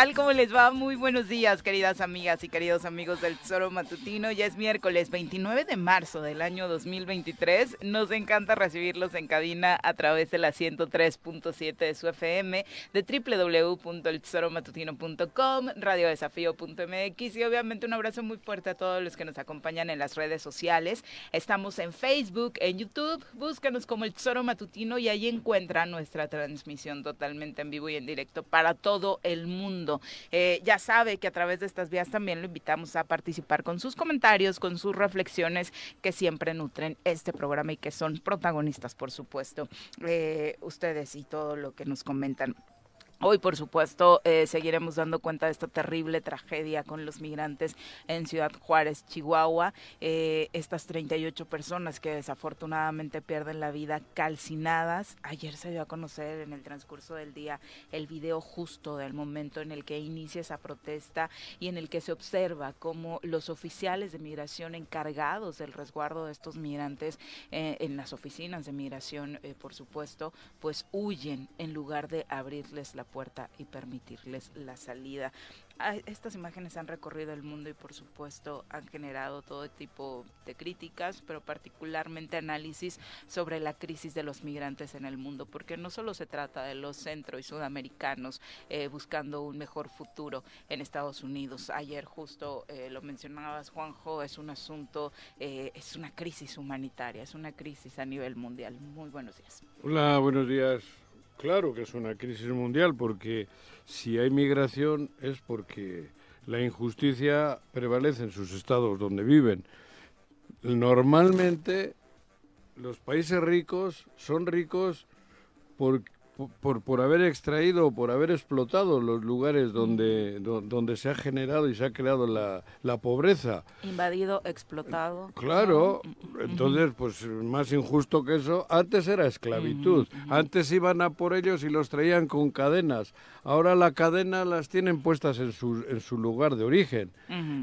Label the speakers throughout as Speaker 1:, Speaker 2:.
Speaker 1: Tal? ¿Cómo les va? Muy buenos días, queridas amigas y queridos amigos del Tesoro Matutino. Ya es miércoles 29 de marzo del año 2023. Nos encanta recibirlos en cabina a través de la 103.7 de su FM, de www.eltesoromatutino.com, radiodesafío.mx y obviamente un abrazo muy fuerte a todos los que nos acompañan en las redes sociales. Estamos en Facebook, en YouTube, búscanos como El Tesoro Matutino y ahí encuentran nuestra transmisión totalmente en vivo y en directo para todo el mundo. Eh, ya sabe que a través de estas vías también lo invitamos a participar con sus comentarios, con sus reflexiones que siempre nutren este programa y que son protagonistas, por supuesto, eh, ustedes y todo lo que nos comentan. Hoy, por supuesto, eh, seguiremos dando cuenta de esta terrible tragedia con los migrantes en Ciudad Juárez, Chihuahua. Eh, estas 38 personas que desafortunadamente pierden la vida calcinadas. Ayer se dio a conocer en el transcurso del día el video justo del momento en el que inicia esa protesta y en el que se observa cómo los oficiales de migración encargados del resguardo de estos migrantes eh, en las oficinas de migración, por supuesto, pues huyen en lugar de abrirles la puerta y permitirles la salida. Ah, estas imágenes han recorrido el mundo y por supuesto han generado todo tipo de críticas, pero particularmente análisis sobre la crisis de los migrantes en el mundo, porque no solo se trata de los centro y sudamericanos eh, buscando un mejor futuro en Estados Unidos. Ayer justo eh, lo mencionabas, Juanjo, es un asunto, eh, es una crisis humanitaria, es una crisis a nivel mundial. Muy buenos días.
Speaker 2: Hola, buenos días. Claro que es una crisis mundial porque si hay migración es porque la injusticia prevalece en sus estados donde viven. Normalmente los países ricos son ricos por, por, por haber extraído por haber explotado los lugares donde, donde se ha generado y se ha creado la, la pobreza.
Speaker 1: Invadido, explotado.
Speaker 2: Claro, entonces, pues más injusto que eso, antes era esclavitud, antes iban a por ellos y los traían con cadenas, ahora la cadena las tienen puestas en su, en su lugar de origen,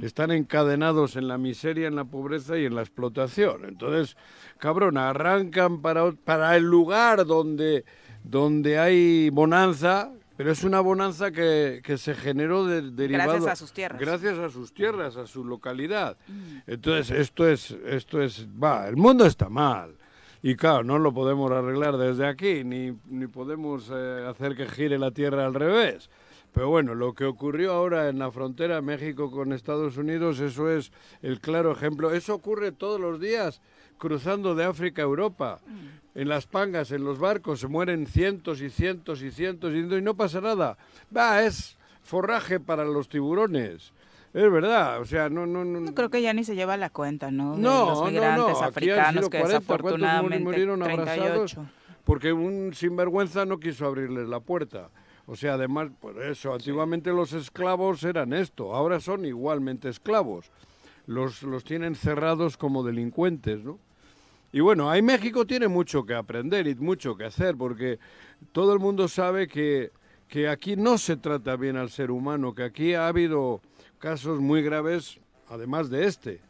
Speaker 2: están encadenados en la miseria, en la pobreza y en la explotación. Entonces, cabrón, arrancan para, para el lugar donde donde hay bonanza, pero es una bonanza que, que se generó de, derivado
Speaker 1: gracias a sus tierras.
Speaker 2: Gracias a sus tierras, a su localidad. Mm. Entonces, esto es esto es va, el mundo está mal. Y claro, no lo podemos arreglar desde aquí, ni, ni podemos eh, hacer que gire la tierra al revés. Pero bueno, lo que ocurrió ahora en la frontera México con Estados Unidos, eso es el claro ejemplo. Eso ocurre todos los días cruzando de África a Europa. Mm. En las pangas, en los barcos, se mueren cientos y cientos y cientos y no pasa nada. Va, es forraje para los tiburones. Es verdad, o sea, no, no, no.
Speaker 1: creo que ya ni se lleva la cuenta, ¿no? De no, los migrantes africanos que desafortunadamente
Speaker 2: murieron 38. porque un sinvergüenza no quiso abrirles la puerta. O sea, además, por eso, antiguamente los esclavos eran esto, ahora son igualmente esclavos. Los, los tienen cerrados como delincuentes, ¿no? Y bueno, ahí México tiene mucho que aprender y mucho que hacer, porque todo el mundo sabe que, que aquí no se trata bien al ser humano, que aquí ha habido casos muy graves, además de este.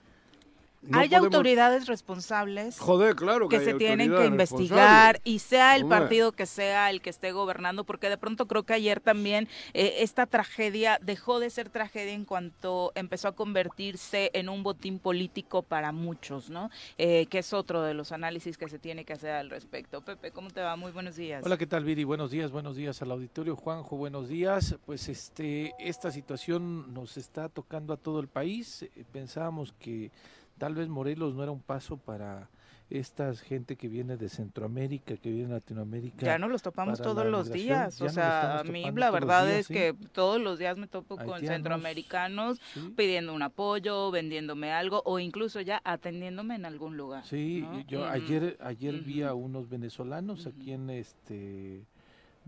Speaker 2: No
Speaker 1: hay
Speaker 2: podemos-
Speaker 1: autoridades responsables
Speaker 2: Joder, claro que,
Speaker 1: se tienen que investigar y sea el
Speaker 2: Hombre.
Speaker 1: partido que sea el que esté gobernando, porque de pronto creo que ayer también eh, esta tragedia dejó de ser tragedia en cuanto empezó a convertirse en un botín político para muchos, ¿no? Eh, que es otro de los análisis que se tiene que hacer al respecto. Pepe, ¿cómo te va? Muy buenos días.
Speaker 3: Hola, ¿qué tal, Viri? Buenos días, buenos días al auditorio. Juanjo, buenos días. Pues este, esta situación nos está tocando a todo el país. Eh, Pensábamos que tal vez Morelos no era un paso para esta gente que viene de Centroamérica, que viene de Latinoamérica.
Speaker 1: Ya no los topamos todos los días. O sea, a mí la verdad
Speaker 3: días,
Speaker 1: es
Speaker 3: sí.
Speaker 1: que todos los días me topo con centroamericanos
Speaker 3: Sí.
Speaker 1: pidiendo un apoyo, vendiéndome algo o incluso ya atendiéndome en algún lugar.
Speaker 3: Sí,
Speaker 1: ¿no?
Speaker 3: yo ayer ayer vi a unos venezolanos aquí en este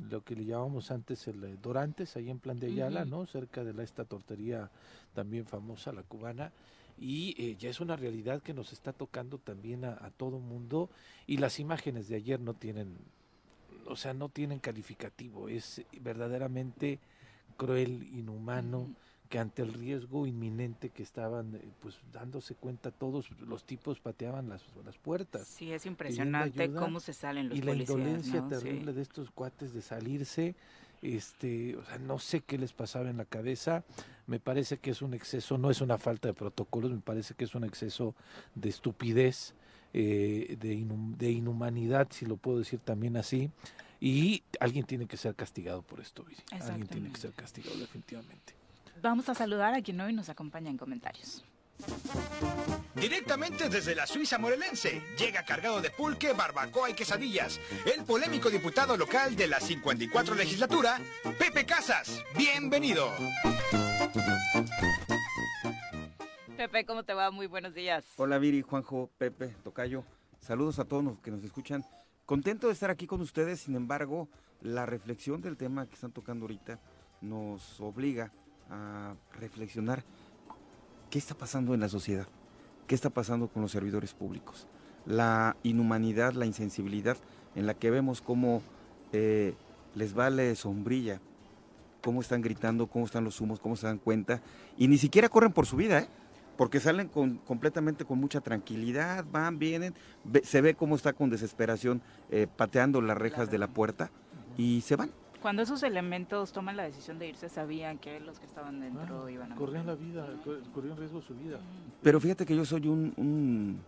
Speaker 3: lo que le llamábamos antes el eh, Dorantes, ahí en Plan de Ayala. ¿no? Cerca de la esta tortería también famosa, la cubana. Y eh, ya es una realidad que nos está tocando también a, a todo mundo. Y las imágenes de ayer no tienen, o sea, no tienen calificativo. Es verdaderamente cruel, inhumano que ante el riesgo inminente que estaban eh, pues dándose cuenta todos los tipos pateaban las, las puertas
Speaker 1: Sí, es impresionante
Speaker 3: ayuda
Speaker 1: cómo se salen los
Speaker 3: y la
Speaker 1: policías,
Speaker 3: indolencia
Speaker 1: ¿no? Sí.
Speaker 3: terrible de estos cuates de salirse este o sea no sé qué les pasaba en la cabeza me parece que es un exceso no es una falta de protocolos me parece que es un exceso de estupidez eh, de, inhum- de inhumanidad si lo puedo decir también así y alguien tiene que ser castigado por esto Viri. alguien tiene que ser castigado definitivamente
Speaker 1: Vamos a saludar a quien hoy nos acompaña en comentarios.
Speaker 4: Directamente desde la Suiza morelense, llega cargado de pulque, barbacoa y quesadillas, el polémico diputado local de la 54 legislatura, Pepe Casas. Bienvenido.
Speaker 1: Pepe, ¿cómo te va? Muy buenos días.
Speaker 5: Hola Viri, Juanjo, Pepe, Tocayo. Saludos a todos los que nos escuchan. Contento de estar aquí con ustedes, sin embargo, la reflexión del tema que están tocando ahorita nos obliga a reflexionar qué está pasando en la sociedad, qué está pasando con los servidores públicos, la inhumanidad, la insensibilidad en la que vemos cómo eh, les vale sombrilla, cómo están gritando, cómo están los humos, cómo se dan cuenta, y ni siquiera corren por su vida, ¿eh? porque salen completamente con mucha tranquilidad, van, vienen, se ve cómo está con desesperación eh, pateando las rejas de la puerta y se van.
Speaker 1: Cuando esos elementos toman la decisión de irse, sabían que los que estaban dentro
Speaker 3: Ah,
Speaker 1: iban a
Speaker 3: corrían la vida cor- corrían riesgo su vida.
Speaker 5: Pero fíjate que yo soy un, un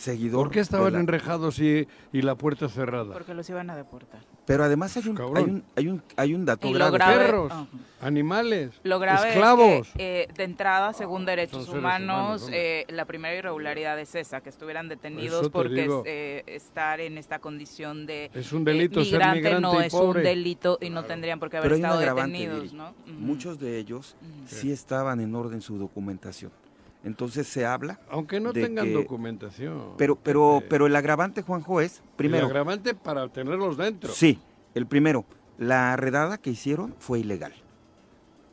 Speaker 5: seguidor.
Speaker 2: ¿Por qué estaban
Speaker 5: la-
Speaker 2: enrejados y, y la puerta cerrada?
Speaker 1: Porque los iban a deportar.
Speaker 5: Pero además hay un,
Speaker 2: Cabrón.
Speaker 5: hay un, hay un, hay un dato grave.
Speaker 1: grave,
Speaker 2: Perros, animales,
Speaker 1: Lo grave
Speaker 2: esclavos.
Speaker 1: es que, eh, de entrada, según derechos
Speaker 2: seres
Speaker 1: humanos, eh, la primera irregularidad es esa, que estuvieran detenidos
Speaker 2: te
Speaker 1: porque
Speaker 2: digo.
Speaker 1: eh, estar en esta condición de
Speaker 2: es un
Speaker 1: eh,
Speaker 2: delito ser
Speaker 1: migrante no
Speaker 2: y
Speaker 1: es
Speaker 2: pobre.
Speaker 1: un delito y no tendrían por qué haber
Speaker 5: Pero un
Speaker 1: estado detenidos.
Speaker 5: Muchos de ellos
Speaker 1: Ujú.
Speaker 5: sí estaban en orden su documentación. Entonces se habla,
Speaker 2: Aunque no tengan
Speaker 5: que-
Speaker 2: documentación.
Speaker 5: pero, pero,
Speaker 2: Pepe.
Speaker 5: pero el agravante, Juanjo, es,
Speaker 2: El
Speaker 5: primero,
Speaker 2: agravante para tenerlos dentro.
Speaker 5: Sí, el primero, la redada que hicieron fue ilegal.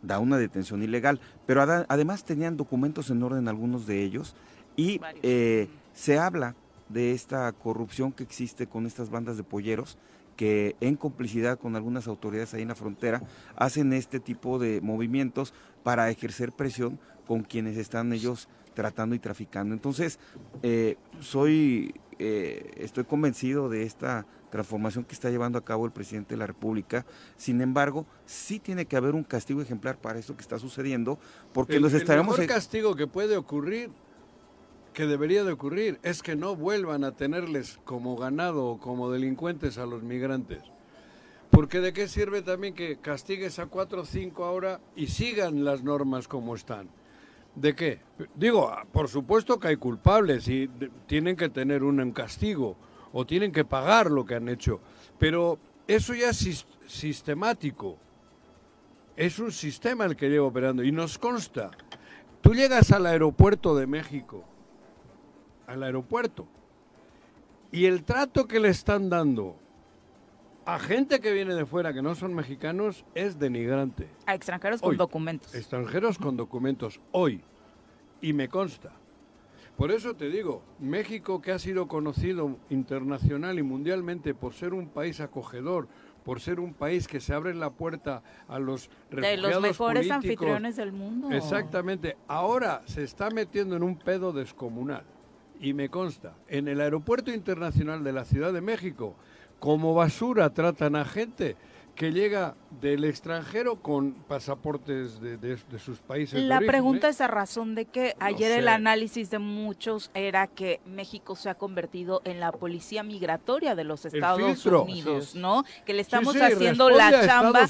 Speaker 5: Da una detención ilegal, pero además tenían documentos en orden algunos de ellos y eh, se habla de esta corrupción que existe con estas bandas de polleros que en complicidad con algunas autoridades ahí en la frontera hacen este tipo de movimientos para ejercer presión con quienes están ellos tratando y traficando. Entonces, eh, soy, eh, estoy convencido de esta transformación que está llevando a cabo el presidente de la República. Sin embargo, sí tiene que haber un castigo ejemplar para esto que está sucediendo, porque
Speaker 2: el,
Speaker 5: nos
Speaker 2: el
Speaker 5: estaremos...
Speaker 2: mejor castigo que puede ocurrir, que debería de ocurrir, es que no vuelvan a tenerles como ganado o como delincuentes a los migrantes. Porque de qué sirve también que castigues a cuatro o cinco ahora y sigan las normas como están. ¿De qué? Digo, ah, por supuesto que hay culpables y tienen que tener un, castigo o tienen que pagar lo que han hecho. Pero eso ya es sis- sistemático. Es un sistema el que lleva operando y nos consta. Tú llegas al aeropuerto de México, al aeropuerto, Y el trato que le están dando a gente que viene de fuera que no son mexicanos es denigrante.
Speaker 1: A extranjeros con documentos.
Speaker 2: Extranjeros con documentos hoy. Y me consta. Por eso te digo, México que ha sido conocido internacional y mundialmente por ser un país acogedor, por ser un país que se abre la puerta a los
Speaker 1: De
Speaker 2: refugiados
Speaker 1: los mejores
Speaker 2: políticos,
Speaker 1: anfitriones del mundo.
Speaker 2: Exactamente. Ahora se está metiendo en un pedo descomunal. Y me consta, en el Aeropuerto Internacional de la Ciudad de México, como basura tratan a gente que llega del extranjero con pasaportes de, de- de sus países. de
Speaker 1: La
Speaker 2: origen,
Speaker 1: pregunta
Speaker 2: ¿eh?
Speaker 1: es a razón de que ayer el
Speaker 2: sé.
Speaker 1: análisis de muchos era que México se ha convertido en la policía migratoria de los Estados. Unidos,
Speaker 3: es.
Speaker 1: ¿no? Que le estamos
Speaker 2: sí,
Speaker 1: haciendo la chamba,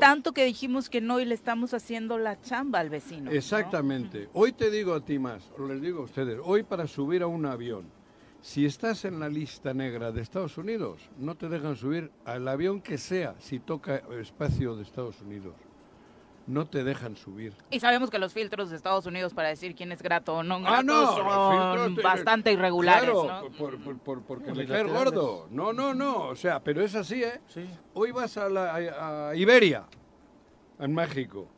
Speaker 1: tanto que dijimos que no y le estamos haciendo la chamba al vecino. ¿no?
Speaker 2: Exactamente. Hoy te digo a ti más, o les digo a ustedes, hoy para subir a un avión, si estás en la lista negra de Estados Unidos, no te dejan subir al avión que sea si toca espacio de Estados Unidos. No te dejan subir.
Speaker 1: Y sabemos que los filtros de Estados Unidos para decir quién es grato o no
Speaker 2: Ah,
Speaker 1: grato
Speaker 2: no, los
Speaker 1: son
Speaker 2: filtros
Speaker 1: bastante irregulares,
Speaker 2: Claro,
Speaker 1: ¿no?
Speaker 2: por- por- por- porque le gordo. No, no, no. O sea, pero es así, ¿eh?
Speaker 3: Sí.
Speaker 2: Hoy vas a, la, a- a Iberia, en México,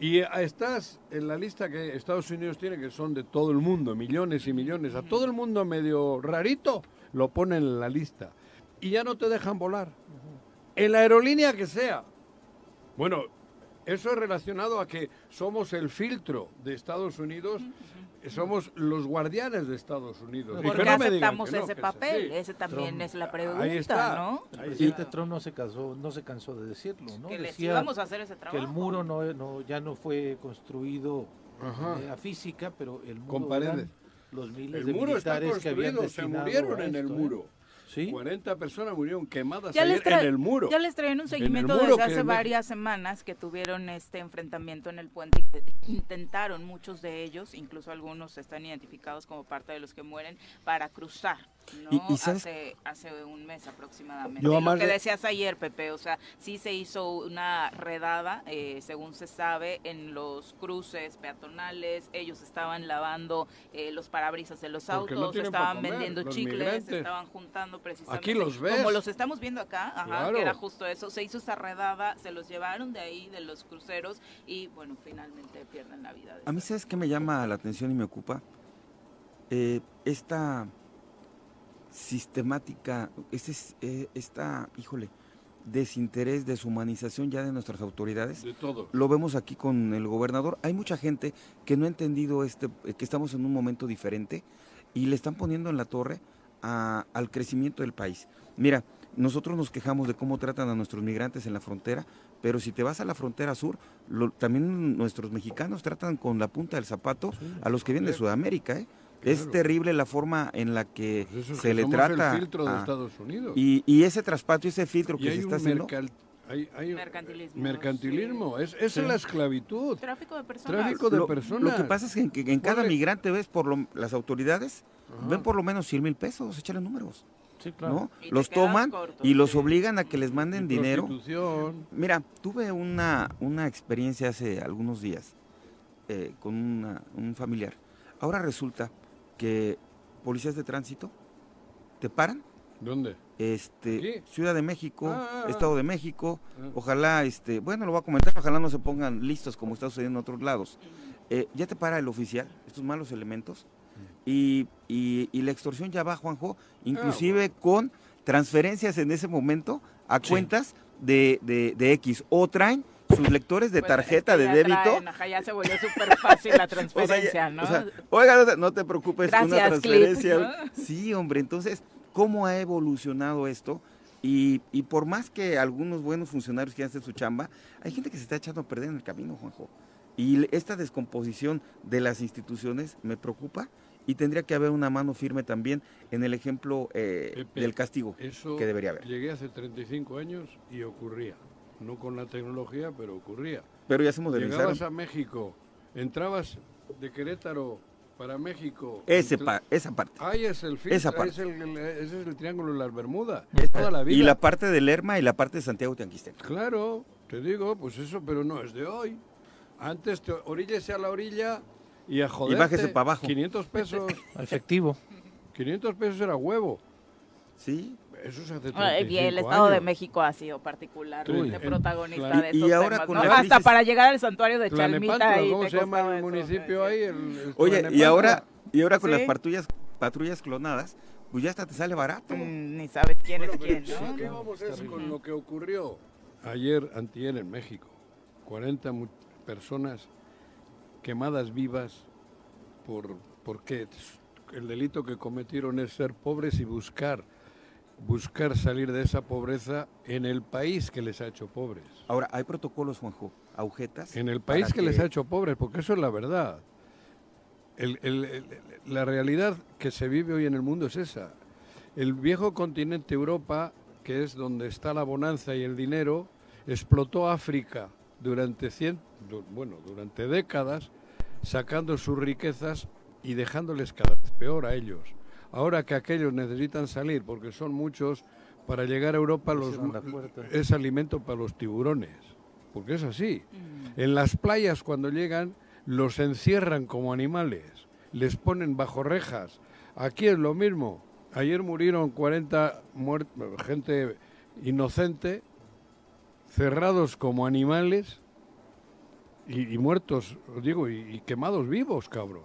Speaker 2: y estás en la lista que Estados Unidos tiene, que son de todo el mundo, millones y millones. A todo el mundo medio rarito lo ponen en la lista. Y ya no te dejan volar. En la aerolínea que sea. Bueno, eso es relacionado a que somos el filtro de Estados Unidos, somos los guardianes de Estados Unidos.
Speaker 1: ¿Por
Speaker 2: que
Speaker 1: qué
Speaker 2: no
Speaker 1: aceptamos
Speaker 2: que no,
Speaker 1: ese
Speaker 2: que es
Speaker 1: papel?
Speaker 2: así.
Speaker 1: Ese también
Speaker 3: Trump.
Speaker 1: es la
Speaker 2: Ahí
Speaker 1: pregunta,
Speaker 2: está.
Speaker 1: ¿no?
Speaker 3: El
Speaker 2: Ahí
Speaker 3: presidente
Speaker 2: está.
Speaker 3: Trump no se cansó, no se cansó de decirlo, ¿no?
Speaker 1: Que les
Speaker 3: Decía
Speaker 1: íbamos a hacer ese
Speaker 3: que
Speaker 1: trabajo.
Speaker 3: el muro no, no- ya no fue construido eh, a física, pero el muro
Speaker 2: Con paredes.
Speaker 3: los miles
Speaker 2: El
Speaker 3: de
Speaker 2: muro está
Speaker 3: militares que habían
Speaker 2: se murieron en el
Speaker 3: esto, ¿eh? Sí.
Speaker 2: 40 personas murieron quemadas
Speaker 1: Ya
Speaker 2: ayer en el muro.
Speaker 1: ya les traían un seguimiento desde hace varias semanas que tuvieron este enfrentamiento en el puente. y que Intentaron muchos de ellos, incluso algunos están identificados como parte de los que mueren, para cruzar. ¿No?
Speaker 5: Y- y sabes-
Speaker 1: hace, hace un mes aproximadamente.
Speaker 2: Yo
Speaker 1: lo que
Speaker 2: de-
Speaker 1: decías ayer, Pepe, o sea, sí se hizo una redada, eh, según se sabe, en los cruces peatonales. Ellos estaban lavando eh, los parabrisas de los
Speaker 2: Porque
Speaker 1: autos, estaban
Speaker 2: comer,
Speaker 1: vendiendo chicles,
Speaker 2: migrantes.
Speaker 1: estaban juntando precisamente.
Speaker 2: Aquí los ves.
Speaker 1: Como los estamos viendo acá, ajá,
Speaker 2: Claro.
Speaker 1: que era justo eso. Se hizo esa redada, se los llevaron de ahí, de los cruceros, y bueno, finalmente pierden la vida. de
Speaker 5: A mí, ¿sabes qué me llama la atención y me ocupa? Eh, esta sistemática, este, es- eh, esta, híjole, desinterés, deshumanización ya de nuestras autoridades.
Speaker 2: De todos.
Speaker 5: Lo vemos aquí con el gobernador. Hay mucha gente que no ha entendido este, eh, que estamos en un momento diferente y le están poniendo en la torre a- al crecimiento del país. Mira, nosotros nos quejamos de cómo tratan a nuestros migrantes en la frontera, pero si te vas a la frontera sur, lo- también nuestros mexicanos tratan con la punta del zapato a los que vienen de Sudamérica. ¿eh? Es terrible la forma en la que
Speaker 2: Pues eso es
Speaker 5: se
Speaker 2: que
Speaker 5: le
Speaker 2: somos
Speaker 5: trata.
Speaker 2: el filtro de Estados Unidos.
Speaker 5: y, y ese traspaso, ese filtro
Speaker 2: Y
Speaker 5: que
Speaker 2: hay
Speaker 5: se está
Speaker 2: un
Speaker 5: haciendo.
Speaker 2: mercal- hay-
Speaker 1: Mercantilismo,
Speaker 2: mercantilismo. Es,
Speaker 3: Sí.
Speaker 2: es la esclavitud.
Speaker 1: Tráfico de personas.
Speaker 2: Tráfico de
Speaker 5: Lo,
Speaker 2: personas.
Speaker 5: lo que pasa es que en, que en cada migrante ves por lo- las autoridades
Speaker 2: Ajá.
Speaker 5: ven por lo menos 100 mil pesos, échale números,
Speaker 3: Sí, claro.
Speaker 5: Los toman
Speaker 1: corto,
Speaker 5: y los obligan a que les
Speaker 2: Y
Speaker 5: manden dinero. Mira, tuve una, una experiencia hace algunos días eh, con una- un familiar. Ahora resulta que policías de tránsito te paran,
Speaker 2: ¿Dónde?
Speaker 5: este,
Speaker 2: Aquí.
Speaker 5: Ciudad de México,
Speaker 2: Ah, ah, ah.
Speaker 5: Estado de México,
Speaker 2: Ah.
Speaker 5: ojalá, este, bueno, lo voy a comentar, ojalá no se pongan listos como está sucediendo en otros lados. Eh, ya te para el oficial, estos malos elementos, y, y- y la extorsión ya va, Juanjo, inclusive con transferencias en ese momento a
Speaker 3: Sí.
Speaker 5: cuentas de, de- de X, o traen sus lectores de
Speaker 1: Pues,
Speaker 5: tarjeta
Speaker 1: es que
Speaker 5: de
Speaker 1: ya
Speaker 5: débito.
Speaker 1: traen, ajá, ya se volvió súper fácil la
Speaker 5: O sea,
Speaker 1: transferencia,
Speaker 5: ya-
Speaker 1: ¿no?
Speaker 5: o sea, oiga, no te- preocupes, una
Speaker 1: Gracias, Clip,
Speaker 5: transferencia.
Speaker 1: ¿no?
Speaker 5: Sí, hombre, entonces, ¿cómo ha evolucionado esto? Y, y por más que algunos buenos funcionarios quieran hacer su chamba, hay gente que se está echando a perder en el camino, Juanjo. Y esta descomposición de las instituciones me preocupa y tendría que haber una mano firme también en el ejemplo eh,
Speaker 2: Pepe,
Speaker 5: del castigo
Speaker 2: Eso
Speaker 5: que debería haber.
Speaker 2: llegué hace 35 años y ocurría. No con la tecnología, pero ocurría.
Speaker 5: Pero ya se modernizaron.
Speaker 2: Llegabas a México, entrabas de Querétaro para México.
Speaker 5: Ese
Speaker 2: Entra-
Speaker 5: pa- esa parte.
Speaker 2: Ahí es el filtro,
Speaker 5: Esa parte.
Speaker 2: es el- el- ese es el triángulo de las Bermudas.
Speaker 5: Esta-
Speaker 2: Toda la vida.
Speaker 5: y la parte de Lerma y la parte de Santiago Tianguistenco.
Speaker 2: Claro, te digo, pues eso, pero no es de hoy. Antes te oríllese a la orilla y a joder.
Speaker 5: bájese pa' abajo.
Speaker 2: 500 pesos.
Speaker 3: Efectivo.
Speaker 2: 500 pesos era huevo.
Speaker 5: Sí.
Speaker 2: Eso se hace
Speaker 1: Y el
Speaker 2: 35
Speaker 1: Estado de. México ha sido particularmente
Speaker 2: Uy.
Speaker 1: protagonista
Speaker 2: Claro.
Speaker 1: de
Speaker 5: Y- y
Speaker 1: estos
Speaker 5: ahora
Speaker 1: temas,
Speaker 5: con
Speaker 1: ¿no?
Speaker 5: la
Speaker 1: Hasta
Speaker 5: crisis-
Speaker 1: para llegar al santuario de Chalmita
Speaker 2: ¿cómo se llama el
Speaker 1: eso,
Speaker 2: municipio ahí? El- el
Speaker 5: Oye, y ahora, y ahora con
Speaker 1: Sí.
Speaker 5: las patrullas, patrullas clonadas, pues ya hasta te sale barato.
Speaker 1: Mm, Ni sabes quién
Speaker 2: Bueno,
Speaker 1: es quién.
Speaker 2: ¿qué vamos a hacer con lo que ocurrió ayer, antier en México? 40 mu- personas quemadas vivas por porque el delito que cometieron es ser pobres y buscar buscar salir de esa pobreza en el país que les ha hecho pobres.
Speaker 5: Ahora, hay protocolos, Juanjo, agujetas.
Speaker 2: En el país que les ha hecho pobres, porque eso es la verdad. El- el- el- la realidad que se vive hoy en el mundo es esa. El viejo continente Europa, que es donde está la bonanza y el dinero, explotó África durante cien, bueno, durante décadas, sacando sus riquezas y dejándoles cada vez peor a ellos. Ahora que aquellos necesitan salir, porque son muchos, para llegar a Europa los, es alimento para los tiburones, porque es así.
Speaker 1: Mm.
Speaker 2: En las playas cuando llegan los encierran como animales, les ponen bajo rejas. Aquí es lo mismo. Ayer murieron 40 muer- gente inocente, cerrados como animales y, y muertos, os digo, y, y quemados vivos, cabrón.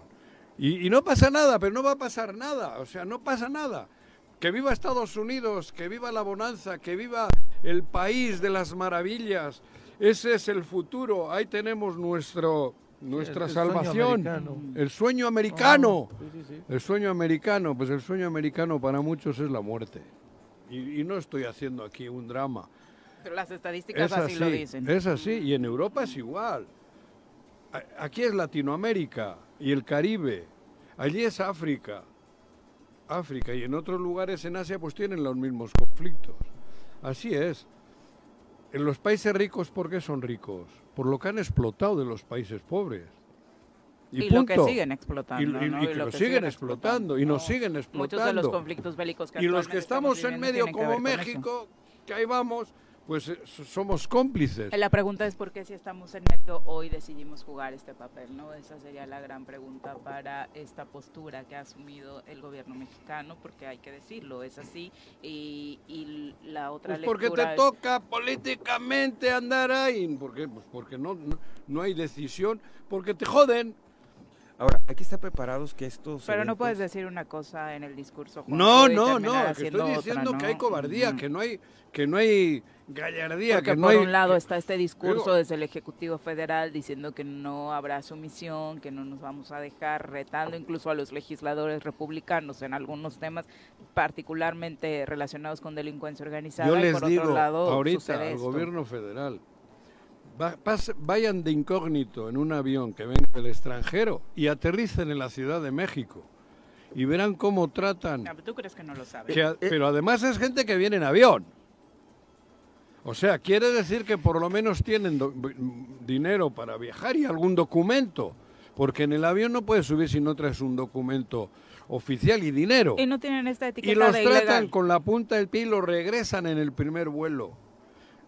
Speaker 2: Y, y no pasa nada, pero no va a pasar nada, o sea, no pasa nada. Que viva Estados Unidos, que viva la bonanza, que viva el país de las maravillas. Ese es el futuro. Ahí tenemos nuestro, nuestra
Speaker 3: El- el sueño
Speaker 2: salvación. El sueño americano.
Speaker 3: Sí, sí, sí.
Speaker 2: El sueño americano, pues el sueño americano para muchos es la muerte. Y, y no estoy haciendo aquí un drama.
Speaker 1: Pero las estadísticas
Speaker 2: Es
Speaker 1: así,
Speaker 2: así,
Speaker 1: lo dicen.
Speaker 2: es así. Y en Europa es igual. Aquí es Latinoamérica y el Caribe. Allí es África. África. Y en otros lugares en Asia pues tienen los mismos conflictos. Así es. En los países ricos, ¿por qué son ricos? Por lo que han explotado de los países pobres. Y,
Speaker 1: Y, lo que siguen explotando.
Speaker 2: Y, y-
Speaker 1: ¿no?
Speaker 2: y que
Speaker 1: lo
Speaker 2: siguen explotando, y nos
Speaker 1: ¿no?
Speaker 2: siguen
Speaker 1: Muchos de los
Speaker 2: explotando.
Speaker 1: conflictos bélicos que
Speaker 2: Y los que estamos en medio como. México, que ahí vamos, pues eh, so- somos cómplices.
Speaker 1: La pregunta es por qué si estamos en medio hoy decidimos jugar este papel, ¿no? Esa sería la gran pregunta para esta postura que ha asumido el gobierno mexicano, porque hay que decirlo, es así. Y, y la otra
Speaker 2: Pues porque
Speaker 1: lectura
Speaker 2: te
Speaker 1: es-
Speaker 2: toca políticamente andar ahí. ¿Por qué? Pues porque no, no, no hay decisión, porque te joden.
Speaker 5: Ahora, hay que estar preparados que estos.
Speaker 1: Pero no puedes decir una cosa en el discurso. Juanjo,
Speaker 2: No, no, no, que estoy
Speaker 1: otra,
Speaker 2: diciendo que hay cobardía, que no hay, que no hay gallardía,
Speaker 1: Porque
Speaker 2: que no
Speaker 1: por
Speaker 2: hay...
Speaker 1: un lado está este discurso
Speaker 2: Digo-
Speaker 1: desde el Ejecutivo Federal diciendo que no habrá sumisión, que no nos vamos a dejar, retando incluso a los legisladores republicanos en algunos temas particularmente relacionados con delincuencia organizada.
Speaker 2: Yo
Speaker 1: y
Speaker 2: les
Speaker 1: por
Speaker 2: digo
Speaker 1: otro lado,
Speaker 2: ahorita
Speaker 1: sucede
Speaker 2: al
Speaker 1: esto.
Speaker 2: gobierno federal, va- vayan de incógnito en un avión que venga del extranjero y aterricen en la Ciudad de México y verán cómo tratan.
Speaker 1: Pero ¿Tú crees que no lo sabes?
Speaker 2: que a- pero además es gente que viene en avión. O sea, quiere decir que por lo menos tienen dinero para viajar y algún documento. Porque en el avión no puedes subir si no traes un documento oficial y dinero.
Speaker 1: Y no tienen esta etiqueta
Speaker 2: Y los
Speaker 1: de
Speaker 2: tratan
Speaker 1: ilegal.
Speaker 2: con la punta del pie y los regresan en el primer vuelo.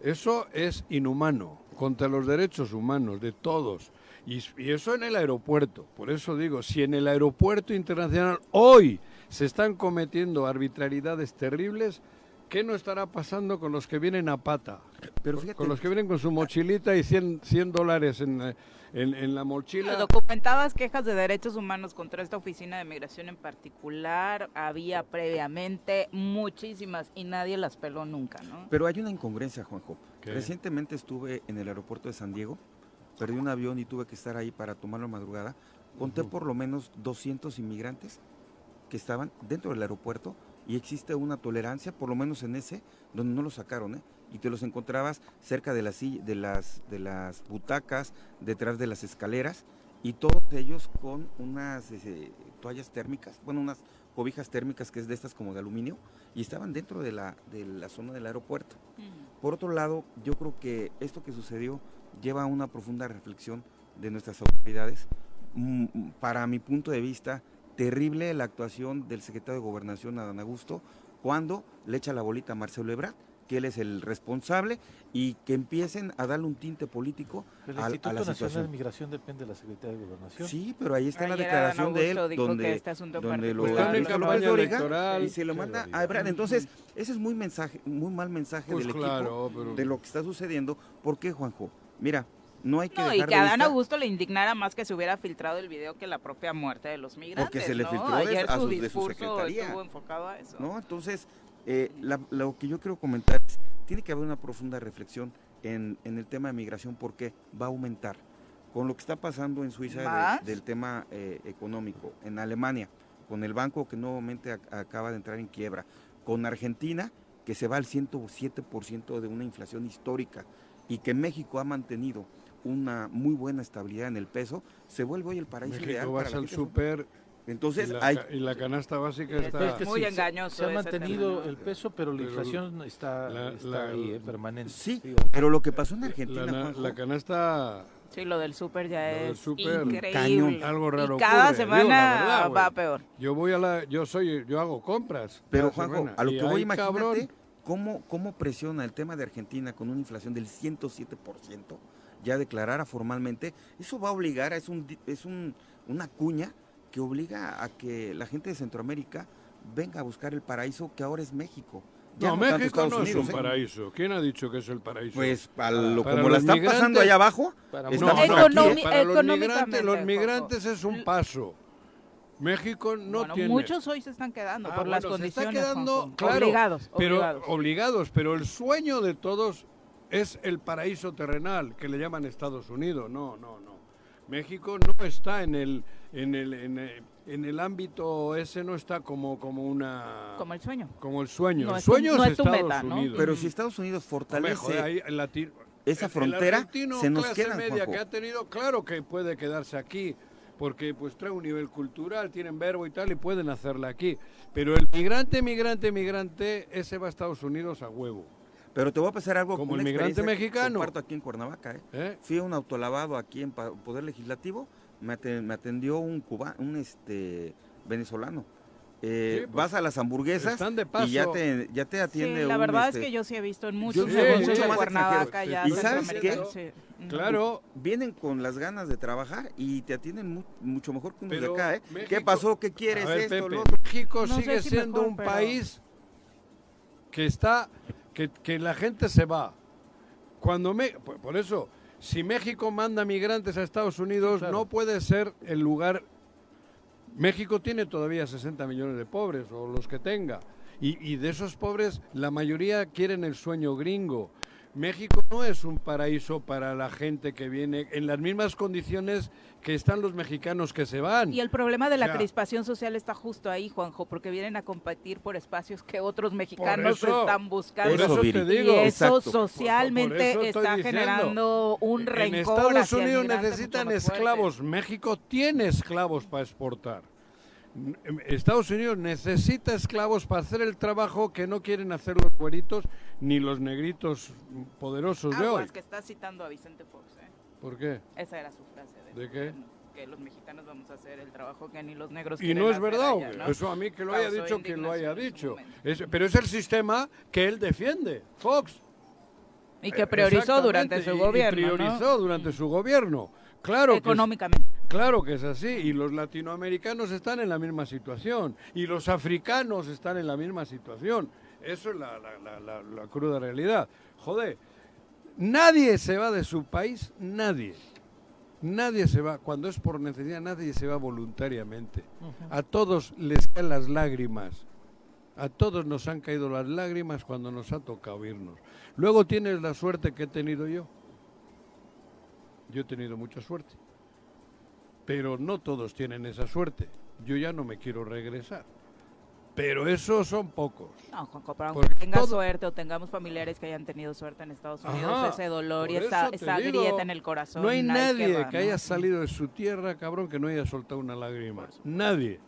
Speaker 2: Eso es inhumano, contra los derechos humanos de todos. Y, y eso en el aeropuerto. Por eso digo, si en el aeropuerto internacional hoy se están cometiendo arbitrariedades terribles, ¿qué no estará pasando con los que vienen a pata?
Speaker 5: Pero
Speaker 2: Con-
Speaker 5: fíjate,
Speaker 2: Con los que vienen con su mochilita y 100, 100 dólares en, en, en la mochila.
Speaker 1: Documentadas quejas de derechos humanos contra esta oficina de migración en particular, había previamente muchísimas y nadie las peló nunca, ¿no?
Speaker 5: pero hay una incongruencia, Juanjo.
Speaker 2: ¿Qué?
Speaker 5: Recientemente estuve en el aeropuerto de San Diego, perdí un avión y tuve que estar ahí para tomarlo a madrugada. Conté por lo menos 200 inmigrantes que estaban dentro del aeropuerto y existe una tolerancia, por lo menos en ese, donde no los sacaron, ¿eh? Y te los encontrabas cerca de las, de las, de las butacas, detrás de las escaleras, y todos ellos con unas eh, toallas térmicas, bueno, unas cobijas térmicas que es de estas como de aluminio, y estaban dentro de la, de la zona del aeropuerto. Por otro lado, yo creo que esto que sucedió lleva a una profunda reflexión de nuestras autoridades. Mm, Para mi punto de vista, terrible la actuación del secretario de Gobernación, Adán Augusto, cuando le echa la bolita a Marcelo Ebrard, que él es el responsable y que empiecen a darle un tinte político
Speaker 3: El
Speaker 5: a, a
Speaker 3: Instituto
Speaker 5: la
Speaker 3: Nacional de. Migración depende de la Secretaría de Gobernación.
Speaker 5: Sí, pero ahí está la declaración de él donde,
Speaker 1: este
Speaker 5: donde lo
Speaker 2: Pues
Speaker 5: López y se lo manda a. Ebrard. Entonces, ese es muy mensaje, muy mal mensaje
Speaker 2: Pues
Speaker 5: del
Speaker 2: claro,
Speaker 5: equipo
Speaker 2: pero-
Speaker 5: de lo que está sucediendo. ¿Por qué, Juanjo? Mira, no hay que
Speaker 1: No, y que
Speaker 5: de
Speaker 1: a Adán
Speaker 5: vista-
Speaker 1: Augusto le indignara más que se hubiera filtrado el video que la propia muerte de los migrantes.
Speaker 5: se le
Speaker 1: ¿no?
Speaker 5: filtró
Speaker 1: Ayer
Speaker 5: a
Speaker 1: su
Speaker 5: sus- de su secretaría.
Speaker 1: estuvo enfocado a eso.
Speaker 5: ¿no? Entonces, eh, la- lo que yo quiero comentar es, tiene que haber una profunda reflexión en, en el tema de migración porque va a aumentar. Con lo que está pasando en Suiza del tema eh, económico, en Alemania, con el banco que nuevamente ac- acaba de entrar en quiebra, con Argentina, que se va al 107% de una inflación histórica, y que México ha mantenido una muy buena estabilidad en el peso, se vuelve hoy el paraíso ideal
Speaker 2: México
Speaker 5: para
Speaker 2: vas
Speaker 5: la
Speaker 2: al y,
Speaker 5: Entonces,
Speaker 2: la,
Speaker 5: hay,
Speaker 2: y la canasta básica
Speaker 1: Es
Speaker 2: está...
Speaker 1: que Muy engañoso
Speaker 3: Se ha mantenido
Speaker 1: tema.
Speaker 3: el peso, pero la
Speaker 2: Pero
Speaker 3: inflación está,
Speaker 2: la-
Speaker 3: está
Speaker 2: la-
Speaker 3: ahí, eh, permanente.
Speaker 5: Sí,
Speaker 3: Sí,
Speaker 5: pero lo que pasó en Argentina,
Speaker 2: la, na-
Speaker 5: Juanjo,
Speaker 2: la canasta...
Speaker 1: Sí, lo del súper ya
Speaker 2: Lo del
Speaker 1: es increíble.
Speaker 5: cañón.
Speaker 2: Algo raro
Speaker 1: Y cada
Speaker 2: ocurre,
Speaker 1: semana
Speaker 2: verdad,
Speaker 1: va peor.
Speaker 2: Yo voy a la... Yo soy... Yo hago compras.
Speaker 5: Pero Juanjo,
Speaker 2: semana,
Speaker 5: a lo que voy, imagínate
Speaker 2: cabrón,
Speaker 5: cómo, cómo presiona el tema de Argentina con una inflación del 107%, ya declarara formalmente, eso va a obligar, es, un, es un, una cuña que obliga a que la gente de Centroamérica venga a buscar el paraíso que ahora es México. Ya
Speaker 2: No, México no es un
Speaker 5: ¿eh?
Speaker 2: paraíso. ¿Quién ha dicho que es el paraíso?
Speaker 5: Pues a lo-
Speaker 2: Para
Speaker 5: como la están pasando allá abajo,
Speaker 3: Para
Speaker 2: no, para los migrantes, los migrantes es un paso. México no
Speaker 1: bueno,
Speaker 2: tiene...
Speaker 1: muchos hoy se están quedando
Speaker 2: Ah,
Speaker 1: por las
Speaker 2: bueno, se está
Speaker 1: condiciones.
Speaker 2: quedando,
Speaker 1: Juanjo.
Speaker 2: claro,
Speaker 1: obligados,
Speaker 2: pero
Speaker 1: obligados.
Speaker 2: obligados, pero el sueño de todos es el paraíso terrenal que le llaman Estados Unidos. No, no, no. México no está en el en el en el, en el ámbito ese no está como como una
Speaker 1: Como el sueño.
Speaker 2: como el sueño.
Speaker 1: No
Speaker 2: el
Speaker 1: es tu-
Speaker 2: sueño
Speaker 1: no
Speaker 2: es
Speaker 1: es tu
Speaker 2: Estados
Speaker 1: meta, ¿no?
Speaker 5: Pero si Estados Unidos fortalece
Speaker 2: joder, ahí el
Speaker 5: esa
Speaker 2: el- el
Speaker 5: frontera,
Speaker 2: argentino
Speaker 5: se nos
Speaker 2: clase
Speaker 5: quedan,
Speaker 2: media
Speaker 5: Juanjo.
Speaker 2: que ha tenido, claro que puede quedarse aquí, porque pues trae un nivel cultural, tienen verbo y tal, y pueden hacerla aquí. Pero el migrante, migrante, migrante, ese va a Estados Unidos a huevo.
Speaker 5: Pero te voy a pasar algo
Speaker 2: Como
Speaker 5: una
Speaker 2: el migrante mexicano.
Speaker 5: comparto aquí en Cuernavaca, ¿eh?
Speaker 2: ¿eh?
Speaker 5: Fui a un autolavado aquí en Poder Legislativo, me, aten- me atendió un cuba, un este venezolano. Eh,
Speaker 2: Sí, pues,
Speaker 5: vas a las hamburguesas
Speaker 2: están de
Speaker 5: y ya
Speaker 2: paso.
Speaker 5: te, ya te atiende
Speaker 1: Sí, la
Speaker 5: un,
Speaker 1: verdad
Speaker 5: este,
Speaker 1: es que yo sí he visto en muchos
Speaker 5: sí,
Speaker 1: anuncios
Speaker 2: mucho
Speaker 1: de Cuernavaca ya
Speaker 5: ¿Y sabes qué?
Speaker 1: sí.
Speaker 2: Claro,
Speaker 5: vienen con las ganas de trabajar y te atienden mu- mucho mejor que unos de acá, ¿eh? ¿Qué pasó? ¿Qué quieres?
Speaker 2: Ver,
Speaker 5: esto,
Speaker 2: Pepe,
Speaker 5: lo otro.
Speaker 2: México
Speaker 1: No
Speaker 2: sigue
Speaker 1: si
Speaker 2: siendo
Speaker 1: mejor,
Speaker 2: un
Speaker 1: pero-
Speaker 2: país que está, que, que la gente se va. Cuando me, por, por eso, si México manda migrantes a Estados Unidos,
Speaker 3: claro.
Speaker 2: no puede ser el lugar. México tiene todavía 60 millones de pobres, o los que tenga. Y, y de esos pobres, la mayoría quieren el sueño gringo. México no es un paraíso para la gente que viene en las mismas condiciones que están los mexicanos que se van.
Speaker 1: Y el problema de la
Speaker 2: O sea,
Speaker 1: crispación social está justo ahí, Juanjo, porque vienen a competir por espacios que otros mexicanos
Speaker 2: eso-
Speaker 1: están buscando.
Speaker 2: Por eso te digo.
Speaker 1: y eso
Speaker 5: Exacto.
Speaker 1: socialmente
Speaker 2: Por- por eso estoy
Speaker 1: está
Speaker 2: diciendo.
Speaker 1: generando un rencor
Speaker 2: En Estados
Speaker 1: hacia
Speaker 2: Unidos necesitan esclavos. México tiene esclavos para exportar. Estados Unidos necesita esclavos para hacer el trabajo que no quieren hacer los güeritos ni los negritos poderosos de hoy.
Speaker 1: Aguas, que está citando a Vicente Fox. ¿eh?
Speaker 2: ¿Por qué?
Speaker 1: Esa era su frase. De,
Speaker 2: ¿De qué?
Speaker 1: Que los mexicanos vamos a hacer el trabajo que ni los negros
Speaker 2: Y
Speaker 1: quieren
Speaker 2: no es verdad,
Speaker 1: allá,
Speaker 2: güey.
Speaker 1: ¿no?
Speaker 2: eso a mí que lo haya dicho, que lo haya dicho. Es- pero es el sistema que él defiende, Fox.
Speaker 1: Y que priorizó durante su
Speaker 2: y- y
Speaker 1: gobierno, ¿no?
Speaker 2: priorizó durante su gobierno. Claro que
Speaker 1: Económicamente.
Speaker 2: Claro que es así, y los latinoamericanos están en la misma situación, y los africanos están en la misma situación. Eso es la, la- la- la- cruda realidad. Joder, nadie se va de su país, nadie. Nadie se va, cuando es por necesidad, nadie se va voluntariamente. A todos les caen las lágrimas. A todos nos han caído las lágrimas cuando nos ha tocado irnos. Luego tienes la suerte que he tenido yo. Yo he tenido mucha suerte. Pero no todos tienen esa suerte. Yo ya no me quiero regresar. Pero esos son pocos.
Speaker 1: No, Juanjo, pero aunque tengas
Speaker 2: todo-
Speaker 1: suerte o tengamos familiares que hayan tenido suerte en Estados Unidos,
Speaker 2: Ajá,
Speaker 1: ese dolor y esa,
Speaker 2: digo,
Speaker 1: grieta en el corazón.
Speaker 2: No hay nadie
Speaker 1: va,
Speaker 2: que
Speaker 1: ¿no?
Speaker 2: haya salido de su tierra, cabrón, que no haya soltado una lágrima. Nadie.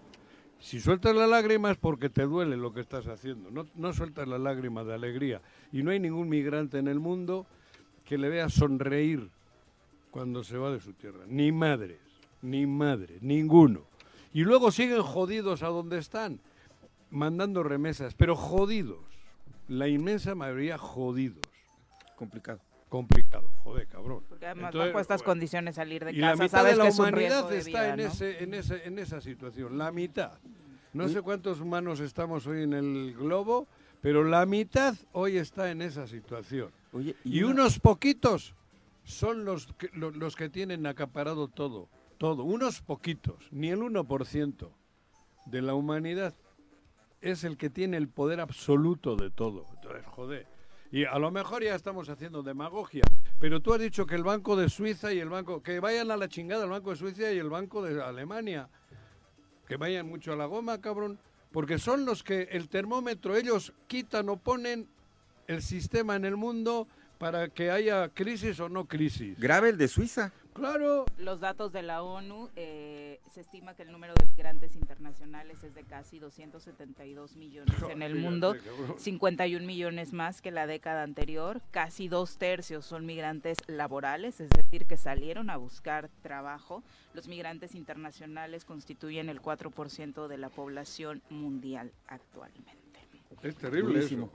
Speaker 2: Si sueltas la lágrima es porque te duele lo que estás haciendo. No, no sueltas la lágrima de alegría. Y no hay ningún migrante en el mundo que le vea sonreír cuando se va de su tierra. Ni madres, ni madre, ninguno. Y luego siguen jodidos a donde están, mandando remesas, pero jodidos. la inmensa mayoría jodidos.
Speaker 5: Complicado.
Speaker 2: Complicado, joder, cabrón.
Speaker 1: Porque además
Speaker 2: Entonces,
Speaker 1: bajo estas
Speaker 2: bueno,
Speaker 1: condiciones salir de
Speaker 2: Y la
Speaker 1: casa
Speaker 2: mitad
Speaker 1: sabes
Speaker 2: de la
Speaker 1: que es un
Speaker 2: humanidad
Speaker 1: riesgo de
Speaker 2: está
Speaker 1: vida,
Speaker 2: en,
Speaker 1: ¿no?
Speaker 2: ese, en, ese, en esa situación, la mitad. No sé cuántos humanos estamos hoy en el globo, pero la mitad hoy está en esa situación.
Speaker 5: Oye,
Speaker 2: Y
Speaker 5: una-
Speaker 2: unos poquitos son los que, lo- los que tienen acaparado todo, todo. Unos poquitos, ni el 1% de la humanidad es el que tiene el poder absoluto de todo. Entonces, joder. Y a lo mejor ya estamos haciendo demagogia, pero tú has dicho que el Banco de Suiza y el Banco... Que vayan a la chingada el Banco de Suiza y el Banco de Alemania. Que vayan mucho a la goma, cabrón. Porque son los que el termómetro, ellos quitan o ponen el sistema en el mundo para que haya crisis o no crisis.
Speaker 5: Grave el de Suiza.
Speaker 2: Claro.
Speaker 1: Los datos de la ONU, eh, se estima que el número de migrantes internacionales es de casi 272 millones en el
Speaker 2: Fíjate,
Speaker 1: mundo,
Speaker 2: cabrón.
Speaker 1: 51 millones más que la década anterior, casi dos tercios son migrantes laborales, es decir, que salieron a buscar trabajo. Los migrantes internacionales constituyen el 4% de la población mundial actualmente.
Speaker 2: Es terrible eso.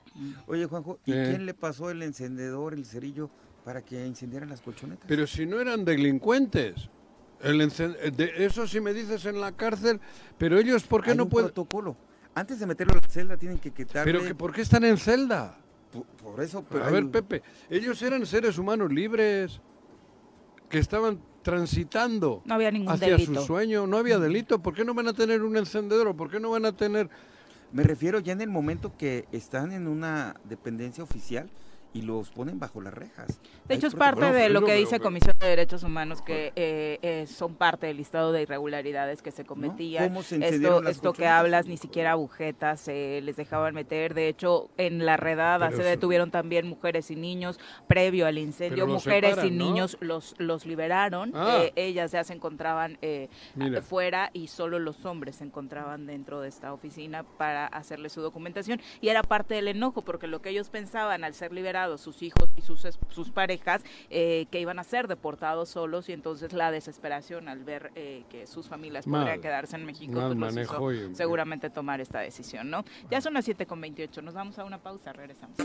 Speaker 5: Oye, Juanjo, ¿y
Speaker 2: Eh.
Speaker 5: quién le pasó el encendedor, el cerillo, para que incendiaran las colchonetas?
Speaker 2: Pero si no eran delincuentes. El encen- de eso sí me dices en la cárcel, pero ellos, ¿por qué
Speaker 5: Hay
Speaker 2: no
Speaker 5: un
Speaker 2: pueden...?
Speaker 5: protocolo. Antes de meterlo a la celda tienen que quitarle...
Speaker 2: Pero que, ¿por qué están en celda?
Speaker 5: Por, por eso... Pero
Speaker 2: a
Speaker 5: hay
Speaker 2: ver, Pepe, ellos eran seres humanos libres, que estaban transitando
Speaker 1: No había ningún
Speaker 2: hacia
Speaker 1: delito.
Speaker 2: su sueño, no había delito. ¿Por qué no van a tener un encendedor por qué no van a tener...
Speaker 5: Me refiero ya en el momento que están en una dependencia oficial y los ponen bajo las rejas.
Speaker 1: De hecho, es parte de lo que
Speaker 2: pero-
Speaker 1: dice
Speaker 2: pero-
Speaker 1: Comisión de Derechos Humanos, que eh, eh, son parte del listado de irregularidades que se cometían.
Speaker 5: ¿Cómo se
Speaker 1: esto esto que hablas, ni siquiera agujetas se les dejaban meter. De hecho, en la redada
Speaker 2: Pero
Speaker 1: se
Speaker 2: eso-
Speaker 1: detuvieron también mujeres y niños. Previo al incendio, mujeres
Speaker 2: separan,
Speaker 1: y
Speaker 2: ¿no?
Speaker 1: niños los, los liberaron.
Speaker 2: Ah.
Speaker 1: Eh, ellas ya se encontraban eh, fuera y solo los hombres se encontraban dentro de esta oficina para hacerle su documentación. Y era parte del enojo, porque lo que ellos pensaban al ser liberados, sus hijos y sus, sus parejas, eh, que iban a ser deportados solos y entonces la desesperación al ver eh, que sus familias
Speaker 2: Mal.
Speaker 1: podrían quedarse en México, pues los hizo
Speaker 2: y-
Speaker 1: seguramente tomar esta decisión, ¿no? Ya son las 7 con 28, nos vamos a una pausa, regresamos.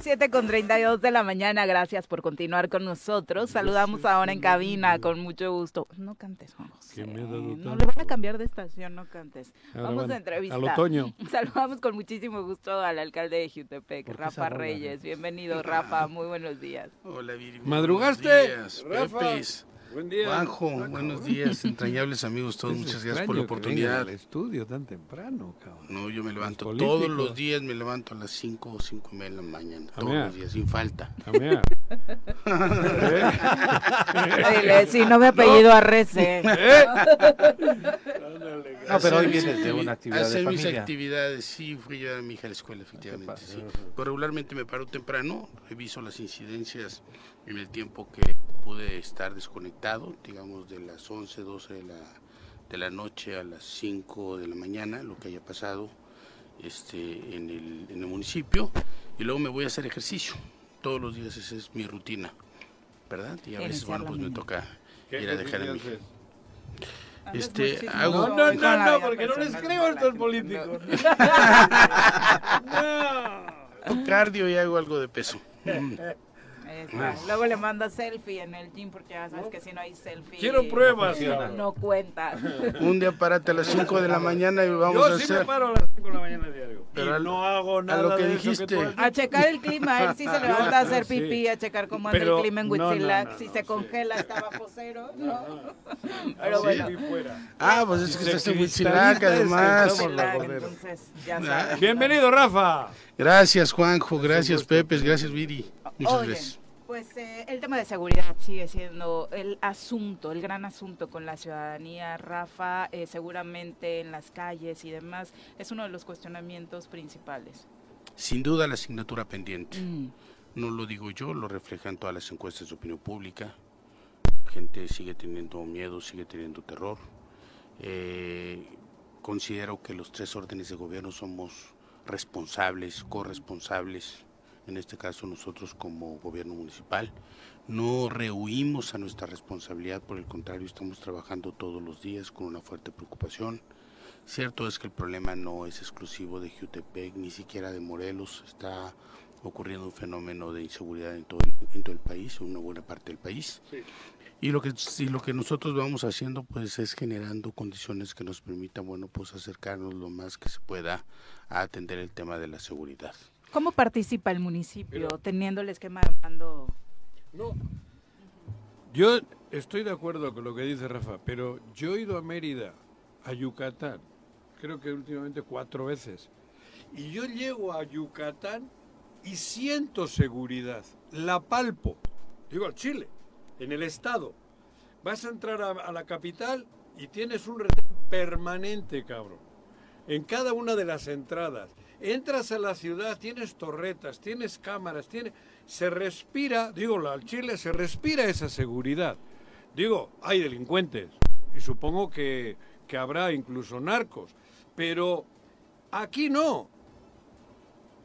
Speaker 1: 7 con 32 de la mañana, gracias por continuar con nosotros. Saludamos ahora en cabina, con mucho gusto. No cantes, Juan José.
Speaker 2: Que me ha dado
Speaker 1: No le van a cambiar de estación, no cantes.
Speaker 2: Ahora
Speaker 1: Vamos
Speaker 2: van
Speaker 1: a entrevista.
Speaker 2: Al otoño.
Speaker 1: Saludamos con muchísimo gusto al alcalde de Jutepec,
Speaker 3: ¿Por qué
Speaker 1: Rafa Reyes. Bienvenido, Rafa. Muy buenos días.
Speaker 6: Hola, Viri.
Speaker 2: ¿Madrugaste?
Speaker 6: buenos días.
Speaker 2: Rafa. Buen día.
Speaker 6: Juanjo,
Speaker 2: Ah,
Speaker 6: buenos días, entrañables amigos todos.
Speaker 2: Es
Speaker 6: Muchas gracias por la oportunidad.
Speaker 2: al estudio tan temprano, cabrón.
Speaker 6: No, yo me levanto
Speaker 2: Los
Speaker 6: todos los días, me levanto a las 5 o 5 y media de la mañana.
Speaker 2: A
Speaker 6: Todos
Speaker 2: mear.
Speaker 6: los días, sin falta.
Speaker 2: A mear.
Speaker 1: Dile, si no me apellido Arrece.
Speaker 3: No, pero hoy
Speaker 6: Hacer mis
Speaker 3: vienes de una actividad de
Speaker 6: hacer mis actividades, sí, fui a llevar a mi hija a la escuela, efectivamente,
Speaker 3: pasa?
Speaker 6: sí. Pero regularmente me paro temprano, reviso las incidencias en el tiempo que pude estar desconectado, digamos de las 11, 12 de la, de la noche a las 5 de la mañana, lo que haya pasado este, en, el, en el municipio, y luego me voy a hacer ejercicio. Todos los días esa es mi rutina, ¿verdad? Y a veces,
Speaker 1: Iniciar
Speaker 6: bueno, pues me toca
Speaker 2: ¿Qué
Speaker 6: ir a dejar a mi hija.
Speaker 2: haces?
Speaker 6: Este, hago-
Speaker 2: No, no, no, no, porque no les creo a estos políticos.
Speaker 6: hago cardio y hago algo de peso.
Speaker 1: Está. Luego le manda selfie en el gym porque ya sabes que si no hay selfie.
Speaker 2: Quiero pruebas,
Speaker 1: no, no cuenta.
Speaker 6: Un día parate a las 5 de la mañana y vamos
Speaker 2: Yo
Speaker 6: a
Speaker 2: sí me
Speaker 6: hacer.
Speaker 2: paro a las 5 de la mañana diario.
Speaker 6: Pero
Speaker 2: y no hago nada
Speaker 6: lo que
Speaker 2: de eso
Speaker 6: dijiste.
Speaker 2: has
Speaker 1: A checar el clima, él sí se levanta a hacer
Speaker 2: Sí.
Speaker 1: pipí, a checar cómo anda
Speaker 2: Pero
Speaker 1: el clima en
Speaker 2: no, no,
Speaker 1: Huitzilac,
Speaker 2: no,
Speaker 1: si
Speaker 2: no,
Speaker 1: se
Speaker 2: sí.
Speaker 1: congela está bajo cero, ¿no? Pero bueno.
Speaker 6: Ah, pues es que estás en Huitzilac, además.
Speaker 1: Huitzilac, entonces, ya sabes.
Speaker 2: Bienvenido, Rafa.
Speaker 6: Gracias, Juanjo. Gracias, Pepes. Gracias, Viri. Muchas
Speaker 1: Oye,
Speaker 6: gracias.
Speaker 1: Pues eh, el tema de seguridad sigue siendo el asunto, el gran asunto con la ciudadanía, Rafa, eh, seguramente en las calles y demás, es uno de los cuestionamientos principales.
Speaker 6: Sin duda, la asignatura pendiente.
Speaker 1: Mm.
Speaker 6: No lo digo yo, lo reflejan todas las encuestas de opinión pública. La gente sigue teniendo miedo, sigue teniendo terror. Eh, considero que los tres órdenes de gobierno somos responsables, corresponsables, en este caso nosotros como gobierno municipal. No rehuimos a nuestra responsabilidad, por el contrario, estamos trabajando todos los días con una fuerte preocupación. Cierto es que el problema no es exclusivo de Jutepec, ni siquiera de Morelos, está ocurriendo un fenómeno de inseguridad en todo el, en todo el país, en una buena parte del país. Y lo que y lo que nosotros vamos haciendo pues es generando condiciones que nos permitan, bueno, pues acercarnos lo más que se pueda a atender el tema de la seguridad.
Speaker 1: ¿Cómo participa el municipio teniendo el esquema de mando?
Speaker 2: No. Yo estoy de acuerdo con lo que dice Rafa, pero yo he ido a Mérida, a Yucatán, creo que últimamente cuatro veces, y yo llego a Yucatán y siento seguridad, la palpo, digo al Chile, en el estado. Vas a entrar a, a la capital y tienes un retén permanente, cabrón, en cada una de las entradas. Entras a la ciudad, tienes torretas, tienes cámaras, tiene, se respira, digo, al Chile se respira esa seguridad. Digo, hay delincuentes y supongo que, que habrá incluso narcos, pero aquí no.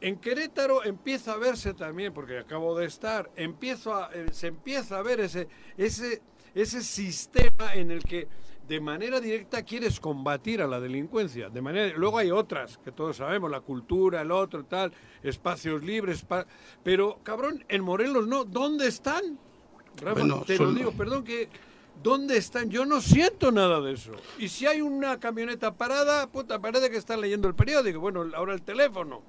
Speaker 2: En Querétaro empieza a verse también, porque acabo de estar, empiezo a- eh, se empieza a ver ese, ese, ese sistema en el que de manera directa quieres combatir a la delincuencia. De manera, luego hay otras, que todos sabemos, la cultura, el otro, tal, espacios libres, pa- pero cabrón, en Morelos no, ¿dónde están? Rafa,
Speaker 6: Bueno,
Speaker 2: te
Speaker 6: solo-
Speaker 2: lo digo, perdón que... ¿Dónde están? Yo no siento nada de eso. Y si hay una camioneta parada, puta, parece que están leyendo el periódico. Bueno, ahora el teléfono.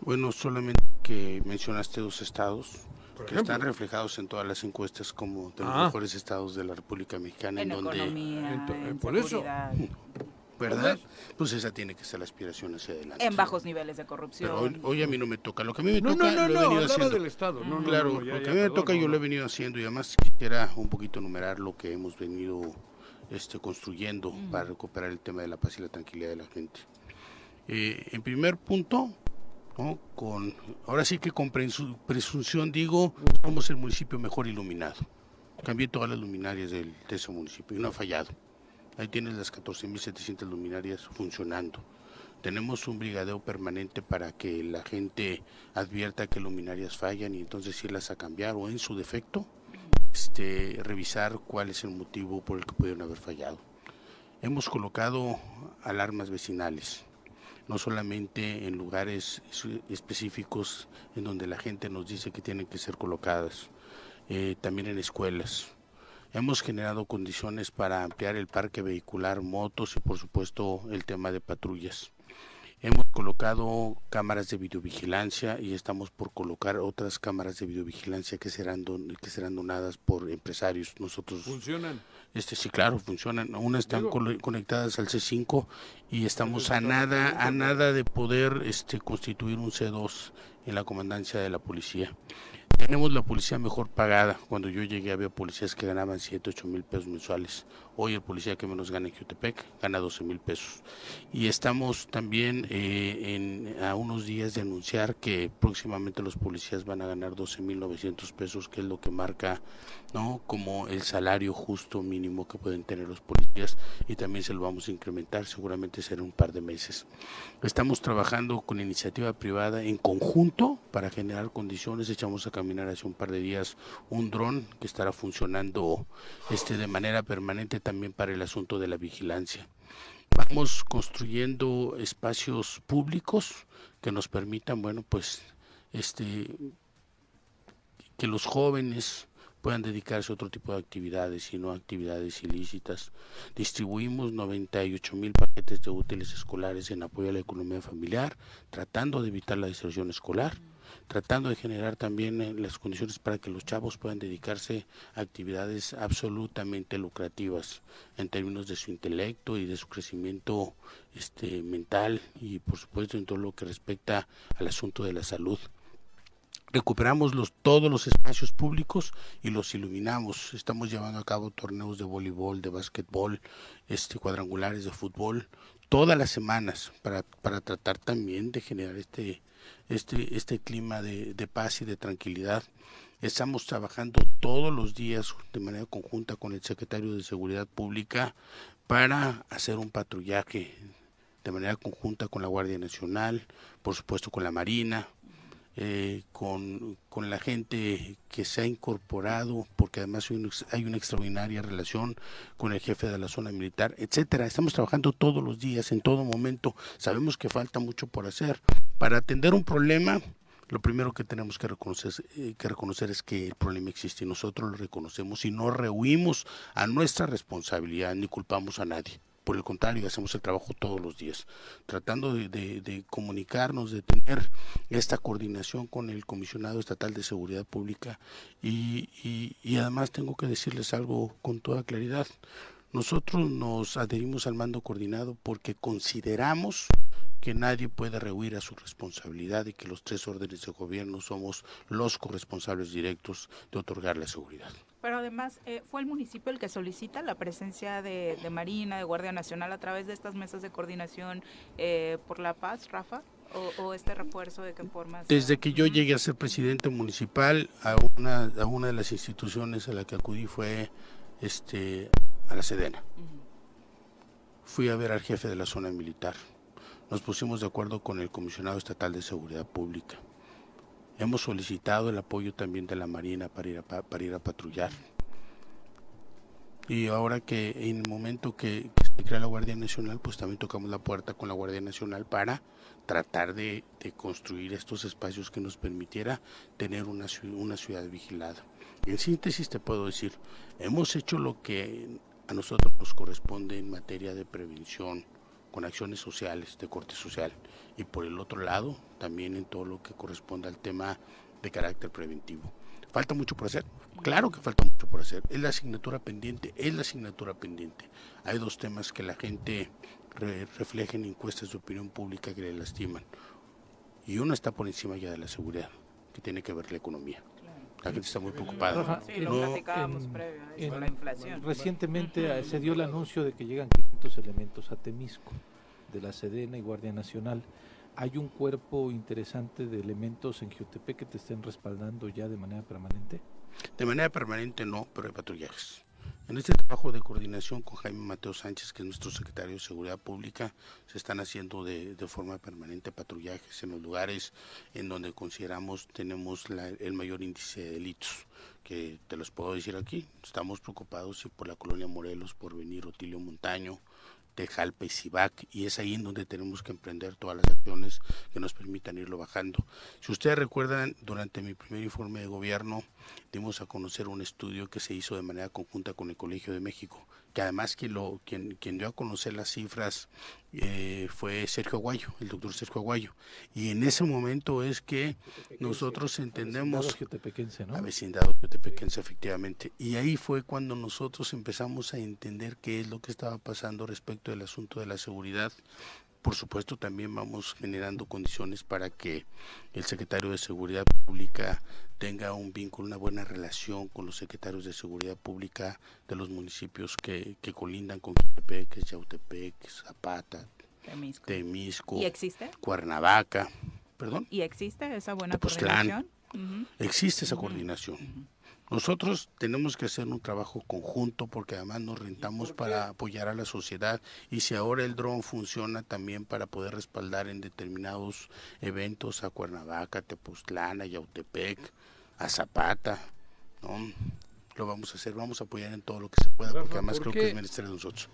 Speaker 6: Bueno, solamente que mencionaste dos estados
Speaker 2: Por ejemplo.
Speaker 6: están reflejados en todas las encuestas como de los
Speaker 2: Ah.
Speaker 6: mejores estados de la República Mexicana, en,
Speaker 1: En
Speaker 6: donde,
Speaker 1: economía,
Speaker 2: Ento-
Speaker 1: en
Speaker 2: por eso.
Speaker 6: ¿verdad? Pues esa tiene que ser la aspiración hacia adelante.
Speaker 1: en bajos niveles de corrupción.
Speaker 6: Pero hoy, hoy a mí no me toca. Lo que a mí me
Speaker 2: No,
Speaker 6: toca
Speaker 2: no, no,
Speaker 6: lo he venido haciendo.
Speaker 2: del Estado. No,
Speaker 6: claro,
Speaker 2: ya,
Speaker 6: lo que a mí me
Speaker 2: perdón,
Speaker 6: toca
Speaker 2: no,
Speaker 6: yo lo he venido haciendo y además quisiera un poquito enumerar lo que hemos venido este, construyendo para recuperar el tema de la paz y la tranquilidad de la gente. Eh, en primer punto, ¿no? con ahora sí que con presu- presunción digo, somos el municipio mejor iluminado. Cambié todas las luminarias del, de ese municipio y no ha fallado. Ahí tienes las 14.700 luminarias funcionando. Tenemos un brigadeo permanente para que la gente advierta que luminarias fallan y entonces irlas a cambiar o en su defecto este, revisar cuál es el motivo por el que pudieron haber fallado. Hemos colocado alarmas vecinales, no solamente en lugares es- específicos en donde la gente nos dice que tienen que ser colocadas, eh, también en escuelas. Hemos generado condiciones para ampliar el parque vehicular, motos y por supuesto el tema de patrullas. Hemos colocado cámaras de videovigilancia y estamos por colocar otras cámaras de videovigilancia que serán don- que serán donadas por empresarios. Nosotros
Speaker 2: Funcionan.
Speaker 6: Este sí, claro, funcionan. Unas están
Speaker 2: Digo-
Speaker 6: conectadas al C5 y estamos a nada, a nada de poder este, constituir un C2 en la comandancia de la policía. Tenemos la policía mejor pagada. Cuando yo llegué había policías que ganaban 7, 8 mil pesos mensuales. Hoy el policía que menos gana en Jutepec gana 12 mil pesos. Y estamos también eh, en, a unos días de anunciar que próximamente los policías van a ganar 12 mil 900 pesos, que es lo que marca ¿no? como el salario justo mínimo que pueden tener los policías y también se lo vamos a incrementar, seguramente será un par de meses. Estamos trabajando con iniciativa privada en conjunto para generar condiciones, echamos a caminar hace un par de días un dron que estará funcionando este de manera permanente también para el asunto de la vigilancia. Vamos construyendo espacios públicos que nos permitan, bueno, pues este que los jóvenes puedan dedicarse a otro tipo de actividades y no a actividades ilícitas. Distribuimos 98 mil paquetes de útiles escolares en apoyo a la economía familiar, tratando de evitar la deserción escolar, tratando de generar también eh, las condiciones para que los chavos puedan dedicarse a actividades absolutamente lucrativas en términos de su intelecto y de su crecimiento este, mental y por supuesto en todo lo que respecta al asunto de la salud recuperamos los, todos los espacios públicos y los iluminamos. Estamos llevando a cabo torneos de voleibol, de básquetbol, este, cuadrangulares de fútbol, todas las semanas para, para tratar también de generar este, este, este clima de, de paz y de tranquilidad. Estamos trabajando todos los días de manera conjunta con el secretario de Seguridad Pública para hacer un patrullaje de manera conjunta con la Guardia Nacional, por supuesto con la Marina, eh, con, con, la gente que se ha incorporado, porque además hay, una extraordinaria relación con el jefe de la zona militar, etcétera. Estamos trabajando todos los días, en todo momento. Sabemos que falta mucho por hacer. Para atender un problema, lo primero que tenemos que reconocer, eh, que reconocer es que el problema existe y nosotros lo reconocemos y no rehuimos a nuestra responsabilidad ni culpamos a nadie. Por el contrario, hacemos el trabajo todos los días, tratando de, comunicarnos, de tener esta coordinación con el Comisionado Estatal de Seguridad Pública y, y además tengo que decirles algo con toda claridad. Nosotros nos adherimos al mando coordinado porque consideramos que nadie puede rehuir a su responsabilidad y que los tres órdenes de gobierno somos los corresponsables directos de otorgar la seguridad.
Speaker 1: Pero además, eh, ¿fue el municipio el que solicita la presencia de, Marina, de Guardia Nacional a través de estas mesas de coordinación eh, por la paz, Rafa? O, este refuerzo de qué forma?
Speaker 6: Desde que yo llegué a ser presidente municipal, a una, a una de las instituciones a la que acudí fue este, a la Sedena. Fui a ver al jefe de la zona militar nos pusimos de acuerdo con el Comisionado Estatal de Seguridad Pública. Hemos solicitado el apoyo también de la Marina para ir a, para ir a patrullar. Y ahora que en el momento que, se crea la Guardia Nacional, pues también tocamos la puerta con la Guardia Nacional para tratar de, construir estos espacios que nos permitiera tener una, una ciudad vigilada. En síntesis te puedo decir, hemos hecho lo que a nosotros nos corresponde en materia de prevención, con acciones sociales, de corte social, y por el otro lado, también en todo lo que corresponde al tema de carácter preventivo. ¿Falta mucho por hacer? Claro que falta mucho por hacer. Es la asignatura pendiente, es la asignatura pendiente. Hay dos temas que la gente refleja en encuestas de opinión pública que le lastiman. Y uno está por encima ya de la seguridad, que tiene que ver la economía. La gente está muy preocupada.
Speaker 1: Sí, lo platicábamos previo a la inflación.
Speaker 3: Recientemente se dio el anuncio de que llegan 500 elementos a Temisco de la Sedena y Guardia Nacional. ¿Hay un cuerpo interesante de elementos en Jutepec que te estén respaldando ya de manera permanente?
Speaker 6: De manera permanente no, pero hay patrullajes. En este trabajo de coordinación con Jaime Mateo Sánchez, que es nuestro secretario de Seguridad Pública, se están haciendo de, forma permanente patrullajes en los lugares en donde consideramos tenemos el mayor índice de delitos, que te los puedo decir aquí. Estamos preocupados por la colonia Morelos, por venir Otilio Montaño, Tejalpa y Cibac, y es ahí en donde tenemos que emprender todas las acciones que nos permitan irlo bajando. Si ustedes recuerdan, durante mi primer informe de gobierno, dimos a conocer un estudio que se hizo de manera conjunta con el Colegio de México, que además quien, lo, quien, quien dio a conocer las cifras eh, fue Sergio Aguayo, el doctor Sergio Aguayo. Y en ese momento es que nosotros entendemos...
Speaker 3: ¿no?
Speaker 6: A vecindado jutepequense, efectivamente. Y ahí fue cuando nosotros empezamos a entender qué es lo que estaba pasando respecto del asunto de la seguridad por supuesto, también vamos generando condiciones para que el secretario de Seguridad Pública tenga un vínculo, una buena relación con los secretarios de Seguridad Pública de los municipios que, que colindan con Yautepec, Yautepec, Zapata, Temisco,
Speaker 1: ¿Y existe?
Speaker 6: Cuernavaca. ¿Perdón?
Speaker 1: ¿Y existe esa buena coordinación?
Speaker 6: Existe esa coordinación. Nosotros tenemos que hacer un trabajo conjunto porque además nos rentamos para apoyar a la sociedad y si ahora el dron funciona también para poder respaldar en determinados eventos a Cuernavaca, a Tepoztlán, a Yautepec, a Zapata, ¿no? Lo vamos a hacer, vamos a apoyar en todo lo que se pueda porque además creo que es menester de nosotros.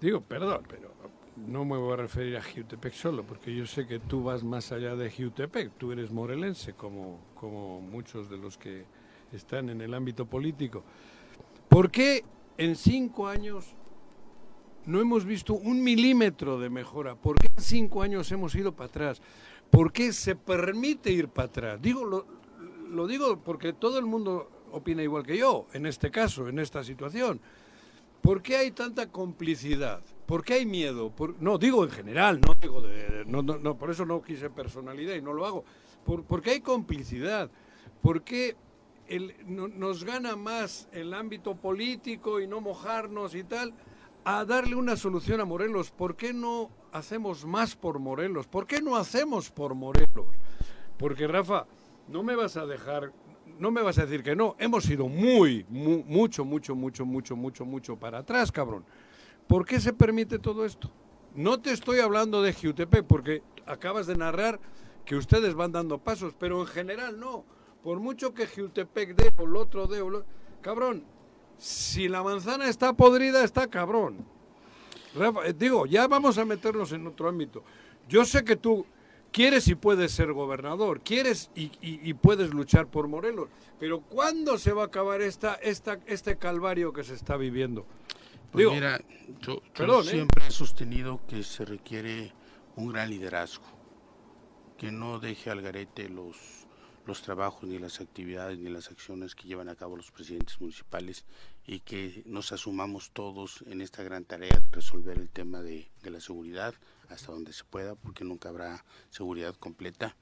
Speaker 2: Digo, perdón, pero no me voy a referir a Jutepec solo, porque yo sé que tú vas más allá de Jutepec, tú eres morelense, como, como muchos de los que están en el ámbito político. ¿Por qué en cinco años no hemos visto un milímetro de mejora? ¿Por qué en cinco años hemos ido para atrás? ¿Por qué se permite ir para atrás? Digo, lo, digo porque todo el mundo opina igual que yo, en este caso, en esta situación. ¿Por qué hay tanta complicidad? ¿Por qué hay miedo? no, digo en general, no digo de, por eso no quise personalidad y no lo hago. ¿Por, qué hay complicidad? ¿Por qué nos gana más el ámbito político y no mojarnos y tal, a darle una solución a Morelos. ¿Por qué no hacemos más por Morelos? ¿Por qué no hacemos por Morelos? Porque Rafa, no me vas a dejar, no me vas a decir que no. Hemos ido muy, mucho, mucho, mucho, mucho, mucho, mucho para atrás, cabrón. ¿Por qué se permite todo esto? No te estoy hablando de GUTP, porque acabas de narrar que ustedes van dando pasos, pero en general no. Por mucho que Jutepec dé o el otro dé, cabrón, si la manzana está podrida, está cabrón. Rafa, eh, digo, ya vamos a meternos en otro ámbito. Yo sé que tú quieres y puedes ser gobernador, quieres y, y- y puedes luchar por Morelos, pero ¿cuándo se va a acabar esta, esta, este calvario que se está viviendo?
Speaker 6: Pues
Speaker 2: Digo,
Speaker 6: mira, yo,
Speaker 2: ¿eh?
Speaker 6: siempre he sostenido que se requiere un gran liderazgo, que no deje al garete los, los trabajos, ni las actividades, ni las acciones que llevan a cabo los presidentes municipales y que nos asumamos todos en esta gran tarea de resolver el tema de, de la seguridad hasta donde se pueda, porque nunca habrá seguridad completa.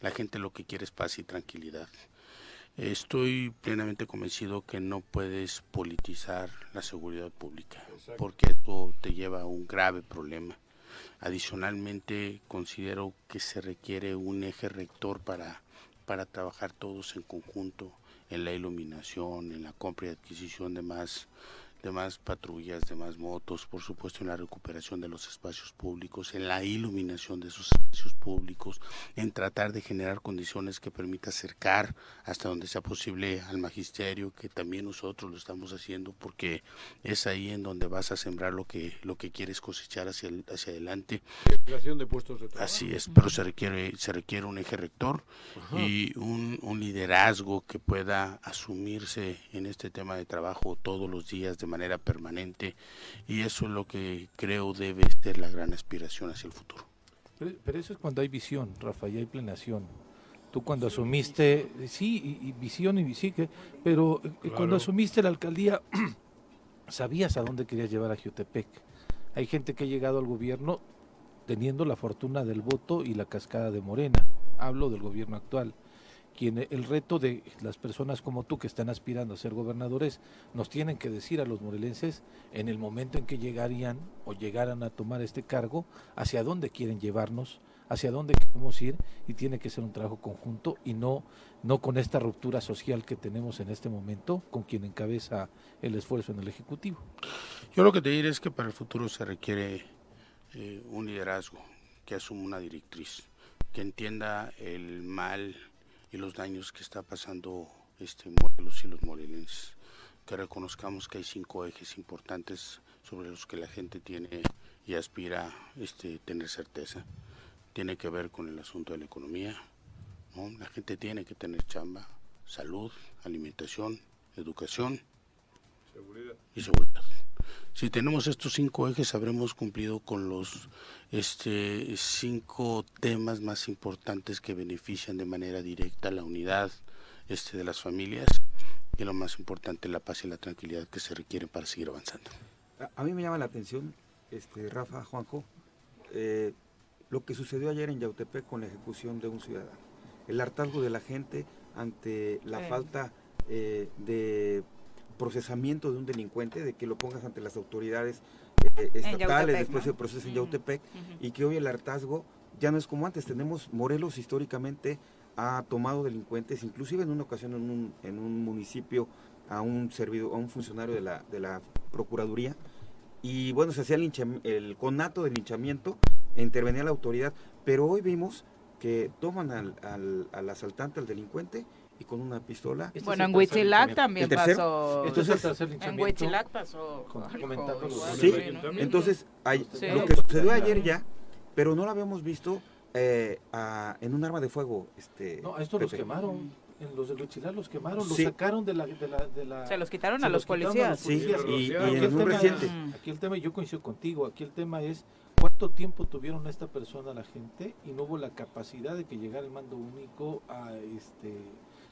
Speaker 6: La gente lo que quiere es paz y tranquilidad. Estoy plenamente convencido que no puedes politizar la seguridad pública, porque esto te lleva a un grave problema. Adicionalmente, considero que se requiere un eje rector para, para trabajar todos en conjunto en la iluminación, en la compra y adquisición de más, de más patrullas, de más motos, por supuesto en la recuperación de los espacios públicos, en la iluminación de esos espacios públicos, en tratar de generar condiciones que permita acercar hasta donde sea posible al magisterio, que también nosotros lo estamos haciendo, porque es ahí en donde vas a sembrar lo que, lo que quieres cosechar hacia, el- hacia adelante.
Speaker 2: creación de puestos de trabajo.
Speaker 6: Así es, pero se requiere, se requiere un eje rector y un, un liderazgo que pueda asumirse en este tema de trabajo todos los días de manera permanente y eso es lo que creo debe ser la gran aspiración hacia el futuro.
Speaker 3: Pero, pero eso es cuando hay visión, Rafa, y hay plenación. Tú cuando asumiste, sí, y, y visión y sí, que- pero eh,
Speaker 2: Claro.
Speaker 3: cuando asumiste la alcaldía, sabías a dónde querías llevar a Jutepec. Hay gente que ha llegado al gobierno teniendo la fortuna del voto y la cascada de Morena. Hablo del gobierno actual. Quien el reto de las personas como tú que están aspirando a ser gobernadores nos tienen que decir a los morelenses en el momento en que llegarían o llegaran a tomar este cargo hacia dónde quieren llevarnos, hacia dónde queremos ir y tiene que ser un trabajo conjunto y no no con esta ruptura social que tenemos en este momento con quien encabeza el esfuerzo en el ejecutivo.
Speaker 6: Yo lo que te diré es que para el futuro se requiere eh, un liderazgo que asuma una directriz, que entienda el mal y los daños que está pasando este Morelos y los morelenses, que reconozcamos que hay cinco ejes importantes sobre los que la gente tiene y aspira este tener certeza. Tiene que ver con el asunto de la economía, ¿no? La gente tiene que tener chamba, salud, alimentación, educación y seguridad. Si tenemos estos cinco ejes, habremos cumplido con los este, cinco temas más importantes que benefician de manera directa la unidad este, de las familias y lo más importante, la paz y la tranquilidad que se requieren para seguir avanzando.
Speaker 5: A, a mí me llama la atención, este, Rafa, Juanjo, eh, lo que sucedió ayer en Yautepec con la ejecución de un ciudadano. El hartazgo de la gente ante la
Speaker 1: Sí.
Speaker 5: falta eh, de procesamiento de un delincuente, de que lo pongas ante las autoridades eh, estatales, después
Speaker 1: ¿no?
Speaker 5: se procesa en Yautepec, y que hoy el hartazgo ya no es como antes. Tenemos Morelos históricamente ha tomado delincuentes, inclusive en una ocasión en un, en un municipio a un servidor, a un funcionario de la, de la Procuraduría, y bueno, se hacía el, el conato de linchamiento, e intervenía la autoridad, pero hoy vimos que toman al, al, al asaltante, al delincuente, y con una pistola.
Speaker 3: Este
Speaker 1: Bueno, en Huitzilac también
Speaker 5: ¿El tercero?
Speaker 1: pasó.
Speaker 3: Este
Speaker 5: Entonces,
Speaker 1: en. Huitzilac pasó.
Speaker 5: Sí. Entonces, hay-
Speaker 1: Sí.
Speaker 5: lo que sucedió ayer ya, pero no lo habíamos visto eh, a- en un arma de fuego. Este,
Speaker 3: No, a estos los quemaron. En los de Huichilac los quemaron, los
Speaker 5: Sí.
Speaker 3: sacaron de la, de la, de la-
Speaker 1: Se los quitaron
Speaker 3: se
Speaker 1: a los
Speaker 3: quitaron
Speaker 1: policías.
Speaker 5: Sí, y, y
Speaker 2: Aquí
Speaker 5: en
Speaker 3: el
Speaker 5: un
Speaker 3: tema-
Speaker 5: reciente.
Speaker 1: Mm.
Speaker 3: Aquí el tema, yo coincido contigo, aquí el tema es cuánto tiempo tuvieron a esta persona la gente y no hubo la capacidad de que llegara el mando único a este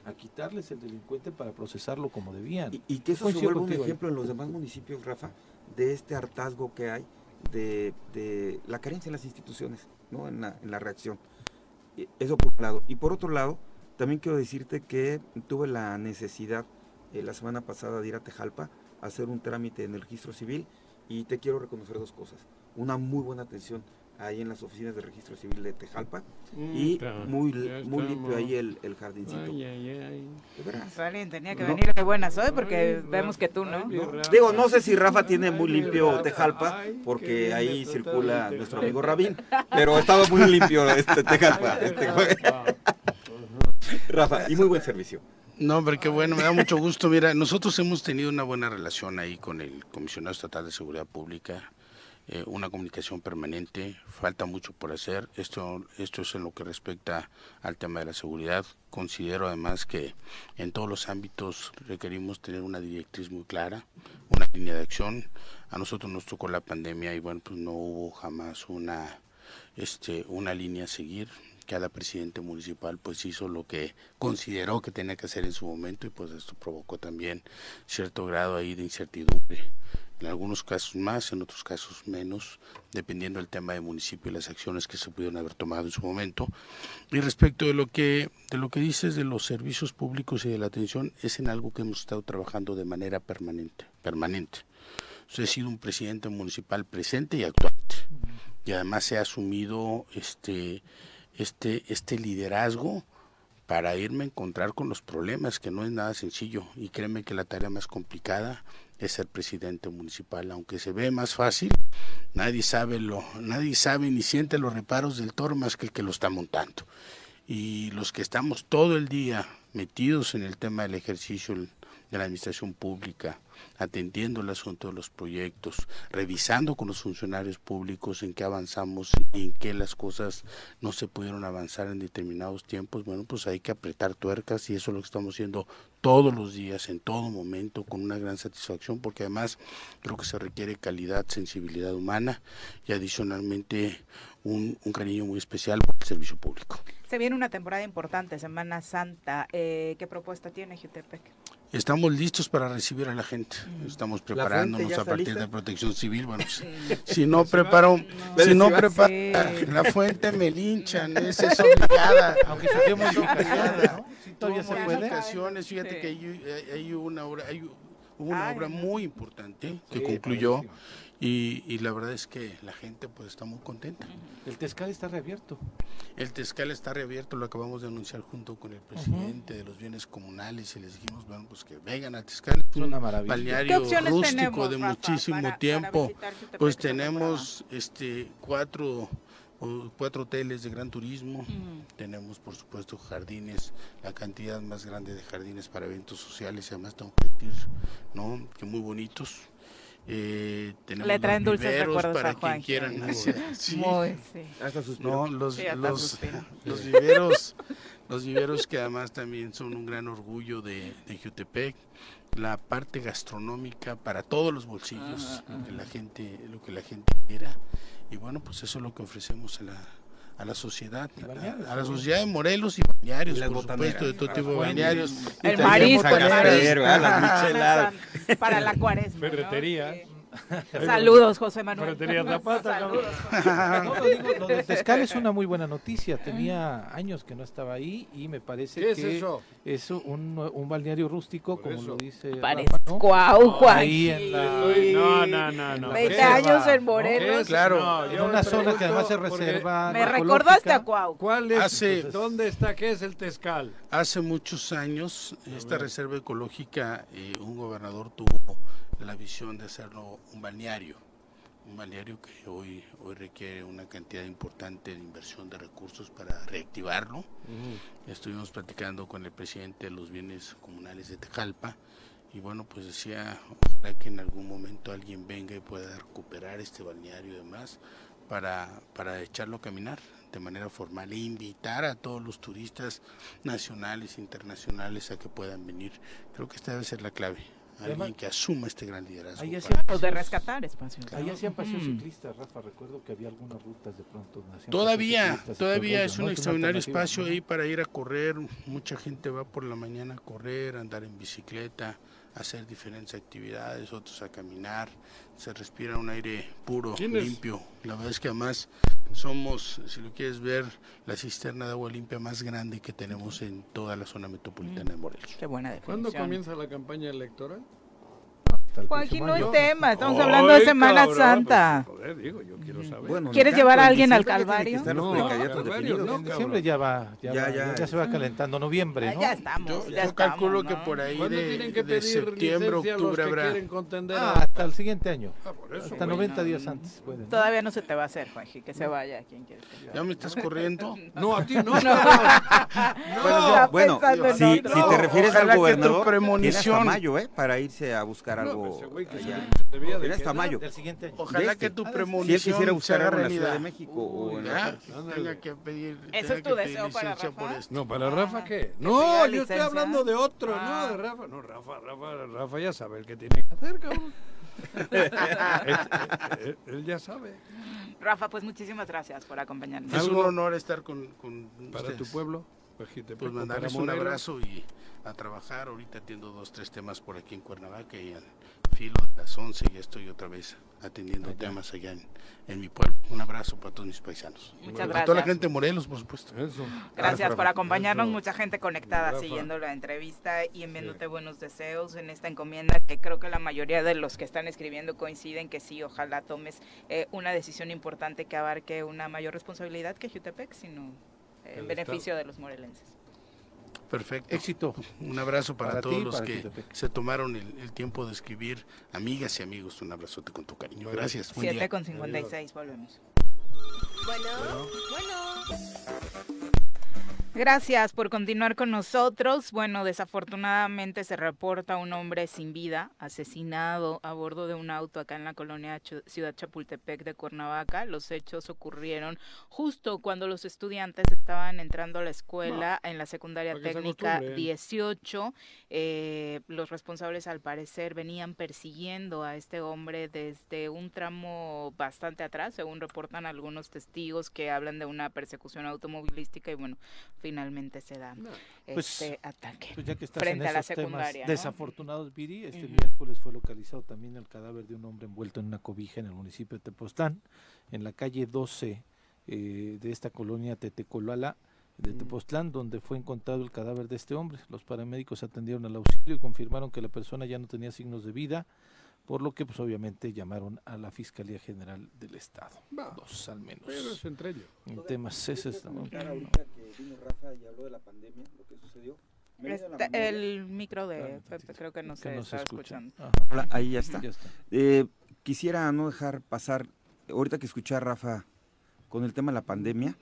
Speaker 3: a quitarles el delincuente para procesarlo como debían.
Speaker 5: Y, y que eso se vuelva un
Speaker 3: ahí.
Speaker 5: ejemplo en los demás municipios, Rafa, de este hartazgo que hay, de, de la carencia en las instituciones, ¿no? en, la, en la reacción. Y Eso por un lado. Y por otro lado, también quiero decirte que tuve la necesidad eh, la semana pasada de ir a Tejalpa a hacer un trámite en el registro civil y te quiero reconocer dos cosas. Una muy buena atención ahí en las oficinas de registro civil de Tejalpa
Speaker 2: Mm,
Speaker 5: y
Speaker 2: está,
Speaker 5: muy, muy limpio ahí el, el jardincito.
Speaker 2: Ay, ay, ay.
Speaker 1: Alguien tenía que
Speaker 5: No.
Speaker 1: venir de buenas hoy porque
Speaker 2: Ay,
Speaker 1: vemos que tú no.
Speaker 5: Digo, no sé si Rafa tiene muy limpio
Speaker 2: Rafa.
Speaker 5: Tejalpa, porque ahí circula nuestro amigo Rabín, pero estaba muy limpio este Tejalpa. este- Rafa, y muy buen servicio.
Speaker 6: No, hombre, qué bueno, me da mucho gusto. Mira, nosotros hemos tenido una buena relación ahí con el Comisionado Estatal de Seguridad Pública, eh, una comunicación permanente, falta mucho por hacer. Esto, esto es en lo que respecta al tema de la seguridad. Considero además que en todos los ámbitos requerimos tener una directriz muy clara, una línea de acción. A nosotros nos tocó la pandemia y bueno, pues no hubo jamás una, este, una línea a seguir cada presidente municipal pues hizo lo que consideró que tenía que hacer en su momento y pues esto provocó también cierto grado ahí de incertidumbre en algunos casos más, en otros casos menos, dependiendo del tema de municipio y las acciones que se pudieron haber tomado en su momento. Y respecto de lo que de lo que dices de los servicios públicos y de la atención, es en algo que hemos estado trabajando de manera permanente, permanente. He sido un presidente municipal presente y actuante. Y además he asumido este este, este liderazgo para irme a encontrar con los problemas, que no es nada sencillo. Y créeme que la tarea más complicada es ser presidente municipal, aunque se ve más fácil, nadie sabe lo, nadie sabe ni siente los reparos del toro más que el que lo está montando. Y los que estamos todo el día metidos en el tema del ejercicio de la administración pública, atendiendo el asunto de los proyectos, revisando con los funcionarios públicos en qué avanzamos y en qué las cosas no se pudieron avanzar en determinados tiempos, bueno, pues hay que apretar tuercas y eso es lo que estamos haciendo todos los días, en todo momento, con una gran satisfacción, porque además creo que se requiere calidad, sensibilidad humana y adicionalmente un, cariño muy especial por el servicio público.
Speaker 1: Se viene una temporada importante, Semana Santa. Eh, ¿Qué propuesta tiene Jutepec?
Speaker 6: Estamos listos para recibir a la gente. Estamos preparándonos a partir
Speaker 5: lista?
Speaker 6: de Protección Civil. Bueno, pues, si no preparo, si no preparo la fuente me linchan, esa es obligada.
Speaker 3: Aunque surgió modificaciones, ¿no? Sí, todavía se puede.
Speaker 6: fíjate
Speaker 1: Sí.
Speaker 6: que hay, hay- una obra, hay hubo una
Speaker 1: Ay,
Speaker 6: obra muy importante que
Speaker 3: Sí,
Speaker 6: concluyó. Y, y la verdad es que la gente pues está muy contenta.
Speaker 3: El Tezcal está reabierto.
Speaker 6: El Tezcal está reabierto, lo acabamos de anunciar junto con el presidente de los bienes comunales y les dijimos, bueno, pues que vengan al Tezcal.
Speaker 3: Es una maravilla.
Speaker 1: ¿Qué
Speaker 6: balneario rústico
Speaker 1: tenemos,
Speaker 6: de
Speaker 1: Rafa,
Speaker 6: muchísimo
Speaker 1: para-
Speaker 6: tiempo. pues tenemos este cuatro cuatro hoteles de gran turismo. Tenemos, por supuesto, jardines, la cantidad más grande de jardines para eventos sociales, y además tengo que decir, ¿no? Que muy bonitos. Eh, tenemos
Speaker 1: Le traen
Speaker 6: los
Speaker 1: dulces recuerdos
Speaker 6: para
Speaker 1: a Juan
Speaker 6: quien quieran. Sí.
Speaker 1: Muy, sí.
Speaker 5: Hasta suspiró.
Speaker 6: No, los,
Speaker 1: Sí, hasta
Speaker 6: los, los viveros, los viveros que además también son un gran orgullo de, de Jutepec, la parte gastronómica para todos los bolsillos, lo que la gente, lo que la gente quiera, y bueno, pues eso es lo que ofrecemos a la a la sociedad, a, a la sociedad de Morelos y balnearios, por supuesto, de todo tipo de balnearios.
Speaker 1: El marisco, el marisco. Para la cuaresma. ¿no?
Speaker 2: Ferretería.
Speaker 1: Sí. Saludos, José Manuel.
Speaker 2: Ferretería Zapata, cabrón.
Speaker 1: Saludos.
Speaker 3: No, lo digo, lo del Tezcal es una muy buena noticia. Tenía años que no estaba ahí y me parece
Speaker 2: ¿Qué es
Speaker 3: que
Speaker 2: eso?
Speaker 3: es un, un balneario rústico,
Speaker 2: Por
Speaker 3: como
Speaker 2: eso.
Speaker 3: lo dice
Speaker 1: Parezco
Speaker 3: Rafa, ¿no?
Speaker 1: Guau, Juan.
Speaker 3: Ahí en la-.
Speaker 2: No, no, no, no.
Speaker 1: 20
Speaker 2: ¿Qué
Speaker 1: años en Morelos.
Speaker 6: Claro.
Speaker 2: No,
Speaker 3: En una zona que además se reserva.
Speaker 1: Me recordaste a
Speaker 3: ecológica.
Speaker 1: Cuau.
Speaker 2: ¿Cuál es?
Speaker 6: Hace-
Speaker 2: ¿Dónde está? ¿Qué es el Tezcal?
Speaker 6: Hace muchos años, esta reserva ecológica, eh, un gobernador tuvo la visión de hacerlo un balneario, un balneario que hoy, hoy requiere una cantidad importante de inversión de recursos para reactivarlo. Estuvimos platicando con el presidente de los bienes comunales de Tejalpa y bueno, pues decía, ojalá que en algún momento alguien venga y pueda recuperar este balneario y demás para, para echarlo a caminar de manera formal e invitar a todos los turistas nacionales e internacionales a que puedan venir. Creo que esta debe ser la clave. Alguien
Speaker 3: Además-
Speaker 6: que asuma este gran liderazgo.
Speaker 3: Ahí hacían
Speaker 1: Pues de
Speaker 3: paseos-
Speaker 1: rescatar espacios.
Speaker 3: Ahí
Speaker 1: ¿no?
Speaker 3: hacían paseos
Speaker 1: Mm.
Speaker 3: ciclistas, Rafa. Recuerdo que había algunas rutas de pronto.
Speaker 6: Todavía,
Speaker 3: paseos
Speaker 6: todavía es un
Speaker 3: ¿no?
Speaker 6: extraordinario espacio
Speaker 3: ¿no?
Speaker 6: ahí para ir a correr. Mucha gente va por la mañana a correr, a andar en bicicleta, hacer diferentes actividades, otros a caminar. Se respira un aire puro, limpio. La verdad es que además somos, si lo quieres ver, la cisterna de agua limpia más grande que tenemos en toda la zona metropolitana de Morelos.
Speaker 1: Qué buena definición.
Speaker 2: ¿Cuándo comienza la campaña electoral?
Speaker 3: Hasta el
Speaker 1: Joaquín, no
Speaker 3: año.
Speaker 1: es tema, estamos hablando de Semana
Speaker 2: cabrón,
Speaker 1: Santa.
Speaker 2: pues, joder, digo, yo quiero saber.
Speaker 5: Bueno,
Speaker 1: ¿Quieres llevar a
Speaker 5: en
Speaker 1: alguien al Calvario?
Speaker 2: No,
Speaker 5: precandidatos
Speaker 2: Calvario,
Speaker 5: definidos.
Speaker 2: no,
Speaker 3: En
Speaker 2: cabrón.
Speaker 3: diciembre ya va, ya,
Speaker 5: Ya,
Speaker 3: va,
Speaker 5: ya,
Speaker 3: ya se va calentando noviembre, ¿no?
Speaker 1: ya estamos,
Speaker 6: Yo,
Speaker 1: ya
Speaker 6: yo calculo que por ahí
Speaker 2: ¿Cuándo
Speaker 6: de,
Speaker 2: que
Speaker 6: septiembre, octubre habrá.
Speaker 3: Ah, hasta el siguiente año.
Speaker 2: Ah, por eso,
Speaker 3: Hasta
Speaker 2: güey.
Speaker 3: 90 días antes pueden.
Speaker 1: Todavía no se te va a hacer, Juanji, que se vaya quien quieres que
Speaker 6: ¿Ya me estás corriendo?
Speaker 2: No, a ti no.
Speaker 5: Bueno, si, te refieres al gobernador, tienes mayo, ¿eh? Para irse a buscar algo.
Speaker 2: Pues que
Speaker 5: allá. Tienes hasta mayo.
Speaker 3: Del siguiente año.
Speaker 6: Ojalá
Speaker 5: De este.
Speaker 6: que tu
Speaker 5: Si él
Speaker 6: premonición
Speaker 5: quisiera buscar en la Ciudad de. México o en
Speaker 6: tenga que pedir,
Speaker 1: ¿Eso es tu
Speaker 6: que
Speaker 1: deseo para Rafa?
Speaker 6: por esto.
Speaker 2: No, para Rafa, ¿qué? No, yo estoy hablando de otro,
Speaker 1: Ah.
Speaker 2: no, de Rafa. No, Rafa, Rafa, Rafa ya sabe el que tiene que hacer, cabrón. él, él- ya sabe.
Speaker 1: Rafa, pues muchísimas gracias por acompañarnos.
Speaker 6: Es un honor estar con, con
Speaker 2: Para
Speaker 6: ustedes.
Speaker 2: tu pueblo, Pajitepec,
Speaker 6: Pues
Speaker 2: para
Speaker 6: mandarles un abrazo y a trabajar. Ahorita atiendo dos, tres temas por aquí en Cuernavaca y al filo de las 11 ya estoy otra vez atendiendo temas allá en, en mi pueblo. Un abrazo para todos mis paisanos.
Speaker 1: Muchas
Speaker 6: A toda la
Speaker 1: gracias.
Speaker 6: gente de Morelos, por supuesto.
Speaker 2: Eso.
Speaker 1: Gracias por acompañarnos,
Speaker 2: Eso.
Speaker 1: mucha gente conectada
Speaker 2: Rafa.
Speaker 1: siguiendo la entrevista y enviándote buenos deseos en esta encomienda que creo que la mayoría de los que están escribiendo coinciden que sí, ojalá tomes eh, una decisión importante que abarque una mayor responsabilidad que Jutepec, sino en
Speaker 2: El
Speaker 1: beneficio de los morelenses.
Speaker 6: Perfecto.
Speaker 3: Éxito.
Speaker 6: Un abrazo para,
Speaker 3: Para
Speaker 6: todos
Speaker 3: ti
Speaker 6: los
Speaker 3: para
Speaker 6: que se tomaron el, el tiempo de escribir. Amigas y amigos, un abrazote con tu cariño.
Speaker 2: Bueno,
Speaker 6: Gracias. Buen
Speaker 1: 7
Speaker 6: día.
Speaker 1: con 56, volvemos.
Speaker 7: Bueno, bueno.
Speaker 1: Gracias por continuar con nosotros. Bueno, desafortunadamente se reporta un hombre sin vida asesinado a bordo de un auto acá en la colonia Ciudad Chapultepec de Cuernavaca. Los hechos ocurrieron justo cuando los estudiantes estaban entrando a la escuela en la secundaria
Speaker 2: se
Speaker 1: técnica
Speaker 2: acostumbren.
Speaker 1: 18. Eh, los responsables al parecer venían persiguiendo a este hombre desde un tramo bastante atrás, según reportan algunos testigos que hablan de una persecución automovilística y bueno, finalmente se da
Speaker 3: Pues-
Speaker 1: este ataque.
Speaker 3: Pues ya que estás
Speaker 1: Frente
Speaker 3: en
Speaker 1: a la
Speaker 3: temas
Speaker 1: secundaria, ¿no?
Speaker 3: desafortunados, Viri, este miércoles fue localizado también el cadáver de un hombre envuelto en una cobija en el municipio de Tepoztlán, en la calle 12 eh, de esta colonia Tetecolala de Tepoztlán, donde fue encontrado el cadáver de este hombre. Los paramédicos atendieron al auxilio y confirmaron que la persona ya no tenía signos de vida, por lo que pues obviamente llamaron a la Fiscalía General del Estado. Dos al menos.
Speaker 2: Pero es entre ellos.
Speaker 3: En temas ese es-
Speaker 5: ahorita que vino Rafa y habló de la pandemia, lo que sucedió.
Speaker 1: El micro de
Speaker 3: Ah,
Speaker 1: Pepe creo que no
Speaker 3: que
Speaker 1: se
Speaker 3: no
Speaker 1: está
Speaker 3: escucha.
Speaker 1: escuchando.
Speaker 5: Hola, ahí ya está.
Speaker 3: ya está.
Speaker 5: Eh, quisiera no dejar pasar, ahorita que escuché a Rafa con el tema de la pandemia,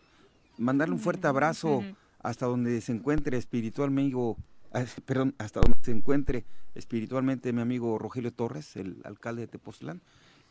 Speaker 5: mandarle un fuerte abrazo hasta donde se encuentre espiritualmente, ah, perdón, hasta donde se encuentre espiritualmente mi amigo Rogelio Torres, el alcalde de Tepoztlán,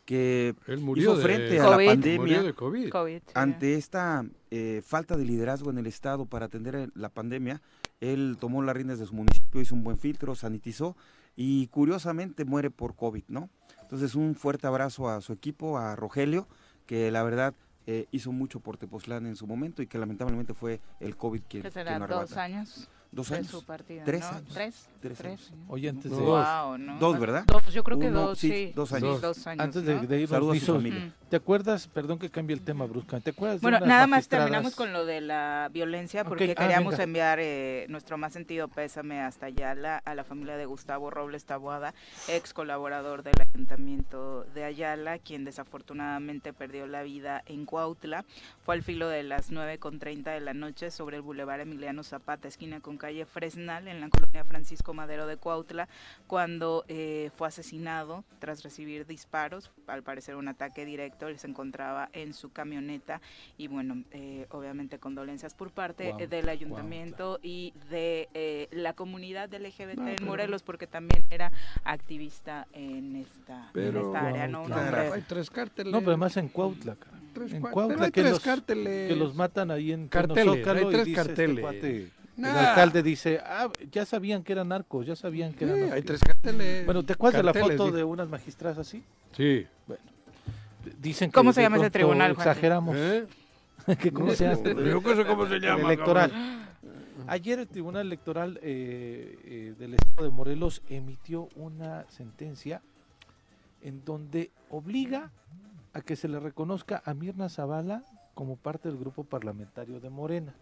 Speaker 5: que
Speaker 2: Él murió
Speaker 5: hizo
Speaker 2: de
Speaker 5: frente a
Speaker 1: COVID.
Speaker 5: la pandemia
Speaker 2: Murió de COVID.
Speaker 1: COVID, sí.
Speaker 5: ante esta eh, falta de liderazgo en el Estado para atender la pandemia, él tomó las riendas de su municipio, hizo un buen filtro, sanitizó y curiosamente muere por COVID, ¿no? Entonces un fuerte abrazo a su equipo, a Rogelio, que la verdad eh, hizo mucho por Tepoztlán en su momento y que lamentablemente fue el COVID quien,
Speaker 1: ¿Qué
Speaker 5: quien lo
Speaker 1: ¿Dos años?
Speaker 5: Dos
Speaker 1: de
Speaker 5: años.
Speaker 1: su
Speaker 5: Tres
Speaker 1: ¿no?
Speaker 5: años.
Speaker 1: ¿Tres?
Speaker 5: Tres años.
Speaker 1: sí.
Speaker 3: Oye, antes de,
Speaker 2: Dos.
Speaker 1: ¿no?
Speaker 5: Dos, ¿verdad?
Speaker 1: Dos, yo creo que
Speaker 5: Uno,
Speaker 1: dos,
Speaker 5: sí, dos
Speaker 1: Sí,
Speaker 5: años.
Speaker 1: dos años,
Speaker 3: antes de, de irnos,
Speaker 5: Saludos a su familia.
Speaker 3: ¿Te acuerdas? Perdón que cambie el tema brusca. ¿Te acuerdas?
Speaker 1: Bueno, nada más terminamos con lo de la violencia porque
Speaker 3: ah,
Speaker 1: queríamos
Speaker 3: venga.
Speaker 1: enviar eh, nuestro más sentido pésame hasta Ayala a la familia de Gustavo Robles Taboada, ex colaborador del ayuntamiento de Ayala, quien desafortunadamente perdió la vida en Cuautla. Fue al filo de las 9.30 de la noche sobre el bulevar Emiliano Zapata, esquina con calle Fresnal, en la colonia Francisco Madero de Cuautla, cuando eh, fue asesinado tras recibir disparos, al parecer un ataque directo, él se encontraba en su camioneta y bueno, eh, obviamente condolencias por parte del ayuntamiento y de eh, la comunidad del LGBT
Speaker 2: No,
Speaker 1: en Morelos porque también era activista en esta, en área, ¿no? Hombre-
Speaker 2: Hay tres cárteles.
Speaker 3: No, pero además en Cuautla, cara.
Speaker 2: Tres
Speaker 3: en
Speaker 2: cua-
Speaker 3: Cuautla
Speaker 2: pero hay
Speaker 3: que
Speaker 2: tres
Speaker 3: los,
Speaker 2: cárteles.
Speaker 3: que los matan ahí en
Speaker 2: Carteles,
Speaker 3: Zócalo
Speaker 2: hay
Speaker 3: y
Speaker 2: tres
Speaker 3: dice este
Speaker 2: carteles.
Speaker 3: el alcalde dice, ah, ya sabían que eran narcos, ya sabían que
Speaker 2: Sí,
Speaker 3: eran
Speaker 2: hay
Speaker 3: narcos".
Speaker 2: tres cárteles.
Speaker 3: Bueno, ¿te acuerdas de la
Speaker 2: Carteles,
Speaker 3: foto de unas magistradas así?
Speaker 2: Sí.
Speaker 3: Dicen que
Speaker 1: ¿Cómo se llama ese tribunal?
Speaker 3: Exageramos.
Speaker 2: ¿Eh?
Speaker 3: que ¿Cómo se llama?
Speaker 2: Yo no sé cómo se
Speaker 3: El
Speaker 2: llama.
Speaker 3: electoral.
Speaker 2: cabrón.
Speaker 3: Ayer el Tribunal Electoral eh, eh, del Estado de Morelos emitió una sentencia en donde obliga a que se le reconozca a Mirna Zavala como parte del grupo parlamentario de Morena.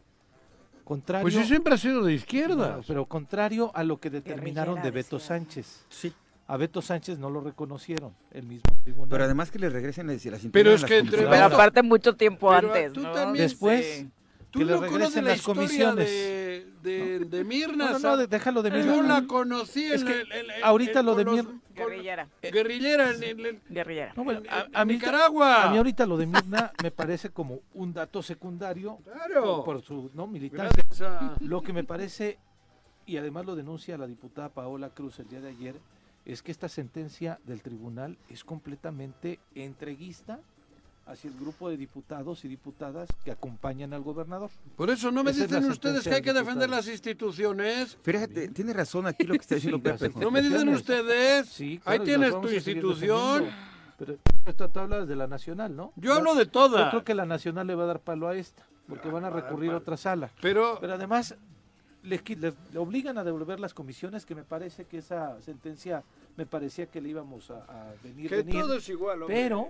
Speaker 3: Contrario,
Speaker 2: Pues sí, siempre ha sido de izquierda.
Speaker 3: no, pero contrario a lo que determinaron de Beto. Sánchez.
Speaker 5: Sí.
Speaker 3: A Beto Sánchez no lo reconocieron, el mismo tribunal.
Speaker 5: Pero además que le regresen las las
Speaker 2: Pero
Speaker 5: integran
Speaker 2: es que entre
Speaker 1: Pero aparte mucho tiempo
Speaker 2: Pero
Speaker 1: antes,
Speaker 2: tú
Speaker 1: ¿no?
Speaker 2: también-
Speaker 3: Después,
Speaker 1: Sí.
Speaker 2: Tú
Speaker 3: que le
Speaker 2: no
Speaker 3: regresen
Speaker 2: la
Speaker 3: las comisiones.
Speaker 2: de, de, de Mirna.
Speaker 3: No, no, no, déjalo de
Speaker 2: Yo
Speaker 3: Mirna.
Speaker 2: la conocí
Speaker 3: Es
Speaker 2: en
Speaker 3: que
Speaker 2: el- el- el-
Speaker 3: ahorita
Speaker 2: el-
Speaker 3: lo de
Speaker 2: con los-
Speaker 3: Mir-
Speaker 2: con-
Speaker 1: Guerrillera.
Speaker 2: Guerrillera en, el- el-
Speaker 1: Guerrillera.
Speaker 3: No, bueno, a,
Speaker 2: en
Speaker 3: a mí,
Speaker 2: Nicaragua.
Speaker 3: a mí ahorita lo de Mirna me parece como un dato secundario
Speaker 2: Claro.
Speaker 3: por, por su no militancia.
Speaker 2: Gracias a-
Speaker 3: Lo que me parece, y además lo denuncia la diputada Paola Cruz el día de ayer, es que esta sentencia del tribunal es completamente entreguista hacia el grupo de diputados y diputadas que acompañan al gobernador.
Speaker 2: Por eso no me
Speaker 3: Esa
Speaker 2: dicen ustedes que hay que defender las instituciones.
Speaker 5: Fíjate, tiene razón aquí lo que está diciendo
Speaker 3: Sí,
Speaker 5: Pepe.
Speaker 2: No me dicen ustedes.
Speaker 3: Sí,
Speaker 2: Ahí
Speaker 3: claro,
Speaker 2: tienes tu institución.
Speaker 3: Pero esto tú hablas de la nacional, ¿no?
Speaker 2: Yo hablo de todas.
Speaker 3: Yo creo que la nacional le va a dar palo a esta, porque van a recurrir a otra sala.
Speaker 2: Pero
Speaker 3: Pero además le, qui- le- le obligan a devolver las comisiones, que me parece que esa sentencia me parecía que le íbamos a, a venir,
Speaker 2: que
Speaker 3: venir.
Speaker 2: todo es igual. hombre.
Speaker 3: pero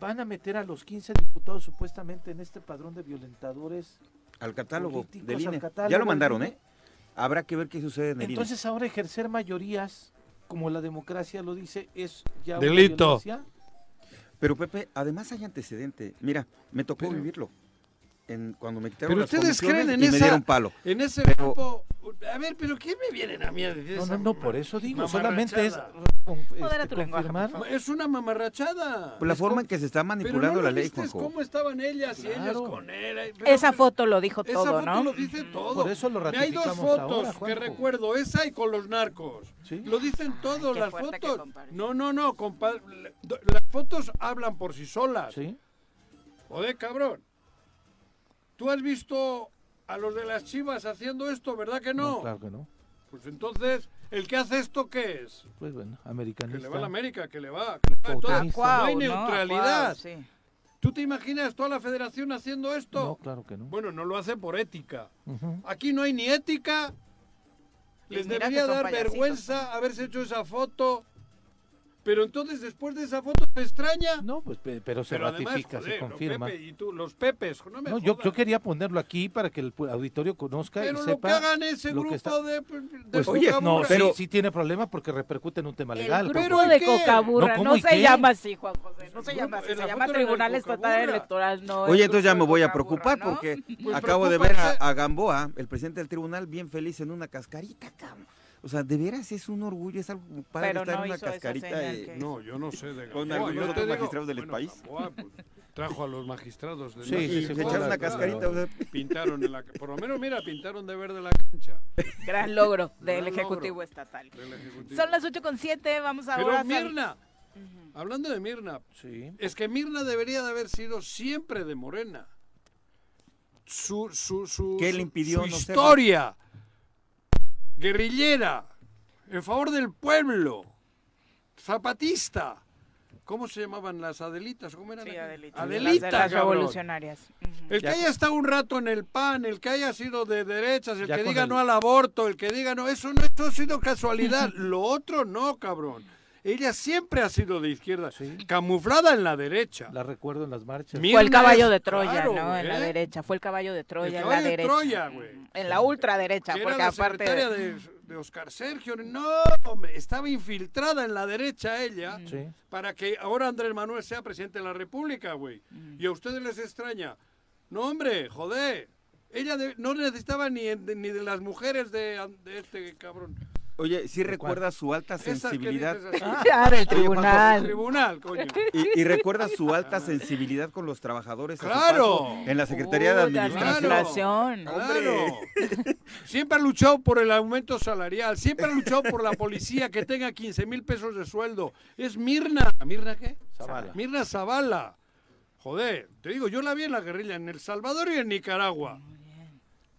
Speaker 3: van a meter a los 15 diputados supuestamente en este padrón de violentadores.
Speaker 5: Al catálogo del
Speaker 3: al
Speaker 5: INE.
Speaker 3: catálogo
Speaker 5: Ya lo mandaron,
Speaker 3: INE.
Speaker 5: ¿eh? Habrá que ver qué sucede en el INE.
Speaker 3: Entonces ahora ejercer mayorías, como la democracia lo dice, es ya una
Speaker 2: Delito.
Speaker 3: violencia.
Speaker 5: Pero Pepe, además hay antecedente. Mira, me tocó
Speaker 2: Pero-
Speaker 5: vivirlo. En, cuando me quitaron
Speaker 2: Pero
Speaker 5: las
Speaker 2: ustedes creen en
Speaker 5: y me
Speaker 2: esa-
Speaker 5: dieron palo.
Speaker 2: En ese
Speaker 5: Pero-
Speaker 2: grupo. A ver, pero ¿qué me vienen a mí a decir
Speaker 3: No,
Speaker 2: esa
Speaker 3: no, no, por eso digo, solamente es este, confirmar.
Speaker 2: Es una mamarrachada.
Speaker 5: Por la
Speaker 2: Es
Speaker 5: forma en que se está
Speaker 2: Pero
Speaker 5: manipulando
Speaker 2: no
Speaker 5: la ley, Juanjo.
Speaker 2: cómo estaban ellas y
Speaker 3: Claro.
Speaker 2: con él. pero-
Speaker 1: Esa
Speaker 2: pero-
Speaker 1: foto lo dijo
Speaker 2: Esa
Speaker 1: todo,
Speaker 2: foto
Speaker 1: ¿no?
Speaker 2: lo dice todo.
Speaker 3: Por eso lo
Speaker 2: Me Hay dos
Speaker 3: ratificamos
Speaker 2: fotos
Speaker 3: ahora,
Speaker 2: que recuerdo, esa y con los narcos.
Speaker 3: Sí.
Speaker 2: Lo dicen todos
Speaker 1: qué
Speaker 2: las fotos. No, no, no, compadre. Las fotos hablan por sí solas.
Speaker 3: ¿Sí?
Speaker 2: Joder, cabrón. Tú has visto a los de las chivas haciendo esto, ¿verdad que no?
Speaker 3: claro que no.
Speaker 2: Pues entonces, ¿el que hace esto qué es?
Speaker 3: Pues bueno,
Speaker 2: Que
Speaker 3: americanista.
Speaker 2: le va a la América, que le va. Que le va. Entonces, no hay
Speaker 1: ¿no?
Speaker 2: neutralidad.
Speaker 1: Cuau, sí.
Speaker 2: ¿Tú te imaginas toda la federación haciendo esto?
Speaker 3: No, claro que no.
Speaker 2: Bueno, no lo hace por ética.
Speaker 3: Ujú.
Speaker 2: Aquí no hay ni ética. Les
Speaker 1: que
Speaker 2: debería dar vergüenza haberse hecho esa foto. Pero entonces, después de esa foto, ¿te extraña?
Speaker 3: No, pues pe- pero se
Speaker 2: Pero además,
Speaker 3: ratifica,
Speaker 2: joder,
Speaker 3: se confirma.
Speaker 2: Pepe y tú, los Pepes, no me
Speaker 3: No, yo, yo quería ponerlo aquí para que el auditorio conozca
Speaker 2: Pero
Speaker 3: y
Speaker 2: lo
Speaker 3: sepa.
Speaker 2: que hagan ese
Speaker 3: lo que
Speaker 2: grupo
Speaker 3: está-
Speaker 2: de, de
Speaker 3: Pues,
Speaker 5: Oye,
Speaker 3: no, sí,
Speaker 5: pero-
Speaker 3: sí tiene problema porque repercute en un tema legal.
Speaker 1: El grupo
Speaker 2: ¿y
Speaker 1: de cocaburra
Speaker 3: No,
Speaker 1: no,
Speaker 3: ¿cómo y
Speaker 1: se
Speaker 3: qué?
Speaker 1: llama así, Juan José. No se llama así, se
Speaker 2: la
Speaker 1: llama Tribunal Estatal. Electoral. No
Speaker 5: Oye, entonces ya me voy a preocupar
Speaker 1: ¿no?
Speaker 5: porque
Speaker 2: Pues
Speaker 5: acabo de ver a Gamboa, el presidente del tribunal, bien feliz en una cascarita, cabrón. O sea, de veras es un orgullo, es algo padre
Speaker 1: Pero
Speaker 5: estar
Speaker 1: no
Speaker 5: en una cascarita.
Speaker 1: que-
Speaker 2: No, yo no sé de
Speaker 5: Con algunos otros
Speaker 2: digo-
Speaker 5: magistrados del
Speaker 2: bueno,
Speaker 5: país.
Speaker 2: Gamboa, pues, trajo a los magistrados de
Speaker 3: Sí,
Speaker 2: México.
Speaker 3: sí, sí,
Speaker 5: se echaron
Speaker 3: la-
Speaker 5: una cascarita. o sea,
Speaker 2: Pintaron en la, por lo menos, mira, pintaron de verde la cancha
Speaker 1: Gran logro del
Speaker 2: Gran
Speaker 1: Ejecutivo
Speaker 2: logro.
Speaker 1: Estatal.
Speaker 2: del Ejecutivo.
Speaker 1: Son las 8 con 7, vamos
Speaker 2: Pero
Speaker 1: ahora a sal-
Speaker 2: Mirna, hablando de Mirna,
Speaker 3: Sí.
Speaker 2: es que Mirna debería de haber sido siempre de Morena. Su, su, su,
Speaker 5: ¿Qué le impidió
Speaker 2: su
Speaker 5: no
Speaker 2: historia guerrillera, en favor del pueblo, zapatista. ¿Cómo se llamaban las Adelitas? ¿Cómo eran?
Speaker 1: Sí,
Speaker 2: aquellas?
Speaker 1: Adelita.
Speaker 2: Adelita,
Speaker 1: Las, revolucionarias.
Speaker 2: El que
Speaker 3: Ya
Speaker 2: haya estado un rato en el PAN, el que haya sido de derechas, el
Speaker 3: Ya
Speaker 2: que diga
Speaker 3: el-
Speaker 2: no al aborto, el que diga no, eso no eso ha sido casualidad. Lo otro no, cabrón. Ella siempre ha sido de izquierda,
Speaker 3: Sí.
Speaker 2: camuflada en la derecha.
Speaker 3: La recuerdo en las marchas.
Speaker 1: Fue el caballo de Troya,
Speaker 2: claro,
Speaker 1: ¿no? En la
Speaker 2: ¿eh?
Speaker 1: derecha. Fue el caballo de Troya
Speaker 2: El
Speaker 1: en la
Speaker 2: de
Speaker 1: derecha.
Speaker 2: Troya, güey.
Speaker 1: En la ultraderecha, porque
Speaker 2: la
Speaker 1: aparte.
Speaker 2: secretaria de, de Oscar Sergio. No, hombre, estaba infiltrada en la derecha ella
Speaker 3: Sí.
Speaker 2: para que ahora Andrés Manuel sea presidente de la República, güey. Y a ustedes les extraña. No, hombre, joder. Ella de- no necesitaba ni, de- ni de las mujeres de, de este cabrón.
Speaker 5: Oye, sí recuerda su alta sensibilidad.
Speaker 1: Ah, del
Speaker 2: El
Speaker 1: tribunal.
Speaker 2: tribunal, coño.
Speaker 5: Y, y recuerda su alta sensibilidad con los trabajadores
Speaker 2: Claro.
Speaker 5: en la Secretaría de Administración.
Speaker 1: administración.
Speaker 2: Claro. Siempre ha luchado por el aumento salarial, siempre ha luchado por la policía que tenga 15 mil pesos de sueldo. Es Mirna. ¿Mirna qué?
Speaker 3: Zavala.
Speaker 2: Mirna Zavala. Joder, te digo, yo la vi en la guerrilla en El Salvador y en Nicaragua.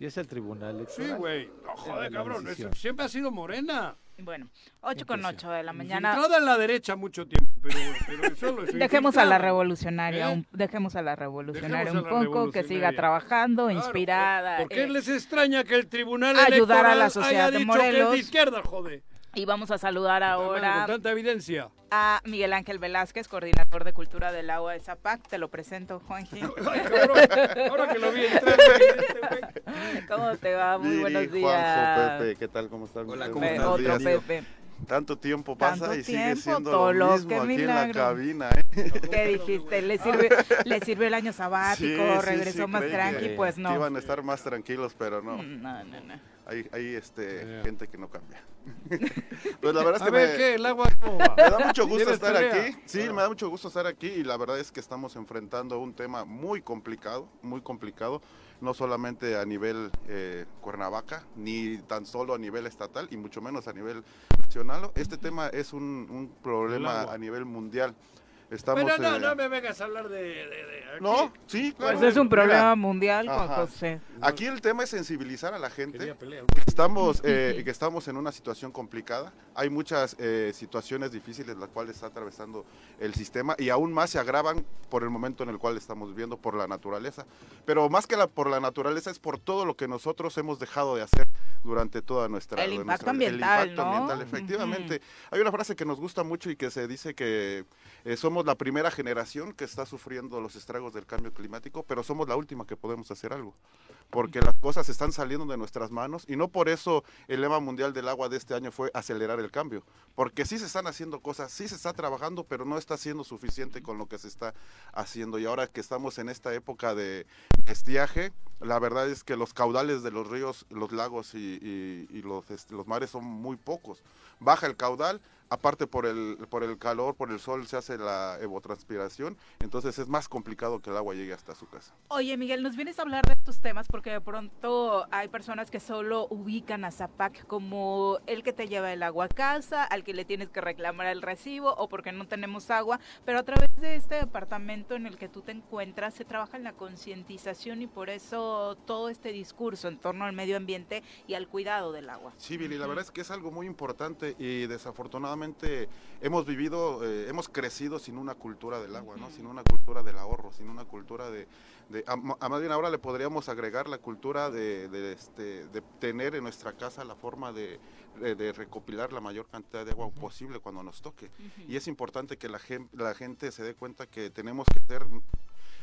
Speaker 3: Y es el tribunal
Speaker 2: Sí,
Speaker 3: electoral.
Speaker 2: güey. No, joder, cabrón. eso siempre ha sido morena.
Speaker 1: Bueno, 8 con 8 de la mañana.
Speaker 2: Infiltrada en la derecha mucho tiempo, pero, pero solo eso,
Speaker 1: Dejemos a la revolucionaria,
Speaker 2: ¿Eh?
Speaker 1: un- dejemos a la revolucionaria
Speaker 2: Dejemos a
Speaker 1: un
Speaker 2: la
Speaker 1: poco, que siga
Speaker 2: revolucionaria.
Speaker 1: trabajando,
Speaker 2: Claro,
Speaker 1: inspirada.
Speaker 2: ¿Por qué
Speaker 1: eh,
Speaker 2: les extraña que el tribunal
Speaker 1: ayudar a la sociedad
Speaker 2: haya
Speaker 1: de
Speaker 2: dicho que es
Speaker 1: Morelos?
Speaker 2: de izquierda, joder?
Speaker 1: Y vamos a saludar
Speaker 2: Con
Speaker 1: ahora
Speaker 2: tanta evidencia.
Speaker 1: a Miguel Ángel Velázquez, coordinador de Cultura del Agua de Zapac. Te lo presento, Juanji.
Speaker 2: Ahora que lo vi entrar.
Speaker 1: ¿Cómo te va? Muy
Speaker 8: Viri,
Speaker 1: buenos días.
Speaker 8: Juanjo, Pepe, ¿qué tal? ¿Cómo están?
Speaker 5: Hola? ¿cómo estás,
Speaker 8: Buenos
Speaker 1: otro
Speaker 8: días.
Speaker 1: Pepe.
Speaker 8: tanto tiempo pasa
Speaker 1: Tanto
Speaker 8: y sigue
Speaker 1: tiempo,
Speaker 8: siendo
Speaker 1: Tolo,
Speaker 8: lo mismo
Speaker 1: qué
Speaker 8: aquí en
Speaker 1: milagro.
Speaker 8: la cabina, ¿eh?
Speaker 1: ¿Qué dijiste? ¿Le sirve, le sirvió el año sabático?
Speaker 8: Sí, sí,
Speaker 1: ¿Regresó
Speaker 8: sí,
Speaker 1: más
Speaker 8: creí
Speaker 1: tranqui? Pues no.
Speaker 8: iban a estar más tranquilos, pero no.
Speaker 1: No, no, no.
Speaker 8: Hay, hay este,
Speaker 2: Yeah.
Speaker 8: gente que no cambia. pues la verdad es
Speaker 2: A
Speaker 8: que
Speaker 2: ver,
Speaker 8: me,
Speaker 2: ¿qué? ¿El agua cómo va?
Speaker 8: me da mucho gusto
Speaker 2: ¿Tienes
Speaker 8: estar
Speaker 2: pelea?
Speaker 8: aquí. Sí, me da mucho gusto estar aquí y la verdad es que estamos enfrentando un tema muy complicado, muy complicado, no solamente a nivel eh, Cuernavaca, ni tan solo a nivel estatal y mucho menos a nivel nacional. Este tema es un, un problema a nivel mundial. Estamos,
Speaker 2: Bueno, no,
Speaker 8: eh,
Speaker 2: no me vengas a hablar de... de- de aquí.
Speaker 8: no, sí, claro.
Speaker 1: Pues es un
Speaker 8: Mira,
Speaker 1: problema mundial, Juan. José.
Speaker 8: Aquí el tema es sensibilizar a la gente.
Speaker 2: Pelear.
Speaker 8: Estamos, eh, que estamos en una situación complicada. Hay muchas eh, situaciones difíciles las cuales está atravesando el sistema y aún más se agravan por el momento en el cual estamos viviendo por la naturaleza. Pero más que la, por la naturaleza es por todo lo que nosotros hemos dejado de hacer durante toda nuestra
Speaker 1: El impacto
Speaker 8: nuestra-
Speaker 1: ambiental,
Speaker 8: El impacto
Speaker 1: ¿no?
Speaker 8: ambiental, efectivamente. Hay una frase que nos gusta mucho y que se dice que eh, somos la primera generación que está sufriendo los estragos del cambio climático, pero somos la última que podemos hacer algo porque las cosas están saliendo de nuestras manos y no por eso el lema mundial del agua de este año fue acelerar el cambio, porque sí se están haciendo cosas, sí se está trabajando, pero no está siendo suficiente con lo que se está haciendo y ahora que estamos en esta época de estiaje, la verdad es que los caudales de los ríos, los lagos y, este, los mares son muy pocos. Baja el caudal, aparte por el, por el calor, por el sol se hace la evotranspiración, entonces es más complicado que el agua llegue hasta su casa.
Speaker 1: Oye, Miguel, nos vienes a hablar de estos temas porque de pronto hay personas que solo ubican a Zapac como el que te lleva el agua a casa, al que le tienes que reclamar el recibo o porque no tenemos agua, pero a través de este departamento en el que tú te encuentras se trabaja en la concientización y por eso todo este discurso en torno al medio ambiente y al cuidado del agua.
Speaker 8: Sí, Billy, la verdad es que es algo muy importante y desafortunadamente hemos vivido, eh, hemos crecido sin una cultura del agua, ¿no? Sin una cultura del ahorro, sin una cultura de... de a, a más bien ahora le podríamos agregar la cultura de, de, este, de tener en nuestra casa la forma de, recopilar la mayor cantidad de agua posible cuando nos toque. Y es importante que la, la gente se dé cuenta que tenemos que ser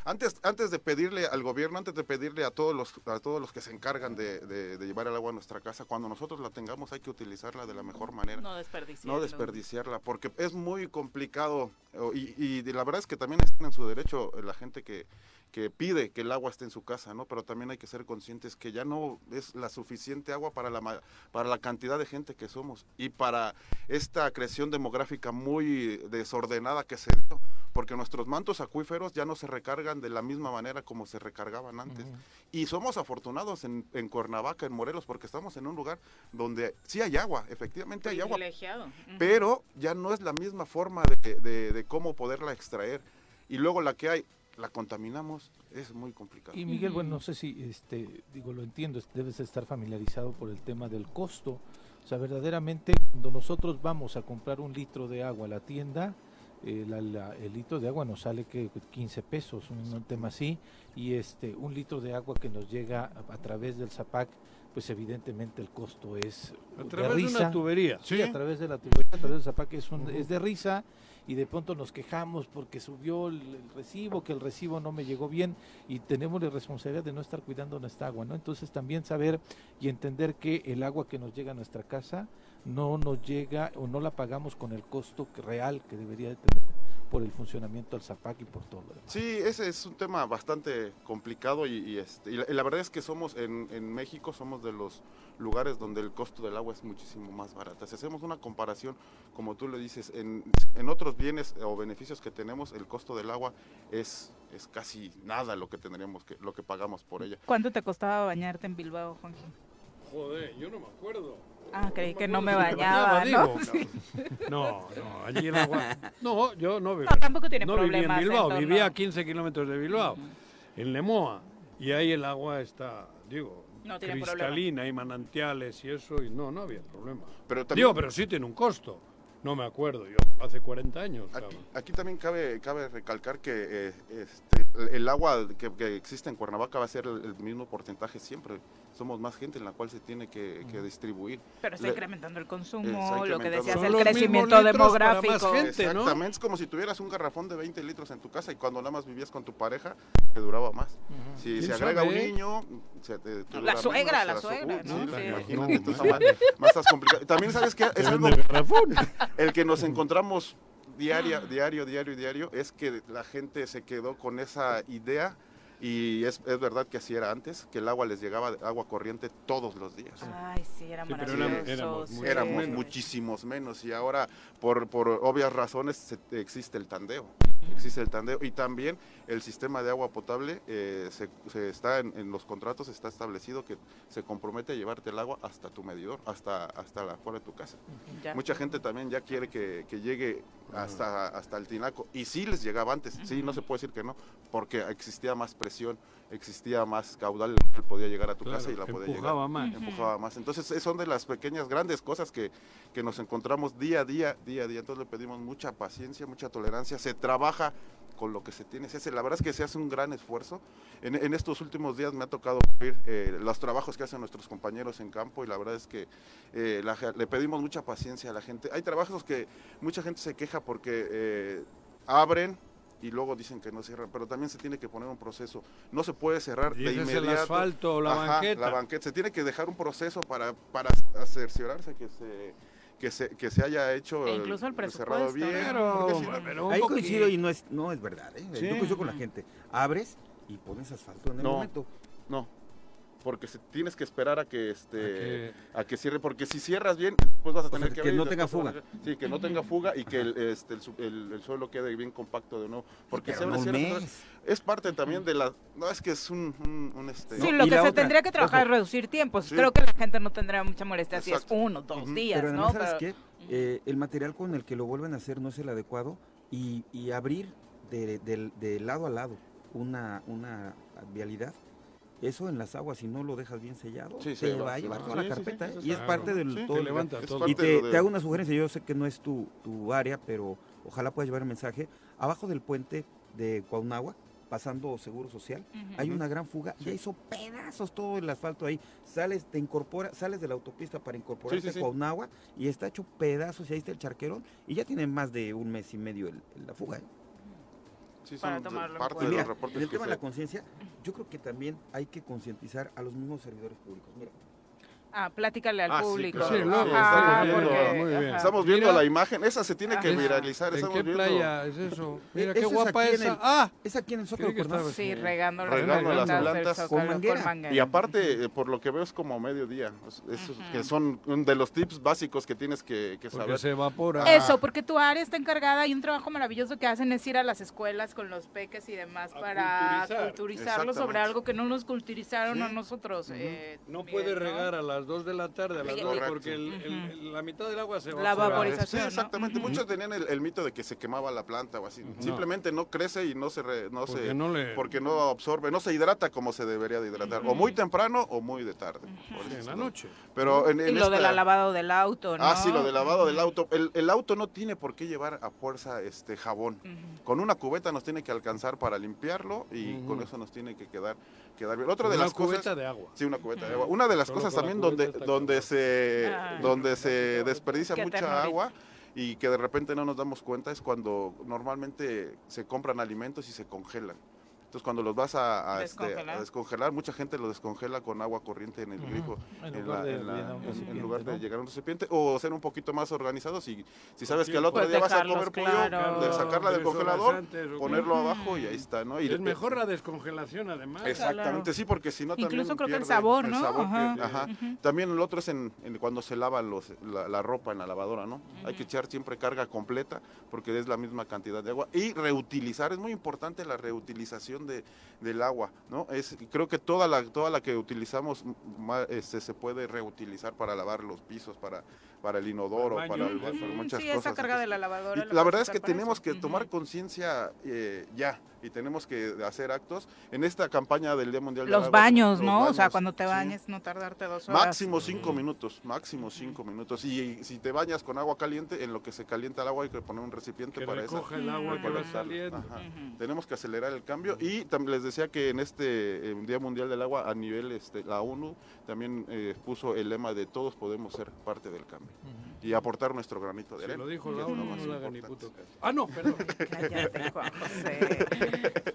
Speaker 8: antes, antes de pedirle al gobierno, antes de pedirle a todos los, a todos los que se encargan de, de- de llevar el agua a nuestra casa, cuando nosotros la tengamos hay que utilizarla de la mejor manera.
Speaker 1: No desperdiciar.
Speaker 8: No desperdiciarla, porque es muy complicado y, la verdad es que también están en su derecho eh, la gente que, que pide que el agua esté en su casa, ¿no? Pero también hay que ser conscientes que ya no es la suficiente agua para la, para la cantidad de gente que somos y para esta creación demográfica muy desordenada que se dio, porque nuestros mantos acuíferos ya no se recargan de la misma manera como se recargaban antes. Y somos afortunados en, en Cuernavaca, en Morelos, porque estamos en un lugar donde sí hay agua, efectivamente hay agua,
Speaker 1: Privilegiado. Ujú.
Speaker 8: pero ya no es la misma forma de, de- de cómo poderla extraer. Y luego la que hay, la contaminamos, es muy complicado.
Speaker 3: Y Miguel, bueno, no sé si, este, digo, lo entiendo, es- debes estar familiarizado por el tema del costo. O sea, verdaderamente, cuando nosotros vamos a comprar un litro de agua a la tienda, eh, la- la- el litro de agua nos sale que 15 pesos, un, un tema así, y este, un litro de agua que nos llega a, a través del ZAPAC, pues evidentemente el costo es
Speaker 2: A
Speaker 3: de
Speaker 2: través de
Speaker 3: risa.
Speaker 2: una tubería.
Speaker 3: Sí, a través de la tubería, a través del ZAPAC es, un, es de risa y de pronto nos quejamos porque subió el, el recibo, que el recibo no me llegó bien y tenemos la responsabilidad de no estar cuidando nuestra agua, ¿no? Entonces también saber y entender que el agua que nos llega a nuestra casa no nos llega o no la pagamos con el costo que- real que debería de tener por el funcionamiento del ZAPAC y por todo lo demás.
Speaker 8: Sí, ese es un tema bastante complicado y, y, este, y la, y la verdad es que somos en, en México somos de los lugares donde el costo del agua es muchísimo más barato. Si hacemos una comparación, como tú le dices, en, en otros bienes o beneficios que tenemos, el costo del agua es, es casi nada lo que tendríamos que, lo que pagamos por ella.
Speaker 1: ¿Cuánto te costaba bañarte en Bilbao, Juanji?
Speaker 2: Joder, yo no me acuerdo.
Speaker 1: Ah, creí que no me bañaba, ¿no?
Speaker 2: No, no, allí el agua. No, yo no vivía.
Speaker 1: No, tampoco tiene
Speaker 2: no vivía en
Speaker 1: problemas en
Speaker 2: Bilbao, vivía a 15 kilómetros de Bilbao, en Lemoa. Y ahí el agua está, digo,
Speaker 1: No tiene problema.
Speaker 2: cristalina, hay manantiales y eso, y no, no había problema.
Speaker 8: Pero también-
Speaker 2: Digo, pero sí tiene un costo. No me acuerdo, yo hace 40 años.
Speaker 8: Aquí también cabe, cabe recalcar que eh, este, el agua que, que existe en Cuernavaca va a ser el, el mismo porcentaje siempre. Somos más gente en la cual se tiene que, que distribuir.
Speaker 1: Pero está
Speaker 8: Le-
Speaker 1: incrementando el consumo,
Speaker 8: Está
Speaker 1: lo que
Speaker 8: incrementando.
Speaker 1: decías,
Speaker 2: Son
Speaker 1: el crecimiento
Speaker 2: para más
Speaker 1: demográfico.
Speaker 2: gente. ¿no?
Speaker 8: Exactamente, es como si tuvieras un garrafón de 20 litros en tu casa y cuando nada más vivías con tu pareja, te duraba más. Si
Speaker 2: ¿Quién
Speaker 8: se agrega un
Speaker 2: sabe?
Speaker 8: niño, se te, te
Speaker 1: La suegra,
Speaker 8: menos,
Speaker 1: la
Speaker 8: su-
Speaker 1: suegra, ¿no?
Speaker 8: sí,
Speaker 1: Sí.
Speaker 8: imagínate,
Speaker 2: No,
Speaker 8: entonces
Speaker 2: no.
Speaker 8: más, más estás complicado. También sabes que es algo, el que nos encontramos diaria, diario, diario, diario, es que la gente se quedó con esa idea y es, es verdad que así era antes, que el agua les llegaba agua corriente todos los días.
Speaker 1: Ay, sí, era
Speaker 2: Sí, pero
Speaker 1: maravilloso.
Speaker 2: éramos- éramos
Speaker 8: Éramos
Speaker 2: menos.
Speaker 8: muchísimos menos y ahora por, por obvias razones se- existe el tandeo. Existe el tandeo y también el sistema de agua potable eh, se, se está en, en los contratos está establecido que se compromete a llevarte el agua hasta tu medidor, hasta hasta la fuera de tu casa.
Speaker 1: Ya.
Speaker 8: Mucha gente también ya quiere que, que llegue hasta, hasta el tinaco y sí les llegaba antes, sí, no se puede decir que no, porque existía más presión, existía más caudal, el podía llegar a tu
Speaker 2: Claro,
Speaker 8: casa y la podía llegar
Speaker 2: empujaba más.
Speaker 8: empujaba más. Entonces, eh, son de las pequeñas, grandes cosas que, que nos encontramos día a día, día a día. Entonces, le pedimos mucha paciencia, mucha tolerancia. Se trabaja con lo que se tiene. Se hace, la verdad es que se hace un gran esfuerzo. En, en estos últimos días me ha tocado ver eh, los trabajos que hacen nuestros compañeros en campo y la verdad es que eh, la le pedimos mucha paciencia a la gente. Hay trabajos que mucha gente se queja porque eh, abren y luego dicen que no cierran, pero también se tiene que poner un proceso. No se puede cerrar de inmediato.
Speaker 2: el asfalto o la
Speaker 8: Ajá,
Speaker 2: banqueta.
Speaker 8: La banqueta. Se tiene que dejar un proceso para, para cerciorarse que se, que se, que se haya hecho
Speaker 1: E incluso el
Speaker 8: cerrado
Speaker 1: presupuesto,
Speaker 8: bien.
Speaker 2: Pero,
Speaker 8: no-
Speaker 2: pero un
Speaker 5: Ahí coincido y no es, no es verdad. ¿eh?
Speaker 8: Sí.
Speaker 5: Yo coincido con la gente. Abres y pones asfalto en el
Speaker 8: No.
Speaker 5: momento.
Speaker 8: No, porque se, tienes que esperar a que este
Speaker 2: que-
Speaker 8: a que cierre, porque si cierras bien, pues vas a tener
Speaker 5: sea,
Speaker 8: que,
Speaker 5: que
Speaker 8: abrir
Speaker 5: no tenga fuga.
Speaker 8: Sí, que no tenga fuga y que el, este, el, su- el- el suelo quede bien compacto de nuevo. Porque se abre,
Speaker 5: no
Speaker 8: es parte también de la... No, es que es un... un- un, este,
Speaker 1: Sí,
Speaker 5: No,
Speaker 1: lo que se
Speaker 5: otra,
Speaker 1: tendría que trabajar
Speaker 5: ojo.
Speaker 1: es reducir tiempos.
Speaker 8: Sí.
Speaker 1: Creo que la gente no tendría mucha molestia si es uno, dos días,
Speaker 5: Pero
Speaker 1: ¿no?
Speaker 5: ¿sabes
Speaker 1: Pero-
Speaker 5: qué? Eh, el material con el que lo vuelven a hacer no es el adecuado y, y abrir de, de- de lado a lado una, una vialidad, eso en las aguas, si no lo dejas bien sellado,
Speaker 8: Sí,
Speaker 5: te
Speaker 8: se
Speaker 5: va
Speaker 8: va.
Speaker 5: a llevar toda la carpeta.
Speaker 8: sí,
Speaker 5: ¿eh?
Speaker 8: sí,
Speaker 5: y es parte del
Speaker 8: Sí,
Speaker 5: todo
Speaker 2: levanta todo.
Speaker 8: parte
Speaker 5: Y te,
Speaker 8: de
Speaker 5: hago una sugerencia, yo sé que no es tu, tu área, pero ojalá puedas llevar el mensaje. Abajo del puente de Cuaunagua, pasando Seguro Social, hay una gran fuga, ya hizo pedazos todo el asfalto ahí. Sales, te incorpora, sales de la autopista para incorporarte
Speaker 8: Sí, sí, sí.
Speaker 5: a Cuaunagua y está hecho pedazos y ahí está el charquerón y ya tiene más de un mes y medio el- el- la fuga. ¿eh?
Speaker 8: Sí,
Speaker 1: para
Speaker 8: son de-
Speaker 1: tomarlo en
Speaker 8: parte
Speaker 1: cuenta.
Speaker 8: de
Speaker 5: mira,
Speaker 8: los reportes
Speaker 5: en el
Speaker 8: que
Speaker 5: tema de la conciencia, yo creo que también hay que concientizar a los mismos servidores públicos. Mira,
Speaker 1: Ah, pláticale al
Speaker 8: Ah, sí,
Speaker 1: público.
Speaker 8: claro.
Speaker 2: Sí, luego,
Speaker 1: Ajá,
Speaker 8: estamos viendo,
Speaker 1: porque-
Speaker 2: muy bien.
Speaker 8: Estamos viendo
Speaker 2: Mira.
Speaker 8: la imagen, esa se tiene que
Speaker 1: Ajá.
Speaker 8: viralizar.
Speaker 2: ¿En
Speaker 8: estamos
Speaker 2: qué
Speaker 8: viendo
Speaker 2: playa es eso? Mira qué
Speaker 5: es
Speaker 2: guapa
Speaker 5: en
Speaker 2: esa.
Speaker 5: el-
Speaker 2: Ah,
Speaker 5: es aquí en el Zócalo
Speaker 2: que
Speaker 5: Cuernavaca.
Speaker 1: Sí, regando las
Speaker 8: Regando
Speaker 2: las
Speaker 1: plantas del
Speaker 8: plantas
Speaker 1: Zócalo
Speaker 5: con manguera.
Speaker 1: manguera.
Speaker 8: Y aparte, eh, por lo que veo es como mediodía. Es- esos que son un de los tips básicos que tienes que, que
Speaker 2: porque
Speaker 8: saber.
Speaker 2: se evapora.
Speaker 1: Eso, porque tu área está encargada y un trabajo maravilloso que hacen es ir a las escuelas con los peques y demás
Speaker 2: A
Speaker 1: para
Speaker 2: culturizar.
Speaker 1: culturizarlos sobre algo que no nos culturizaron
Speaker 8: Sí.
Speaker 1: a nosotros. eh,
Speaker 2: No puede
Speaker 1: ¿no?
Speaker 2: regar a las 2 de la tarde, a las
Speaker 1: Sí,
Speaker 2: 2,
Speaker 8: correcto.
Speaker 2: porque el- el- el- la mitad del agua se
Speaker 1: La
Speaker 2: evapora.
Speaker 1: vaporización.
Speaker 8: Exactamente. Muchos tenían el, el mito de que se quemaba la planta o así. Simplemente no crece y no se re- no
Speaker 2: Porque
Speaker 8: se
Speaker 2: no le-
Speaker 8: porque no absorbe, no se hidrata como se debería de hidratar, o muy temprano o muy de tarde. por
Speaker 2: Sí,
Speaker 8: eso
Speaker 2: en la
Speaker 8: lo-
Speaker 2: noche.
Speaker 8: Pero en,
Speaker 1: Y
Speaker 8: en
Speaker 1: lo del
Speaker 8: esta-
Speaker 1: lavado del auto, ¿no?
Speaker 8: Ah, sí, lo del lavado del auto. El, el auto no tiene por qué llevar a fuerza este jabón. Con una cubeta nos tiene que alcanzar para limpiarlo y con eso nos tiene que quedar, quedar bien. Otra de
Speaker 2: Una
Speaker 8: las
Speaker 2: cubeta
Speaker 8: cosas...
Speaker 2: de agua.
Speaker 8: Sí, una cubeta de agua. Una de las
Speaker 2: Solo
Speaker 8: cosas
Speaker 2: la
Speaker 8: también
Speaker 2: cubeta
Speaker 8: donde,
Speaker 2: está
Speaker 8: donde se
Speaker 1: Ah.
Speaker 8: donde se desperdicia mucha agua y que de repente no nos damos cuenta es cuando normalmente se compran alimentos y se congelan. Entonces cuando los vas a, a, este,
Speaker 1: Descongelar.
Speaker 8: a descongelar, mucha gente lo descongela con agua corriente en el grifo,
Speaker 3: En
Speaker 8: en,
Speaker 3: lugar
Speaker 8: la-
Speaker 3: de
Speaker 8: llegar a un recipiente o ser un poquito más organizados y si sabes que el otro
Speaker 1: Pues
Speaker 8: día vas a comer pollo,
Speaker 1: claro.
Speaker 8: de sacarla del congelador,
Speaker 2: antes
Speaker 8: ponerlo abajo y ahí está, ¿no? Y
Speaker 2: Es mejor la descongelación, además.
Speaker 8: Exactamente, sí, porque si no también
Speaker 1: Incluso creo que el sabor, ¿no? Ajá.
Speaker 8: pierde, ajá. También el otro es en, en cuando se lava los, la, la ropa en la lavadora, ¿no? Hay que echar siempre carga completa porque es la misma cantidad de agua. Y reutilizar, es muy importante la reutilización de, del agua, ¿no? Es, creo que toda la, toda la que utilizamos este, se puede reutilizar para lavar los pisos, para, para el inodoro,
Speaker 2: Para el
Speaker 8: para, el- muchas
Speaker 1: sí,
Speaker 8: cosas.
Speaker 1: esa carga de la lavadora.
Speaker 8: y
Speaker 1: la
Speaker 8: la verdad es que tenemos
Speaker 1: eso.
Speaker 8: que tomar conciencia eh, ya y tenemos que hacer actos en esta campaña del Día Mundial del
Speaker 1: Los
Speaker 8: Agua,
Speaker 1: baños,
Speaker 8: los
Speaker 1: ¿no? O sea,
Speaker 8: baños,
Speaker 1: cuando te
Speaker 8: sí.
Speaker 1: bañes, no tardarte dos horas.
Speaker 8: Máximo cinco minutos, máximo cinco minutos. Y si te bañas con agua caliente, en lo que se calienta el agua hay que poner un recipiente
Speaker 2: Que
Speaker 8: para eso.
Speaker 2: el agua que va saliendo.
Speaker 8: Ajá. Tenemos que acelerar el cambio y Y también les decía que en este eh, Día Mundial del Agua, a nivel este, la ONU, también eh, puso el lema de todos podemos ser parte del cambio y aportar nuestro granito de arena.
Speaker 2: lo dijo
Speaker 8: que
Speaker 2: la
Speaker 8: es lo más
Speaker 2: no le haga ni
Speaker 8: importante.
Speaker 2: puto caso. Ah, no, perdón.
Speaker 1: Cállate, Juan José.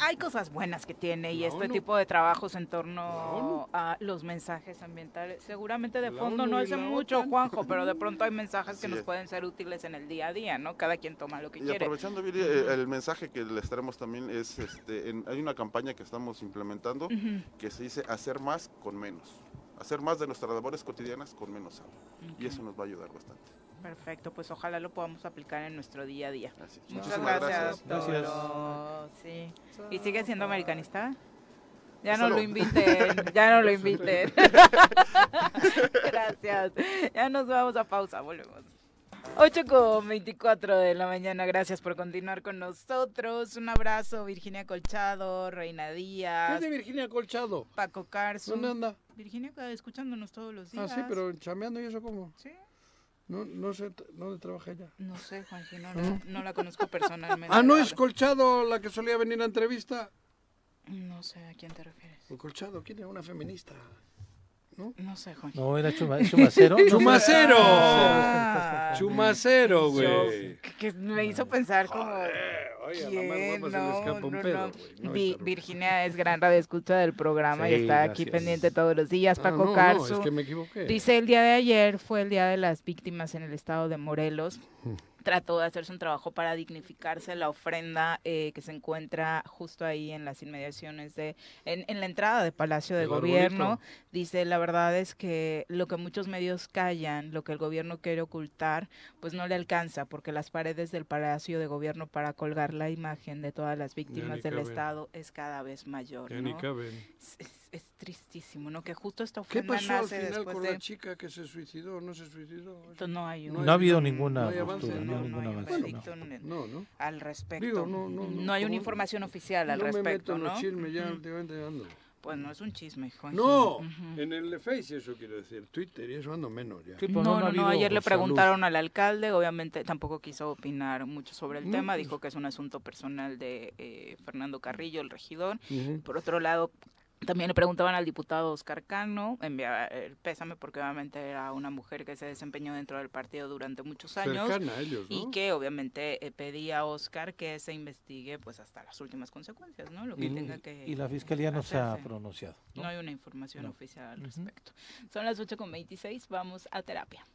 Speaker 1: Hay cosas buenas que tiene y
Speaker 2: La
Speaker 1: este
Speaker 2: ONU.
Speaker 1: tipo de trabajos en torno a los mensajes ambientales. Seguramente de
Speaker 2: La
Speaker 1: fondo
Speaker 2: ONU
Speaker 1: no
Speaker 2: y
Speaker 1: es
Speaker 2: la
Speaker 1: mucho,
Speaker 2: OTAN.
Speaker 1: Juanjo, pero de pronto hay mensajes que nos
Speaker 8: es.
Speaker 1: pueden ser útiles en el día a día, ¿no? Cada quien toma lo que
Speaker 8: Y
Speaker 1: quiere.
Speaker 8: aprovechando, Viri, el mensaje que les traemos también es, este, en- hay una campaña que estamos implementando que se dice hacer más con menos. Hacer más de nuestras labores cotidianas con menos agua. Y eso nos va a ayudar bastante.
Speaker 1: Perfecto, pues ojalá lo podamos aplicar en nuestro día a día.
Speaker 8: Así es.
Speaker 1: Muchas
Speaker 8: Muchísimas
Speaker 1: gracias,
Speaker 3: Gracias.
Speaker 1: Sí. ¿Y sigue siendo americanista? Ya
Speaker 8: Hasta
Speaker 1: no lo inviten, ya no lo inviten. Gracias. Ya nos vamos a pausa, volvemos. 8 con 24 de la mañana, gracias por continuar con nosotros. Un abrazo, Virginia Colchado, Reina
Speaker 2: ¿Qué
Speaker 1: Díaz,
Speaker 2: es de Virginia Colchado?
Speaker 1: Paco Carso.
Speaker 2: ¿Dónde anda?
Speaker 1: Virginia escuchándonos todos los
Speaker 2: Ah,
Speaker 1: días.
Speaker 2: sí, pero chameando y eso cómo.
Speaker 1: Sí.
Speaker 2: No, no sé, ¿dónde trabaja ella?
Speaker 1: No sé, Juanji, no, no, no la conozco personalmente.
Speaker 2: Ah, ¿no es. Colchado la que solía venir a entrevista?
Speaker 1: No sé a quién te refieres.
Speaker 2: ¿O Colchado? ¿Quién es? Una feminista.
Speaker 1: No sé, Juanji.
Speaker 3: No, era chuma, chumacero. No,
Speaker 2: ¡Chumacero!
Speaker 1: Ah.
Speaker 2: ¡Chumacero,
Speaker 1: Yo-
Speaker 2: güey!
Speaker 1: que- me hizo pensar como No,
Speaker 2: pedo,
Speaker 1: Vi- Virginia es gran radioescucha del programa y está aquí
Speaker 3: gracias.
Speaker 1: pendiente todos los días.
Speaker 2: Ah,
Speaker 1: Paco
Speaker 2: no, no,
Speaker 1: Carso
Speaker 2: es que me equivoqué.
Speaker 1: dice el día de ayer fue el día de las víctimas en el estado de Morelos. Trató de hacerse un trabajo para dignificarse la ofrenda eh, que se encuentra justo ahí en las inmediaciones de, en, en la entrada de Palacio de
Speaker 2: El
Speaker 1: Gobierno.
Speaker 2: arbolito.
Speaker 1: Dice, la verdad es que lo que muchos medios callan, lo que el gobierno quiere ocultar, pues no le alcanza, porque las paredes del Palacio de Gobierno para colgar la imagen de todas las víctimas del
Speaker 2: caben.
Speaker 1: Estado es cada vez mayor.
Speaker 2: Ya ni
Speaker 1: ¿no?
Speaker 2: caben.
Speaker 1: Es, es- es tristísimo, ¿no? Que justo esta
Speaker 2: ¿Qué pasó al final con
Speaker 1: de...
Speaker 2: la chica que se suicidó? ¿No se suicidó?
Speaker 1: No hay,
Speaker 2: No
Speaker 1: un-
Speaker 3: No ha habido
Speaker 2: no
Speaker 3: ninguna
Speaker 2: hay avance,
Speaker 3: postura,
Speaker 1: no,
Speaker 3: no,
Speaker 1: hay un
Speaker 3: no.
Speaker 2: No, ¿no?
Speaker 1: al respecto.
Speaker 2: Digo, no, no, no,
Speaker 1: hay una información oficial al
Speaker 2: no me meto
Speaker 1: respecto,
Speaker 2: en
Speaker 1: ¿no?
Speaker 2: los chismes ya
Speaker 1: Ujú.
Speaker 2: últimamente ando.
Speaker 1: Pues no es un chisme, Juanji.
Speaker 2: No, en el Face eso quiero decir, Twitter y eso ando menos ya.
Speaker 3: Sí, pues
Speaker 1: No,
Speaker 3: no,
Speaker 1: no, ayer le
Speaker 2: salud.
Speaker 1: preguntaron al alcalde, obviamente tampoco quiso opinar mucho sobre el
Speaker 2: No,
Speaker 1: tema,
Speaker 2: pues.
Speaker 1: dijo que es un asunto personal de eh, Fernando Carrillo, el regidor. Por otro lado, también le preguntaban al diputado Oscar Cano, enviaba el pésame porque obviamente era una mujer que se desempeñó dentro del partido durante muchos años.
Speaker 2: Cercana a ellos, ¿no?
Speaker 1: Y que obviamente eh, pedía a Oscar que se investigue pues hasta las últimas consecuencias, ¿no? Lo que
Speaker 3: Y,
Speaker 1: tenga que
Speaker 3: y la fiscalía no se ha pronunciado. ¿no?
Speaker 1: No hay una información
Speaker 3: No.
Speaker 1: oficial al respecto. Son las 8.26, vamos a terapia.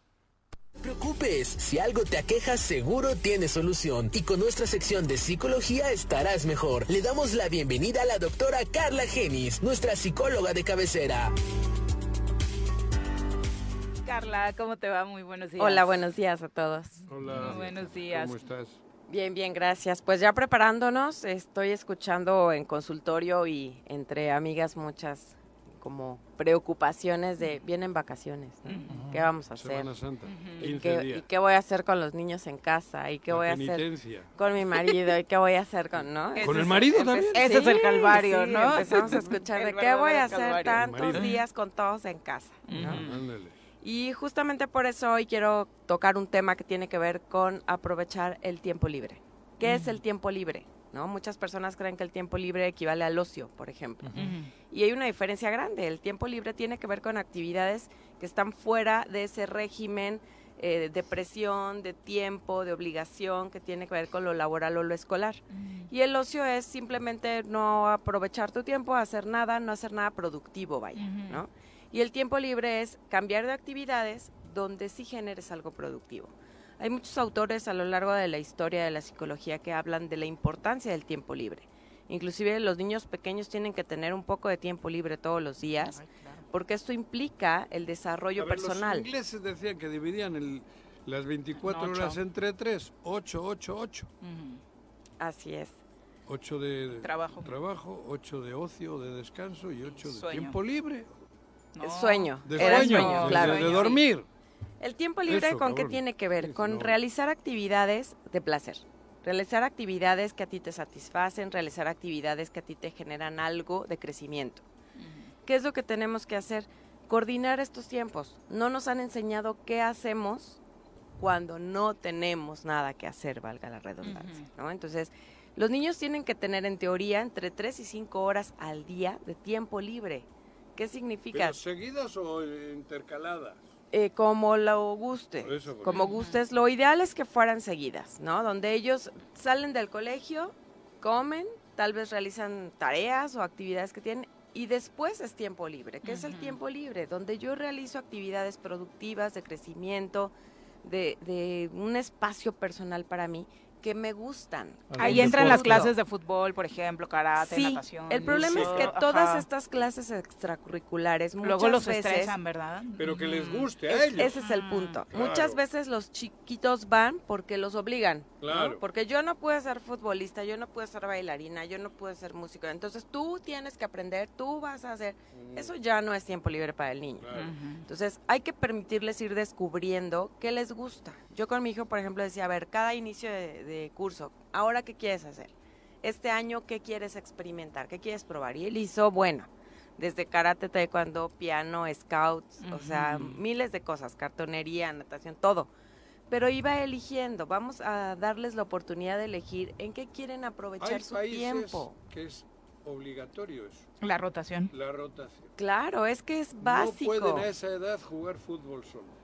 Speaker 9: Preocupes, si algo te aqueja seguro tiene solución y con nuestra sección de psicología estarás mejor. Le damos la bienvenida a la doctora Carla Genis, nuestra psicóloga de cabecera.
Speaker 1: Carla, ¿cómo te va? Muy buenos días.
Speaker 10: Hola, buenos días a todos.
Speaker 2: Hola.
Speaker 1: Muy buenos días.
Speaker 2: ¿Cómo estás?
Speaker 10: Bien, bien, gracias. Pues ya preparándonos, estoy escuchando en consultorio y entre amigas muchas como preocupaciones de vienen vacaciones, ¿no? ¿Qué vamos a hacer?
Speaker 2: Semana Santa,
Speaker 1: Ujú.
Speaker 10: ¿Y
Speaker 2: 15
Speaker 10: qué,
Speaker 2: días.
Speaker 10: y qué voy a hacer con los niños en casa? ¿Y qué
Speaker 2: La
Speaker 10: voy a hacer con mi marido? ¿Y qué voy a hacer con, no?
Speaker 2: ¿Con el marido también?
Speaker 1: Ese es el calvario,
Speaker 10: sí,
Speaker 1: ¿no?
Speaker 10: Empezamos a escuchar de qué voy a hacer tantos días con todos en casa, ¿no?
Speaker 1: Ujú.
Speaker 2: Ándale.
Speaker 10: Y justamente por eso hoy quiero tocar un tema que tiene que ver con aprovechar el tiempo libre. ¿Qué es el tiempo libre? ¿No? Muchas personas creen que el tiempo libre equivale al ocio, por ejemplo. Y hay una diferencia grande. El tiempo libre tiene que ver con actividades que están fuera de ese régimen eh, de presión, de tiempo, de obligación, que tiene que ver con lo laboral o lo escolar. Y el ocio es simplemente no aprovechar tu tiempo, hacer nada, no hacer nada productivo, vaya. ¿no? Y el tiempo libre es cambiar de actividades donde sí generes algo productivo. Hay muchos autores a lo largo de la historia de la psicología que hablan de la importancia del tiempo libre. Inclusive los niños pequeños tienen que tener un poco de tiempo libre todos los días,
Speaker 1: Ay, claro.
Speaker 10: porque esto implica el desarrollo
Speaker 2: A ver,
Speaker 10: personal.
Speaker 2: Los ingleses decían que dividían el- las 24
Speaker 1: En ocho.
Speaker 2: horas entre 3, 8, 8, 8.
Speaker 1: Ujú.
Speaker 10: Así es.
Speaker 2: 8 de
Speaker 1: Trabajo.
Speaker 2: trabajo, 8 de ocio, de descanso y 8 de
Speaker 1: Sueño.
Speaker 2: tiempo libre.
Speaker 1: No.
Speaker 10: Sueño.
Speaker 2: De
Speaker 10: Era
Speaker 2: sueño,
Speaker 10: sueño,
Speaker 2: de-
Speaker 10: claro.
Speaker 2: de, dormir.
Speaker 10: El tiempo libre
Speaker 2: Eso,
Speaker 10: con qué tiene que ver?
Speaker 2: Sí,
Speaker 10: con
Speaker 2: no.
Speaker 10: realizar actividades de placer. Realizar actividades que a ti te satisfacen, realizar actividades que a ti te generan algo de crecimiento. ¿Qué es lo que tenemos que hacer? Coordinar estos tiempos. No nos han enseñado qué hacemos cuando no tenemos nada que hacer, valga la redundancia. ¿no? Entonces, Los niños tienen que tener en teoría entre 3 y 5 horas al día de tiempo libre. ¿Qué significa?
Speaker 2: ¿Pero seguidas o intercaladas?
Speaker 10: Eh, como lo guste.
Speaker 2: Por eso, por
Speaker 10: como
Speaker 2: eso.
Speaker 10: gustes. Lo ideal es que fueran seguidas, ¿no? Donde ellos salen del colegio, comen, tal vez realizan tareas o actividades que tienen y después es tiempo libre. ¿Qué es el tiempo libre? Donde yo realizo actividades productivas de crecimiento, de, de un espacio personal para mí que me gustan.
Speaker 1: Ahí entran las clases de fútbol, por ejemplo, karate,
Speaker 10: Sí,
Speaker 1: natación.
Speaker 10: el problema es que todas estas clases extracurriculares
Speaker 1: Luego
Speaker 10: muchas
Speaker 1: los
Speaker 10: veces
Speaker 1: estresan, ¿verdad?
Speaker 2: Pero que les guste a
Speaker 10: es-
Speaker 2: ellos.
Speaker 10: ese es el punto.
Speaker 2: Claro.
Speaker 10: Muchas veces los chiquitos van porque los obligan. ¿no?
Speaker 2: Claro.
Speaker 10: Porque yo no puedo ser futbolista, yo no puedo ser bailarina, yo no puedo ser músico. Entonces tú tienes que aprender, tú vas a hacer. Eso ya no es tiempo libre para el niño. Entonces hay que permitirles ir descubriendo qué les gusta. Yo con mi hijo, por ejemplo, decía, a ver, cada inicio de, de curso, ¿ahora qué quieres hacer? Este año, ¿qué quieres experimentar? ¿Qué quieres probar? Y él hizo, bueno, desde karate, taekwondo, piano, scouts, o sea, miles de cosas, cartonería, natación, todo. Pero iba eligiendo, vamos a darles la oportunidad de elegir en qué quieren aprovechar
Speaker 2: Hay
Speaker 10: su
Speaker 2: países
Speaker 10: tiempo.
Speaker 2: que es obligatorio eso,
Speaker 1: La rotación.
Speaker 2: la rotación.
Speaker 10: Claro, es que es básico.
Speaker 2: No pueden a esa edad jugar fútbol solo.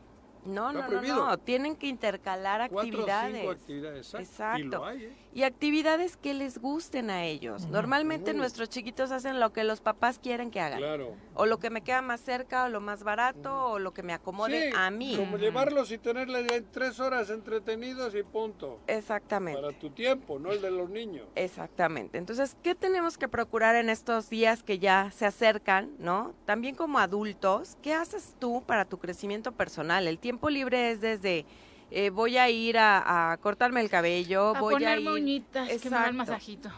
Speaker 10: No, no, no, no, tienen que intercalar
Speaker 2: Cuatro o
Speaker 10: actividades.
Speaker 2: cinco actividades, exacto.
Speaker 10: Exacto.
Speaker 2: Y lo hay, ¿eh?
Speaker 10: Y actividades que les gusten a ellos. Normalmente nuestros chiquitos hacen lo que los papás quieren que hagan.
Speaker 2: Claro.
Speaker 10: O lo que me queda más cerca, o lo más barato, o lo que me acomode
Speaker 2: Sí,
Speaker 10: a mí.
Speaker 2: Como llevarlos y tenerles en tres horas entretenidos y punto.
Speaker 10: Exactamente.
Speaker 2: Para tu tiempo, no el de los niños.
Speaker 10: Exactamente. Entonces, ¿qué tenemos que procurar en estos días que ya se acercan, no? También como adultos, ¿qué haces tú para tu crecimiento personal? El tiempo libre es desde eh, voy a ir a, a cortarme el cabello,
Speaker 1: A
Speaker 10: voy a ir
Speaker 1: moñitas, que me da el
Speaker 10: Exacto.
Speaker 1: masajito.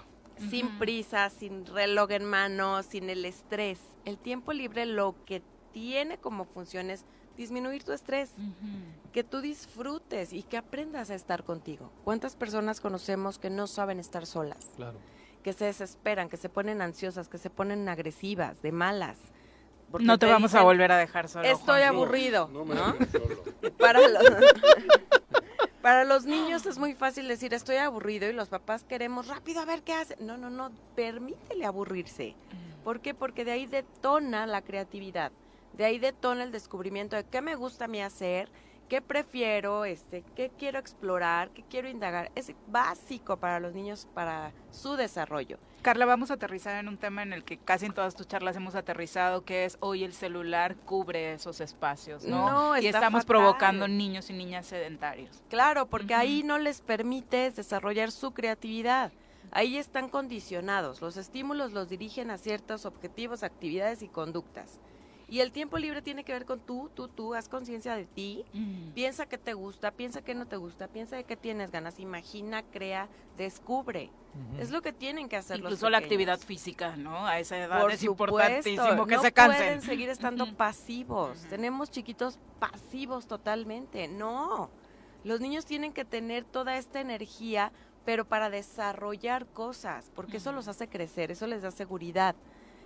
Speaker 10: sin prisa, sin reloj en mano, sin el estrés. El tiempo libre lo que tiene como función es disminuir tu estrés, que tú disfrutes y que aprendas a estar contigo. ¿Cuántas personas conocemos que no saben estar solas?
Speaker 3: Claro.
Speaker 10: que se desesperan, que se ponen ansiosas, que se ponen agresivas, de malas. Porque
Speaker 1: No te vamos a volver a dejar solo.
Speaker 10: Estoy
Speaker 1: Juanji".
Speaker 10: aburrido.
Speaker 2: No me
Speaker 10: ¿no?
Speaker 2: dejes solo.
Speaker 10: Para los, para los niños es muy fácil decir estoy aburrido y los papás queremos rápido a ver qué hace. No, no, no, permítele aburrirse. ¿Por qué? Porque de ahí detona la creatividad, de ahí detona el descubrimiento de qué me gusta a mí hacer, qué prefiero, este, qué quiero explorar, qué quiero indagar. Es básico para los niños para su desarrollo.
Speaker 1: Carla, vamos a aterrizar en un tema en el que casi en todas tus charlas hemos aterrizado, que es hoy el celular cubre esos espacios, ¿no?
Speaker 10: No,
Speaker 1: y estamos
Speaker 10: fatal.
Speaker 1: provocando niños y niñas sedentarios.
Speaker 10: Claro, porque ahí no les permites desarrollar su creatividad. Ahí están condicionados. Los estímulos los dirigen a ciertos objetivos, actividades y conductas. Y el tiempo libre tiene que ver con tú, tú, tú, haz conciencia de ti, piensa qué te gusta, piensa qué no te gusta, piensa de qué tienes ganas, imagina, crea, descubre. Es lo que tienen que hacer los
Speaker 1: Incluso la actividad física, ¿no? A esa edad
Speaker 10: Por
Speaker 1: es
Speaker 10: supuesto,
Speaker 1: importantísimo que
Speaker 10: no
Speaker 1: se cansen.
Speaker 10: pueden seguir estando pasivos. Tenemos chiquitos pasivos totalmente. No. Los niños tienen que tener toda esta energía, pero para desarrollar cosas, porque eso los hace crecer, eso les da seguridad,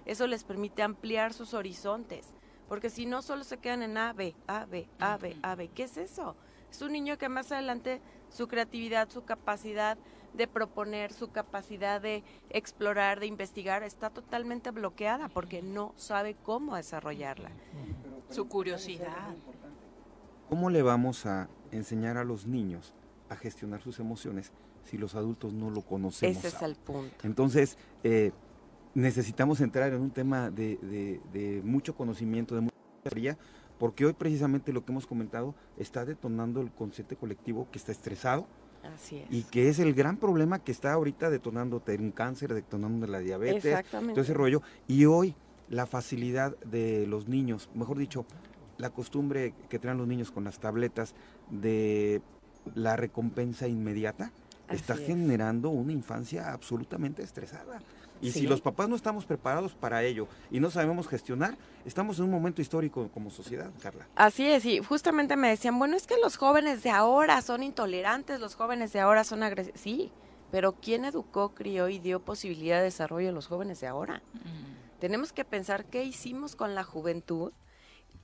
Speaker 10: eso les permite ampliar sus horizontes. Porque si no, solo se quedan en A, B, A, B, A, B, A, B. ¿Qué es eso? Es un niño que más adelante su creatividad, su capacidad de proponer, su capacidad de explorar, de investigar, está totalmente bloqueada porque no sabe cómo desarrollarla.
Speaker 1: Su curiosidad.
Speaker 5: ¿Cómo le vamos a enseñar a los niños a gestionar sus emociones si los adultos no lo conocemos?
Speaker 10: Ese es el punto.
Speaker 5: Entonces, eh, necesitamos entrar en un tema de, de- de mucho conocimiento, de mucha teoría, porque hoy precisamente lo que hemos comentado está detonando el consciente colectivo que está estresado
Speaker 10: Así es.
Speaker 5: y que es el gran problema que está ahorita detonando un cáncer, detonando la diabetes, todo ese rollo. Y hoy la facilidad de los niños, mejor dicho, la costumbre que traen los niños con las tabletas de la recompensa inmediata, está
Speaker 10: es.
Speaker 5: generando una infancia absolutamente estresada. Y si los papás no estamos preparados para ello y no sabemos gestionar, estamos en un momento histórico como sociedad, Carla.
Speaker 10: Así es, y justamente me decían, bueno, es que los jóvenes de ahora son intolerantes, los jóvenes de ahora son agresivos. Sí, pero ¿quién educó, crió y dio posibilidad de desarrollo a los jóvenes de ahora? Tenemos que pensar qué hicimos con la juventud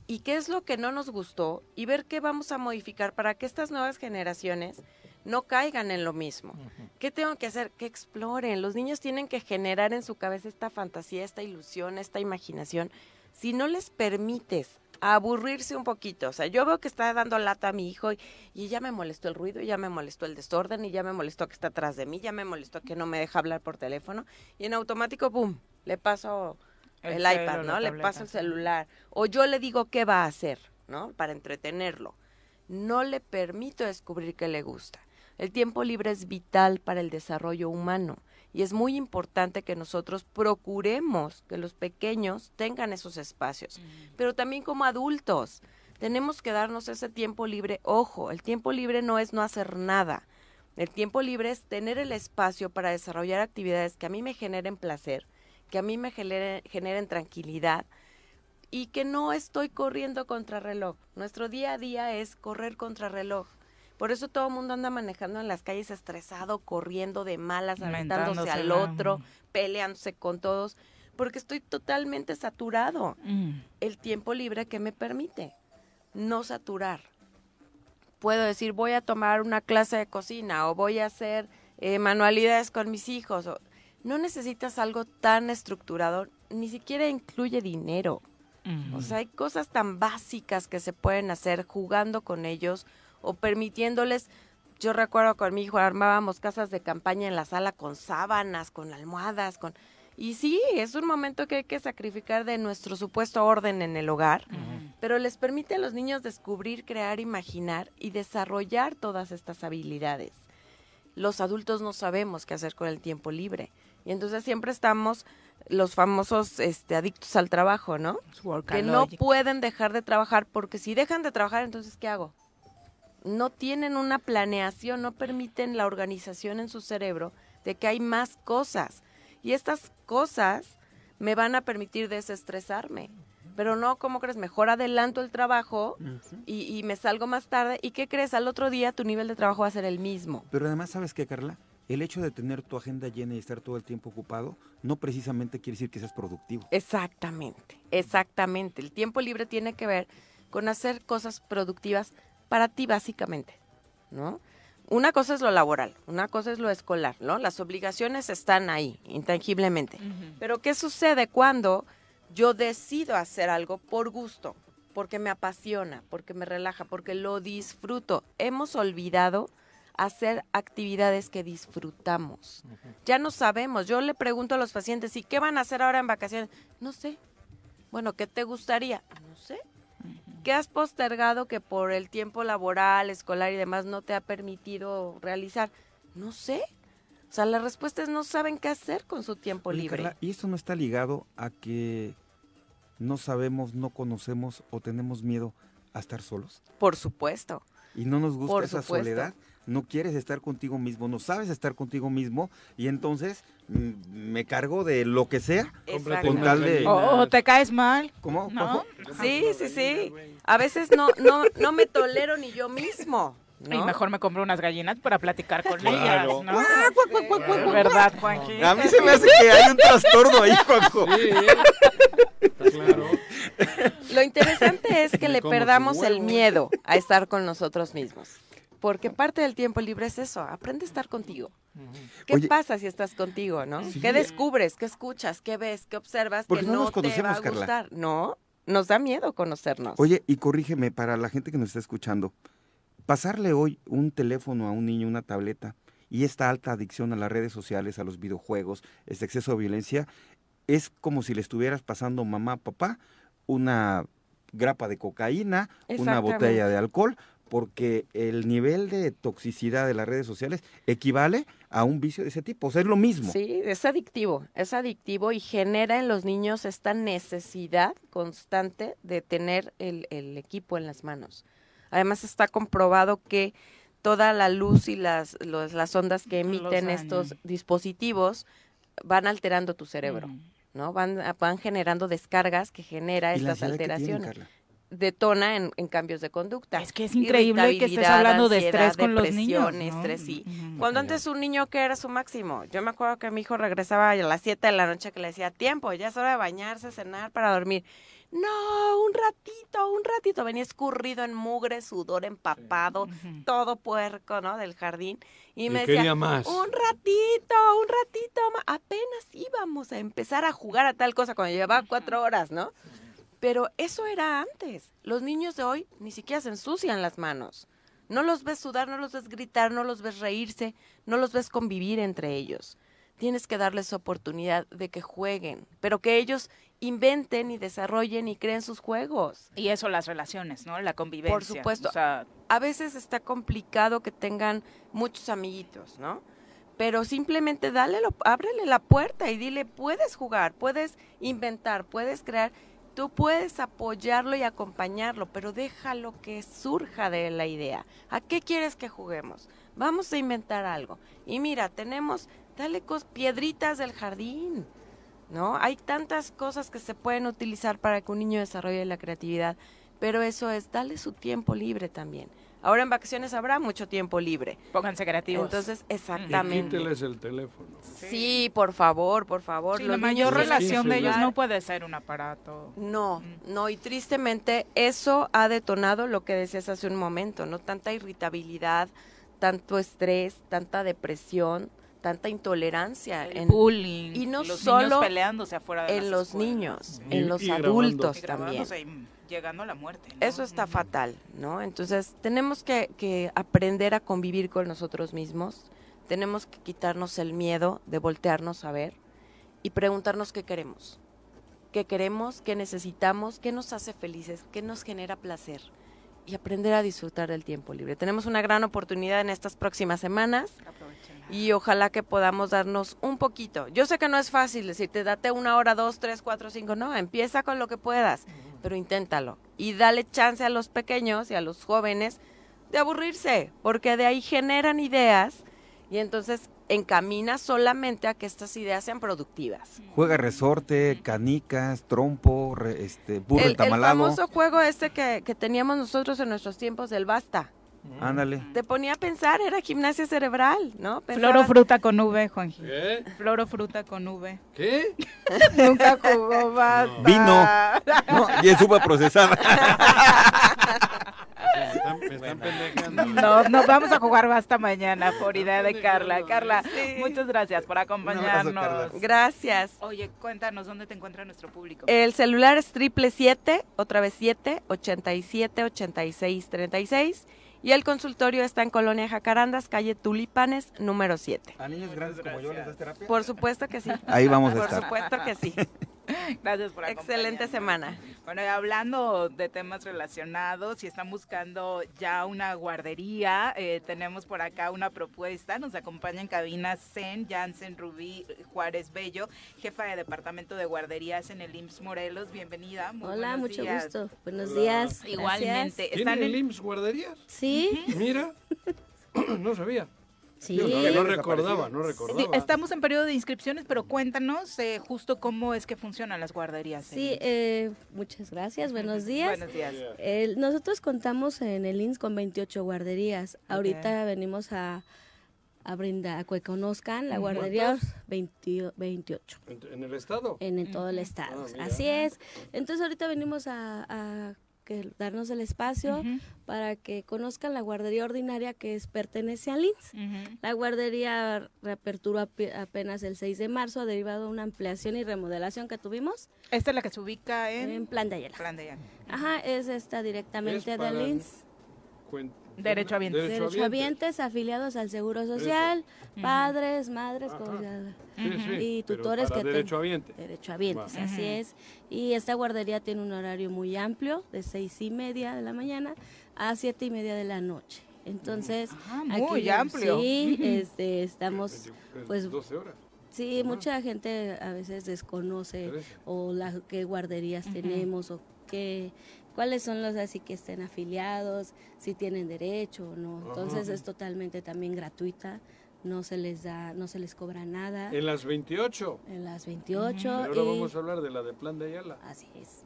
Speaker 10: y qué es lo que no nos gustó y ver qué vamos a modificar para que estas nuevas generaciones no caigan en lo mismo. ¿Qué tengo que hacer? Que exploren. Los niños tienen que generar en su cabeza esta fantasía, esta ilusión, esta imaginación. Si no les permites aburrirse un poquito, o sea, yo veo que está dando lata a mi hijo y, y ya me molestó el ruido, y ya me molestó el desorden, y ya me molestó que está atrás de mí, ya me molestó que no me deja hablar por teléfono, y en automático, ¡pum!, le paso
Speaker 1: El
Speaker 10: el, iPad, ¿no? Le paso el celular. O yo le digo qué va a hacer, ¿no? Para entretenerlo. No le permito descubrir qué le gusta. El tiempo libre es vital para el desarrollo humano y es muy importante que nosotros procuremos que los pequeños tengan esos espacios, pero también como adultos tenemos que darnos ese tiempo libre. Ojo, el tiempo libre no es no hacer nada. El tiempo libre es tener el espacio para desarrollar actividades que a mí me generen placer, que a mí me generen, generen tranquilidad y que no estoy corriendo contra reloj. Nuestro día a día es correr contra reloj. Por eso todo el mundo anda manejando en las calles estresado, corriendo de malas, aventándose al otro, peleándose con todos, porque estoy totalmente saturado.
Speaker 1: Mm.
Speaker 10: El tiempo libre que me permite no saturar. Puedo decir, voy a tomar una clase de cocina o voy a hacer eh, manualidades con mis hijos. o- no necesitas algo tan estructurado, ni siquiera incluye dinero. O sea, hay cosas tan básicas que se pueden hacer jugando con ellos o permitiéndoles. Yo recuerdo con mi hijo armábamos casas de campaña en la sala con sábanas, con almohadas, con y sí, es un momento que hay que sacrificar de nuestro supuesto orden en el hogar, pero les permite a los niños descubrir, crear, imaginar y desarrollar todas estas habilidades. Los adultos no sabemos qué hacer con el tiempo libre y entonces siempre estamos los famosos este, adictos al trabajo, ¿no? Que no pueden dejar de trabajar porque si dejan de trabajar, entonces ¿qué hago? No tienen una planeación, no permiten la organización en su cerebro de que hay más cosas. Y estas cosas me van a permitir desestresarme. Pero no, ¿cómo crees? Mejor adelanto el trabajo y, y me salgo más tarde. ¿Y qué crees? Al otro día tu nivel de trabajo va a ser el mismo.
Speaker 5: Pero además, ¿sabes qué, Carla? El hecho de tener tu agenda llena y estar todo el tiempo ocupado no precisamente quiere decir que seas productivo.
Speaker 10: Exactamente, exactamente. El tiempo libre tiene que ver con hacer cosas productivas para ti básicamente, ¿no? Una cosa es lo laboral, una cosa es lo escolar, ¿no? Las obligaciones están ahí, intangiblemente. Pero ¿qué sucede cuando yo decido hacer algo por gusto, porque me apasiona, porque me relaja, porque lo disfruto? Hemos olvidado hacer actividades que disfrutamos. Ya no sabemos. Yo le pregunto a los pacientes, ¿y qué van a hacer ahora en vacaciones? No sé. Bueno, ¿qué te gustaría? No sé. ¿Qué has postergado que por el tiempo laboral, escolar y demás no te ha permitido realizar? No sé. O sea, la respuesta es no saben qué hacer con su tiempo
Speaker 5: Oye,
Speaker 10: libre.
Speaker 5: Carla, ¿y esto no está ligado a que no sabemos, no conocemos o tenemos miedo a estar solos?
Speaker 10: Por supuesto.
Speaker 5: Y no nos gusta
Speaker 10: Por
Speaker 5: esa
Speaker 10: supuesto.
Speaker 5: soledad. No quieres estar contigo mismo, no sabes estar contigo mismo y entonces mm, me cargo de lo que sea con tal de...
Speaker 1: O, o te caes mal.
Speaker 5: ¿Cómo?
Speaker 1: ¿No?
Speaker 10: Sí, sí, sí. A veces no, no, no me tolero ni yo mismo.
Speaker 1: Y mejor me compro unas gallinas para platicar con
Speaker 5: Claro.
Speaker 1: ellas, ¿no? ¿Verdad, Juanji?
Speaker 5: A mí se me hace que hay un trastorno ahí, Juanjo.
Speaker 10: Lo interesante es que le perdamos el miedo a estar con nosotros mismos. Porque parte del tiempo libre es eso, aprende a estar contigo. ¿Qué
Speaker 5: Oye.
Speaker 10: pasa si estás contigo, no?
Speaker 5: Sí.
Speaker 10: ¿Qué descubres? ¿Qué escuchas? ¿Qué ves? ¿Qué observas?
Speaker 5: Porque
Speaker 10: que
Speaker 5: no
Speaker 10: no,
Speaker 5: nos
Speaker 10: te va
Speaker 5: conocemos,
Speaker 10: a
Speaker 5: Carla.
Speaker 10: No, nos da miedo conocernos.
Speaker 5: Oye, y corrígeme para la gente que nos está escuchando. Pasarle hoy un teléfono a un niño, una tableta, y esta alta adicción a las redes sociales, a los videojuegos, este exceso de violencia, es como si le estuvieras pasando mamá, papá, una grapa de cocaína, una botella de alcohol, porque el nivel de toxicidad de las redes sociales equivale a un vicio de ese tipo. O sea, es lo mismo.
Speaker 10: Sí, es adictivo, es adictivo y genera en los niños esta necesidad constante de tener el, el equipo en las manos. Además está comprobado que toda la luz y las, los- las ondas que emiten estos dispositivos van alterando tu cerebro,
Speaker 1: Mm.
Speaker 10: ¿no? Van, van generando descargas que genera
Speaker 5: ¿Y la
Speaker 10: estas
Speaker 5: tienen,
Speaker 10: alteraciones.
Speaker 5: Carla?
Speaker 10: Detona en, en cambios de conducta.
Speaker 1: Es que es increíble que estés hablando de estrés con los niños, ¿no?
Speaker 10: estrés, sí.
Speaker 1: Ujú.
Speaker 10: Cuando antes un niño que era su máximo, yo me acuerdo que mi hijo regresaba a las 7 de la noche que le decía, tiempo, ya es hora de bañarse, cenar para dormir. no, un ratito, un ratito. Venía escurrido en mugre, sudor empapado, todo puerco, ¿no? Del jardín. Y,
Speaker 2: Y
Speaker 10: me decía,
Speaker 2: quería más.
Speaker 10: un ratito, un ratito. ma-". Apenas íbamos a empezar a jugar a tal cosa cuando llevaba cuatro horas, ¿no? Pero eso era antes. Los niños de hoy ni siquiera se ensucian las manos. No los ves sudar, no los ves gritar, no los ves reírse, no los ves convivir entre ellos. Tienes que darles oportunidad de que jueguen, pero que ellos inventen y desarrollen y creen sus juegos.
Speaker 1: Y eso, las relaciones, ¿no? La convivencia.
Speaker 10: Por supuesto.
Speaker 1: O sea,
Speaker 10: A veces está complicado que tengan muchos amiguitos, ¿no? Pero simplemente dale, lo- ábrele la puerta y dile, puedes jugar, puedes inventar, puedes crear. Tú puedes apoyarlo y acompañarlo, pero déjalo que surja de la idea. ¿A qué quieres que juguemos? Vamos a inventar algo. Y mira, tenemos, dale piedritas del jardín, ¿no? Hay tantas cosas que se pueden utilizar para que un niño desarrolle la creatividad, pero eso es, dale su tiempo libre también. Ahora en vacaciones habrá mucho tiempo libre.
Speaker 1: pónganse creativos.
Speaker 10: Entonces,
Speaker 2: Y
Speaker 10: exactamente.
Speaker 2: quíteles el teléfono.
Speaker 10: Sí, por favor, por favor.
Speaker 1: Sí, la mayor relación de ellos no puede ser un aparato.
Speaker 10: No, no, y tristemente eso ha detonado lo que decías hace un momento, ¿no? Tanta irritabilidad, tanto estrés, tanta depresión, tanta intolerancia.
Speaker 1: El
Speaker 10: en-
Speaker 1: bullying.
Speaker 10: y no
Speaker 1: los
Speaker 10: solo
Speaker 1: niños peleándose afuera de
Speaker 10: en
Speaker 1: las
Speaker 10: los
Speaker 1: escuelas.
Speaker 10: niños,
Speaker 2: Y-
Speaker 10: en los
Speaker 2: y grabando.
Speaker 10: adultos
Speaker 1: Y
Speaker 10: también.
Speaker 1: grabándose y llegando a la muerte. ¿no?
Speaker 10: Eso está fatal, ¿no? Entonces tenemos que, que aprender a convivir con nosotros mismos, tenemos que quitarnos el miedo de voltearnos a ver y preguntarnos qué queremos, qué queremos, qué necesitamos, qué nos hace felices, qué nos genera placer y aprender a disfrutar del tiempo libre. Tenemos una gran oportunidad en estas próximas semanas y ojalá que podamos darnos un poquito. Yo sé que no es fácil decirte, date una hora, dos, tres, cuatro, cinco, no, empieza con lo que puedas, pero inténtalo. Y dale chance a los pequeños y a los jóvenes de aburrirse, porque de ahí generan ideas y entonces encamina solamente a que estas ideas sean productivas.
Speaker 5: Juega resorte, canicas, trompo, re- este, burro
Speaker 10: El, el
Speaker 5: entamalado.
Speaker 10: famoso juego este que, que teníamos nosotros en nuestros tiempos del basta.
Speaker 5: Ándale.
Speaker 10: Te ponía a pensar, era gimnasia cerebral, ¿no?
Speaker 1: Flor o
Speaker 10: Pensabas-
Speaker 1: fruta con V, Juanji.
Speaker 2: ¿Qué?
Speaker 1: Flor o fruta con V.
Speaker 2: ¿Qué?
Speaker 1: Nunca jugó basta.
Speaker 5: Vino. No, y es uva procesada.
Speaker 2: Me están, me están pendejando.
Speaker 1: No, nos vamos a jugar basta mañana por idea de Carla. Carla,
Speaker 10: Sí.
Speaker 1: muchas gracias por acompañarnos.
Speaker 10: Gracias.
Speaker 1: Oye, cuéntanos dónde te encuentra nuestro público.
Speaker 10: El celular es triple siete, otra vez siete, ochenta y siete, ochenta y seis, treinta y seis. Y el consultorio está en Colonia Jacarandas, calle Tulipanes, número 7.
Speaker 5: ¿A niños grandes como yo les das terapia?
Speaker 10: Por supuesto que sí.
Speaker 5: Ahí vamos a
Speaker 10: Por
Speaker 5: estar.
Speaker 10: supuesto que sí.
Speaker 1: Gracias por
Speaker 10: Excelente semana.
Speaker 1: Bueno, y hablando de temas relacionados, si están buscando ya una guardería, eh, tenemos por acá una propuesta. Nos acompaña en cabina Zen Jansen Rubí Juárez Bello, jefa de departamento de guarderías en el IMSS Morelos. Bienvenida. Muy
Speaker 11: Hola,
Speaker 1: buenos
Speaker 11: mucho
Speaker 1: días.
Speaker 11: gusto. Buenos
Speaker 2: Hola.
Speaker 11: días.
Speaker 1: Igualmente. Están
Speaker 2: ¿Tiene
Speaker 1: en
Speaker 2: el IMSS guarderías?
Speaker 11: Sí,
Speaker 2: Mira. No sabía.
Speaker 11: Sí.
Speaker 2: Digo, no, recordaba, no
Speaker 1: Sí,
Speaker 2: recordaba.
Speaker 1: Estamos en periodo de inscripciones, pero cuéntanos eh, justo cómo es que funcionan las guarderías.
Speaker 11: Sí, eh, muchas gracias. Buenos días.
Speaker 1: Buenos días.
Speaker 11: Nosotros contamos en el INS con 28 guarderías. Ahorita venimos a, a brindar, a que conozcan la guardería 20 28
Speaker 2: ¿En, en el estado?
Speaker 11: en, todo el estado.
Speaker 2: Ah.
Speaker 11: Así es. Entonces ahorita venimos a, a que darnos el espacio para que conozcan la guardería ordinaria que es pertenece al INS.
Speaker 1: ujú.
Speaker 11: La guardería reaperturó ape- apenas el 6 de marzo, derivado de una ampliación y remodelación que tuvimos
Speaker 1: Esta es la que se ubica en,
Speaker 11: en Plan de Ayala.
Speaker 1: Plan de Ayala.
Speaker 11: Ajá, es esta directamente
Speaker 2: Es para
Speaker 11: del INS.
Speaker 2: Cuen-
Speaker 1: Derechohabientes.
Speaker 11: Derechohabientes afiliados al Seguro Social, padres, madres,
Speaker 2: Ajá.
Speaker 11: como ya-
Speaker 2: Sí, sí,
Speaker 11: y
Speaker 2: pero
Speaker 11: tutores
Speaker 2: para
Speaker 11: que ten-
Speaker 2: derechohabiente.
Speaker 11: derechohabientes,
Speaker 1: Va.
Speaker 11: así
Speaker 1: Ujú.
Speaker 11: es. Y esta guardería tiene un horario muy amplio, de seis y media de la mañana a siete y media de la noche. Entonces,
Speaker 1: Ah, muy amplio.
Speaker 11: Sí, este, estamos, pues,
Speaker 2: 12 horas.
Speaker 11: sí, mucha gente a veces desconoce o la, qué guarderías tenemos o qué cuáles son los así que estén afiliados, si tienen derecho o no. Entonces
Speaker 2: Ajá.
Speaker 11: es totalmente también gratuita, no se les da, no se les cobra nada
Speaker 2: En las 28.
Speaker 11: en las 28
Speaker 2: Pero ahora
Speaker 11: y
Speaker 2: vamos a hablar de la de Plan de Ayala.
Speaker 11: así es.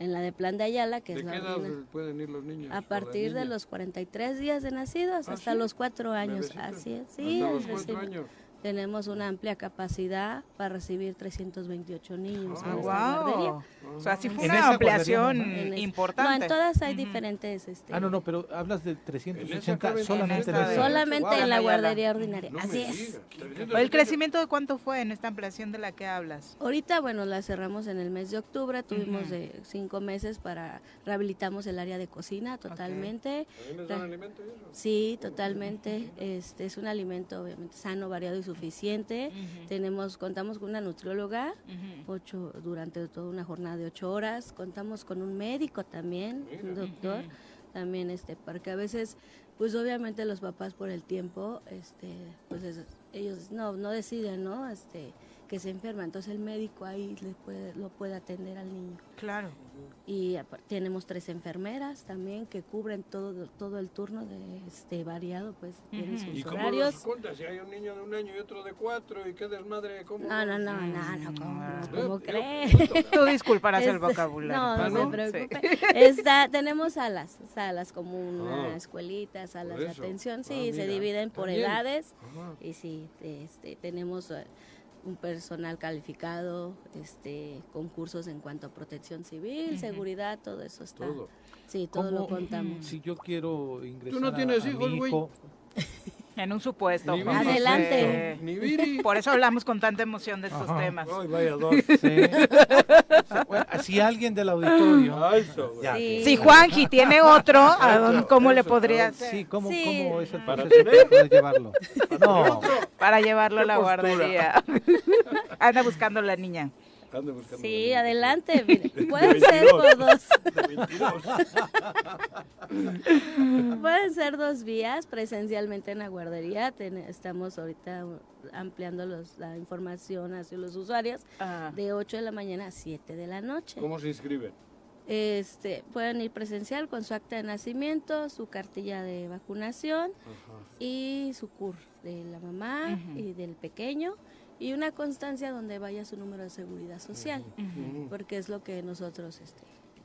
Speaker 11: En la de Plan de Ayala, que
Speaker 2: ¿De
Speaker 11: es
Speaker 2: qué
Speaker 11: la
Speaker 2: edad pueden ir los niños?
Speaker 11: a partir de los 43 días de nacidos
Speaker 2: ¿Ah,
Speaker 11: hasta
Speaker 2: sí?
Speaker 11: los 4 años, así es. Sí,
Speaker 2: Hasta los
Speaker 11: recién-
Speaker 2: cuatro años.
Speaker 11: Tenemos una amplia capacidad para recibir 328 niños. en esta
Speaker 1: Guau.
Speaker 11: guardería.
Speaker 1: O sea, sí fue
Speaker 3: En
Speaker 1: una ampliación
Speaker 11: En
Speaker 1: importante.
Speaker 11: No, en todas hay diferentes. Este,
Speaker 3: Ah, no, no, pero hablas de 380
Speaker 2: cabe-
Speaker 3: solamente en
Speaker 1: en de-
Speaker 11: Solamente
Speaker 1: Guau,
Speaker 11: en la guardería ordinaria.
Speaker 2: No
Speaker 11: Así es.
Speaker 2: digas, 300.
Speaker 1: ¿El crecimiento de cuánto fue en esta ampliación de la que hablas?
Speaker 11: Ahorita, bueno, la cerramos en el mes de octubre, tuvimos
Speaker 1: Ujú.
Speaker 11: de cinco meses para rehabilitamos el área de cocina totalmente.
Speaker 2: ¿También les dan alimento y eso?
Speaker 11: Sí, totalmente. Este es un alimento obviamente sano, variado y suficiente. Tenemos, contamos con una nutrióloga, ocho durante toda una jornada de ocho horas. Contamos con un médico también, un doctor, también este, porque a veces, pues obviamente los papás por el tiempo, este, pues es- ellos no, no deciden, ¿no? Este, que se enferma, entonces el médico ahí le puede, lo puede atender al niño.
Speaker 1: Claro.
Speaker 11: Y tenemos tres enfermeras también que cubren todo todo el turno de este variado, pues tienen
Speaker 1: Ujú.
Speaker 11: sus
Speaker 2: ¿Y cómo
Speaker 11: horarios.
Speaker 2: los cuentas? Si hay un niño de un año y otro de cuatro, ¿y qué desmadre? ¿Cómo?
Speaker 11: No, no, no, no, no, ¿cómo,
Speaker 1: Ah.
Speaker 11: no, ¿cómo
Speaker 2: Yo-
Speaker 11: cree?
Speaker 1: Tú disculparás el
Speaker 11: Este,
Speaker 1: vocabulario.
Speaker 11: No,
Speaker 2: Ah,
Speaker 11: no,
Speaker 2: ¿no?
Speaker 11: se
Speaker 1: Sí.
Speaker 11: preocupe. Está, tenemos salas, salas como una
Speaker 2: Ah.
Speaker 11: escuelita, salas de atención,
Speaker 2: Ah,
Speaker 11: sí, se
Speaker 2: mira,
Speaker 11: dividen por
Speaker 2: también.
Speaker 11: edades
Speaker 2: Ajá.
Speaker 11: y sí, este, tenemos eh, un personal calificado, este, concursos en cuanto a protección civil, seguridad, todo eso está.
Speaker 2: Todo.
Speaker 11: Sí, todo lo
Speaker 3: ¿Cómo-
Speaker 11: contamos.
Speaker 3: Si yo quiero ingresar
Speaker 2: no
Speaker 3: a-
Speaker 2: tienes
Speaker 3: a
Speaker 2: hijos,
Speaker 3: mi
Speaker 2: güey.
Speaker 3: hijo,
Speaker 1: En un supuesto.
Speaker 2: Ni.
Speaker 11: Adelante.
Speaker 2: Ni Viri.
Speaker 1: Por eso hablamos con tanta emoción de estos
Speaker 3: Ajá.
Speaker 1: temas.
Speaker 2: Ay, vaya dos.
Speaker 3: sí. Bueno, si alguien del auditorio...
Speaker 2: Ah, eso.
Speaker 3: Ya,
Speaker 11: Sí.
Speaker 1: Si Juanji tiene otro, ¿a dónde- ¿cómo le
Speaker 2: eso,
Speaker 1: podría
Speaker 2: eso.
Speaker 1: hacer?
Speaker 3: Sí, ¿cómo,
Speaker 11: Sí.
Speaker 3: ¿cómo es el
Speaker 2: Para
Speaker 3: para llevarlo? No,
Speaker 1: Para llevarlo a la
Speaker 2: ¿Qué postura?
Speaker 1: guardería. Anda buscando la niña.
Speaker 2: Buscando
Speaker 11: Sí, adelante, pueden ser
Speaker 2: 22.
Speaker 11: por dos.
Speaker 2: de 22.
Speaker 11: Pueden ser dos vías presencialmente en la guardería. ten- estamos ahorita ampliando los, la información hacia los usuarios
Speaker 1: Ah.
Speaker 11: de 8 de la mañana a 7 de la noche.
Speaker 2: ¿Cómo se inscriben?
Speaker 11: Este, pueden ir presencial con su acta de nacimiento, su cartilla de vacunación y su CUR de la mamá y del pequeño y una constancia donde vaya su número de seguridad social, porque es lo que nosotros este,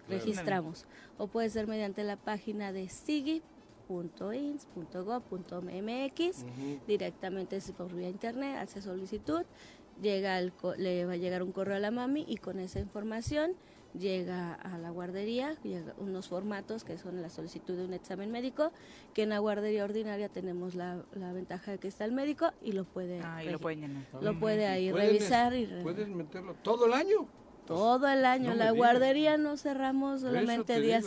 Speaker 11: registramos. O puede ser mediante la página de sigi.ins.gov.mx, directamente es por vía internet, hace solicitud, llega el co- le va a llegar un correo a la mami y con esa información llega a la guardería, llega unos formatos que son la solicitud de un examen médico, que en la guardería ordinaria tenemos la, la ventaja de que está el médico y lo puede,
Speaker 1: Ah, y lo pueden llenar.
Speaker 11: lo puede ahí
Speaker 2: ¿Pueden
Speaker 11: revisar
Speaker 2: es-
Speaker 11: y re-
Speaker 2: ¿Puedes meterlo todo el año?
Speaker 11: todo el año.
Speaker 2: No
Speaker 11: la guardería no cerramos solamente
Speaker 2: te
Speaker 11: días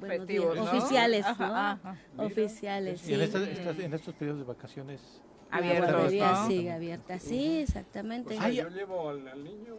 Speaker 11: bueno,
Speaker 1: Festivos,
Speaker 11: días
Speaker 1: ¿no?
Speaker 11: oficiales,
Speaker 1: Ajá,
Speaker 11: ¿no?
Speaker 1: ajá.
Speaker 11: Oficiales,
Speaker 3: y
Speaker 11: sí.
Speaker 3: en, estas- en estos periodos de vacaciones...
Speaker 11: La
Speaker 1: Abiertos,
Speaker 11: guardería
Speaker 1: ¿no?
Speaker 11: sigue abierta, sí, exactamente.
Speaker 2: O sea, yo llevo al, al niño,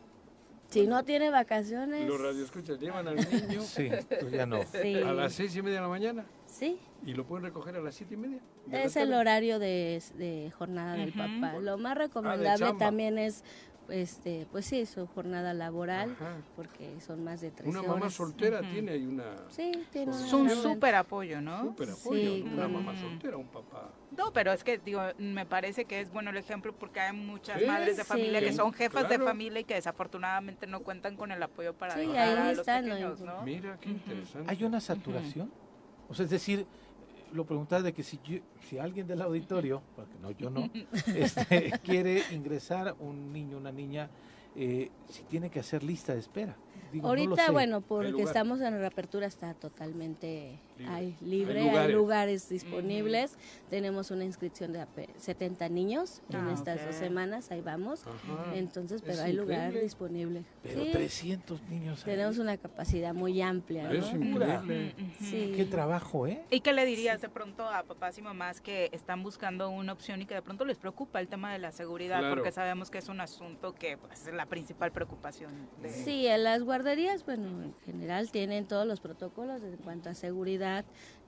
Speaker 11: Si no tiene vacaciones,
Speaker 2: los radioescuchas llevan al niño
Speaker 3: Sí, pues ya no.
Speaker 11: sí,
Speaker 2: a las seis y media de la mañana
Speaker 11: sí.
Speaker 2: y lo pueden recoger a las siete y media.
Speaker 11: Es el horario de, de jornada del papá. Lo más
Speaker 2: Ah,
Speaker 11: recomendable también es, este, pues sí, su jornada laboral,
Speaker 2: Ajá.
Speaker 11: porque son más de 13
Speaker 2: Una mamá
Speaker 11: horas.
Speaker 2: soltera tiene ahí una
Speaker 11: Sí, tiene
Speaker 1: Es
Speaker 11: una
Speaker 1: un súper apoyo, ¿no?
Speaker 2: súper apoyo.
Speaker 11: Sí,
Speaker 2: una
Speaker 11: con-
Speaker 2: mamá soltera, un papá.
Speaker 1: No, pero es que digo, me parece que es bueno el ejemplo porque hay muchas
Speaker 2: Sí,
Speaker 1: madres de familia que son jefas de familia y que desafortunadamente no cuentan con el apoyo para
Speaker 11: Sí, ahí
Speaker 1: a los
Speaker 11: están, ¿no?
Speaker 1: pequeños, ¿no?
Speaker 2: Mira, qué interesante.
Speaker 3: ¿Hay una saturación? O sea, es decir, lo preguntaba de que si, yo- si alguien del auditorio, porque no, yo no, este, quiere ingresar un niño, una niña, eh, si tiene que hacer lista de espera. Digo,
Speaker 11: Ahorita, bueno, porque estamos en reapertura, está totalmente
Speaker 2: Libre.
Speaker 11: hay libre,
Speaker 2: Hay
Speaker 11: hay
Speaker 2: lugares.
Speaker 11: lugares, disponibles. Tenemos una inscripción de ape- 70 niños en
Speaker 1: Ah,
Speaker 11: estas dos semanas, ahí vamos.
Speaker 2: Ajá.
Speaker 11: Entonces, pero
Speaker 2: Es
Speaker 11: hay lugar
Speaker 2: increíble.
Speaker 11: disponible.
Speaker 3: Pero
Speaker 11: Sí,
Speaker 3: 300 niños. ahí.
Speaker 11: tenemos una capacidad muy amplia,
Speaker 2: Es
Speaker 11: ¿no?
Speaker 2: increíble.
Speaker 11: Sí.
Speaker 3: Qué trabajo, ¿eh?
Speaker 1: ¿Y qué le dirías de pronto a papás y mamás que están buscando una opción y que de pronto les preocupa el tema de la seguridad?
Speaker 2: Claro.
Speaker 1: Porque sabemos que es un asunto que pues, es la principal preocupación. De...
Speaker 11: Sí, en las guarderías, bueno, en general tienen todos los protocolos en cuanto a seguridad,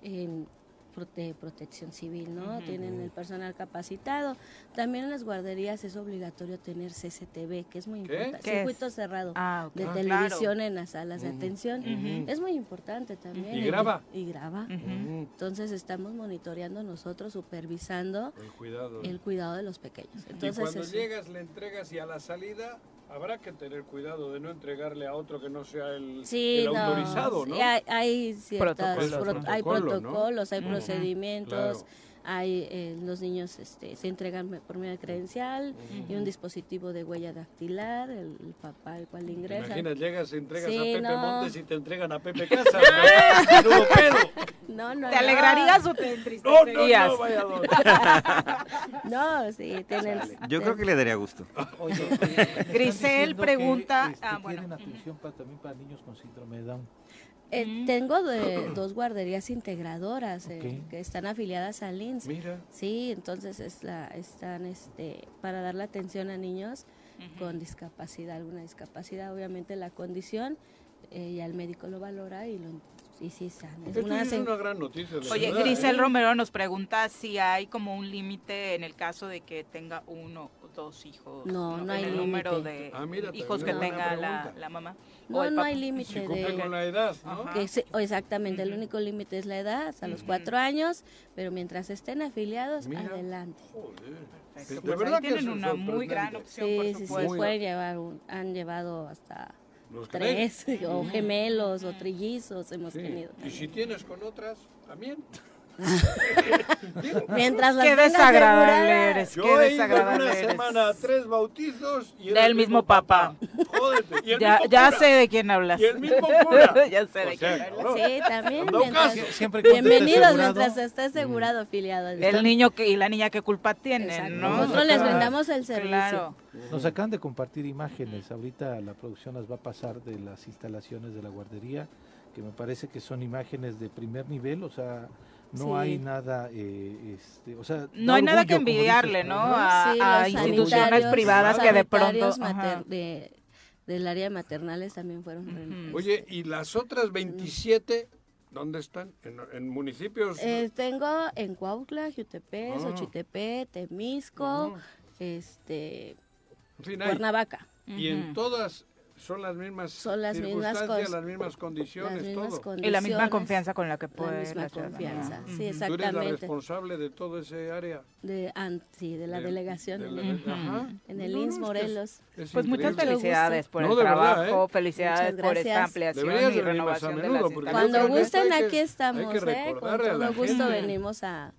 Speaker 11: en prote- protección civil, ¿no? Tienen el personal capacitado. También en las guarderías es obligatorio tener CCTV, que es muy importante. Circuito cerrado
Speaker 1: Ah,
Speaker 11: de
Speaker 1: Ah,
Speaker 11: televisión en las salas de atención. Es muy importante también.
Speaker 2: ¿Y graba?
Speaker 11: Y graba. Entonces estamos monitoreando nosotros, supervisando
Speaker 2: El cuidado.
Speaker 11: el cuidado de los pequeños.
Speaker 2: y
Speaker 11: Entonces
Speaker 2: cuando llegas, le entregas y a la salida habrá que tener cuidado de no entregarle a otro que no sea el,
Speaker 11: Sí,
Speaker 2: el
Speaker 11: no,
Speaker 2: autorizado, ¿no?
Speaker 11: sí, hay, hay ciertas
Speaker 1: Protocolos,
Speaker 11: hay protocolos, hay procedimientos,
Speaker 2: claro.
Speaker 11: Hay, eh, los niños este, se entregan por medio de credencial y un dispositivo de huella dactilar, el, el papá el cual ingresa.
Speaker 2: Imagina, llegas, entregas
Speaker 11: Sí,
Speaker 2: a Pepe
Speaker 11: no.
Speaker 2: Montes y te entregan a Pepe Casa.
Speaker 11: No, no,
Speaker 1: ¿Te
Speaker 11: no.
Speaker 1: alegrarías o te
Speaker 2: No, no,
Speaker 1: entristecerías?
Speaker 2: no, vaya.
Speaker 11: No, sí, tienen...
Speaker 5: Yo creo que le daría gusto.
Speaker 3: Oye,
Speaker 1: Grisel pregunta-
Speaker 3: este,
Speaker 1: ah, bueno.
Speaker 3: Tienen atención para, también para niños con síndrome de Down.
Speaker 11: Eh, tengo de- dos guarderías integradoras eh, que están afiliadas al INS.
Speaker 2: Mira.
Speaker 11: Sí, entonces es la, están este, para dar la atención a niños con discapacidad, alguna discapacidad, obviamente la condición, eh, ya el médico lo valora y lo y sí están. Es una
Speaker 2: es una gran noticia. de
Speaker 1: Oye,
Speaker 2: verdad,
Speaker 1: Grisel
Speaker 2: ¿eh?
Speaker 1: Romero nos pregunta si hay como un límite en el caso de que tenga uno dos hijos.
Speaker 11: No, no
Speaker 1: en
Speaker 11: hay
Speaker 1: el número
Speaker 11: límite.
Speaker 1: de
Speaker 2: Ah, mira,
Speaker 1: hijos que tenga la, mamá.
Speaker 11: No, no hay límite
Speaker 2: Si
Speaker 11: de...
Speaker 2: con la edad, ¿no?
Speaker 1: Ajá.
Speaker 11: Que exactamente, el único límite es la edad, hasta los cuatro años, pero mientras estén afiliados,
Speaker 2: Mira.
Speaker 11: adelante.
Speaker 1: Perfecto,
Speaker 2: De
Speaker 1: pues
Speaker 2: verdad
Speaker 1: ahí
Speaker 2: que
Speaker 1: tienen una muy gran opción,
Speaker 11: Sí,
Speaker 1: por
Speaker 11: sí, sí,
Speaker 1: supuesto.
Speaker 11: pueden llevar, un- han llevado hasta
Speaker 2: Los
Speaker 11: tres,
Speaker 2: gemelos.
Speaker 11: o gemelos, o trillizos hemos
Speaker 2: Sí.
Speaker 11: tenido.
Speaker 2: Y si tienes con otras, también.
Speaker 11: Mientras las
Speaker 1: Qué desagradable eres,
Speaker 2: Yo
Speaker 1: qué
Speaker 2: he ido en
Speaker 1: desagradable
Speaker 2: una
Speaker 1: eres.
Speaker 2: semana a tres bautizos y era
Speaker 1: Del
Speaker 2: el
Speaker 1: mismo papá.
Speaker 2: Jódete. Y el
Speaker 1: Ya,
Speaker 2: mismo
Speaker 1: ya sé de quién hablas.
Speaker 2: Y el mismo cura.
Speaker 1: ya sé
Speaker 2: O
Speaker 1: de
Speaker 2: sea,
Speaker 1: quién hablas.
Speaker 11: Sí, también. Mientras-.
Speaker 3: Siempre esté
Speaker 11: bienvenidos
Speaker 3: asegurado.
Speaker 11: mientras esté asegurado afiliado. al
Speaker 1: El niño que, y la niña qué culpa tienen. ¿no?
Speaker 11: Nosotros les brindamos el servicio.
Speaker 1: Claro.
Speaker 3: Nos acaban de compartir imágenes. Ahorita la producción las va a pasar de las instalaciones de la guardería, que me parece que son imágenes de primer nivel, o sea, no
Speaker 11: Sí.
Speaker 3: hay nada, eh, este, o sea,
Speaker 1: No hay nada que envidiarle,
Speaker 3: dices,
Speaker 1: ¿no? A,
Speaker 11: Sí,
Speaker 1: a instituciones privadas que de pronto...
Speaker 11: de, del área maternales también fueron.
Speaker 1: Ujú.
Speaker 2: Oye, ¿y las otras 27 dónde están? ¿En, en municipios?
Speaker 11: Eh, tengo en Cuautla, Jutepec,
Speaker 2: Ah.
Speaker 11: Xochitepec, Temisco,
Speaker 2: Ajá.
Speaker 11: este,
Speaker 2: En fin.
Speaker 11: Cuernavaca.
Speaker 2: Y en todas son las mismas
Speaker 11: Son las mismas
Speaker 2: las mismas condiciones,
Speaker 11: las mismas
Speaker 2: todo.
Speaker 11: condiciones.
Speaker 1: Y la misma confianza con la que
Speaker 11: La
Speaker 1: puede...
Speaker 11: misma
Speaker 1: ciudad-
Speaker 11: confianza, sí,
Speaker 1: Ujú.
Speaker 2: Tú eres la
Speaker 11: exactamente.
Speaker 2: responsable de todo ese área.
Speaker 11: De, an- sí, de la
Speaker 2: De-
Speaker 11: delegación
Speaker 2: de
Speaker 11: en,
Speaker 2: la-
Speaker 11: el,
Speaker 2: Ajá.
Speaker 11: en el
Speaker 2: No,
Speaker 11: INS
Speaker 2: que es-
Speaker 11: Morelos.
Speaker 2: es
Speaker 1: Pues muchas felicidades por
Speaker 2: No,
Speaker 1: el
Speaker 2: de verdad,
Speaker 1: trabajo,
Speaker 2: ¿eh?
Speaker 1: felicidades por esta
Speaker 11: gracias.
Speaker 1: ampliación
Speaker 2: Deberías
Speaker 1: y
Speaker 2: más a
Speaker 1: renovación de
Speaker 2: menudo,
Speaker 1: las
Speaker 11: Cuando gusten, aquí estamos, ¿eh? Con
Speaker 2: la
Speaker 11: todo gusto venimos a...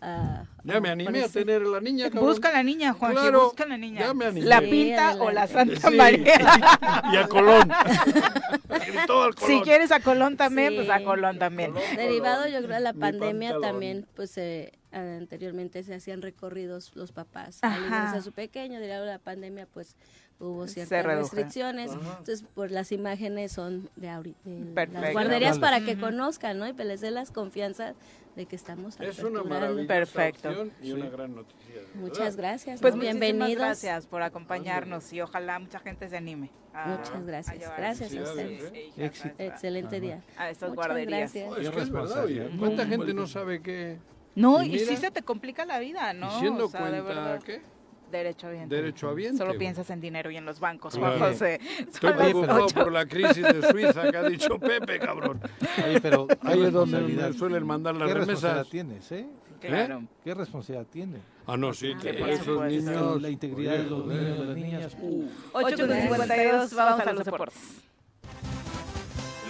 Speaker 11: a-
Speaker 2: Ya me
Speaker 11: a
Speaker 2: tener a la niña, cabrón.
Speaker 1: Busca a la niña, Juanji,
Speaker 2: Claro,
Speaker 1: busca a la niña.
Speaker 2: ya me animé.
Speaker 1: ¿La
Speaker 2: Sí,
Speaker 1: pinta o la. Santa
Speaker 2: Sí.
Speaker 1: María?
Speaker 2: Y a Colón. Gritó al
Speaker 1: Si
Speaker 2: Colón.
Speaker 1: quieres a Colón también,
Speaker 11: Sí.
Speaker 1: pues a Colón también.
Speaker 11: Derivado, yo creo, de la
Speaker 2: Mi
Speaker 11: pandemia
Speaker 2: pantalón.
Speaker 11: también, pues eh, anteriormente se hacían recorridos los papás a su pequeño, derivado de la pandemia, pues hubo ciertas restricciones.
Speaker 2: Ajá.
Speaker 11: Entonces, pues las imágenes son de ahorita, de las guarderías para que conozcan, ¿no? Y les dé las confianzas de que estamos
Speaker 2: Es una maravillosa
Speaker 1: Perfecto.
Speaker 2: opción y una gran noticia.
Speaker 11: Muchas gracias,
Speaker 1: Pues
Speaker 11: ¿no? bienvenidos.
Speaker 1: gracias por acompañarnos y ojalá mucha gente se anime. a-
Speaker 11: Muchas
Speaker 1: a
Speaker 11: gracias.
Speaker 1: llevar
Speaker 11: Gracias a ustedes.
Speaker 2: ¿eh?
Speaker 11: Excelente día.
Speaker 1: A estas
Speaker 11: Muchas
Speaker 1: guarderías.
Speaker 11: gracias.
Speaker 2: No, es
Speaker 3: Qué
Speaker 2: que es verdad, oye. ¿Cuánta
Speaker 3: Muy
Speaker 2: gente no sabe que
Speaker 1: No,
Speaker 2: Y
Speaker 1: y, sí
Speaker 2: mira,
Speaker 1: se te complica la vida, ¿no?
Speaker 2: y siendo
Speaker 1: O sea, de
Speaker 2: cuenta
Speaker 1: verdad,
Speaker 2: qué?
Speaker 1: Derecho a bien.
Speaker 2: Derecho habiente.
Speaker 1: Solo piensas en dinero y en los bancos,
Speaker 2: Claro.
Speaker 1: Juan José.
Speaker 2: Estoy preocupado
Speaker 1: ocho.
Speaker 2: por la crisis de Suiza que ha dicho Pepe, cabrón.
Speaker 3: Oye, pero qué
Speaker 2: Ahí es donde me suelen mandar las
Speaker 3: ¿Qué responsabilidad
Speaker 2: remesas.
Speaker 3: tienes, eh?
Speaker 1: Claro.
Speaker 3: ¿Qué responsabilidad tiene?
Speaker 2: Ah, no, sí, que para esos niños...
Speaker 3: La integridad de los
Speaker 2: oye,
Speaker 3: niños, de las niñas. Uh,
Speaker 1: 8 con 52, vamos a los deportes.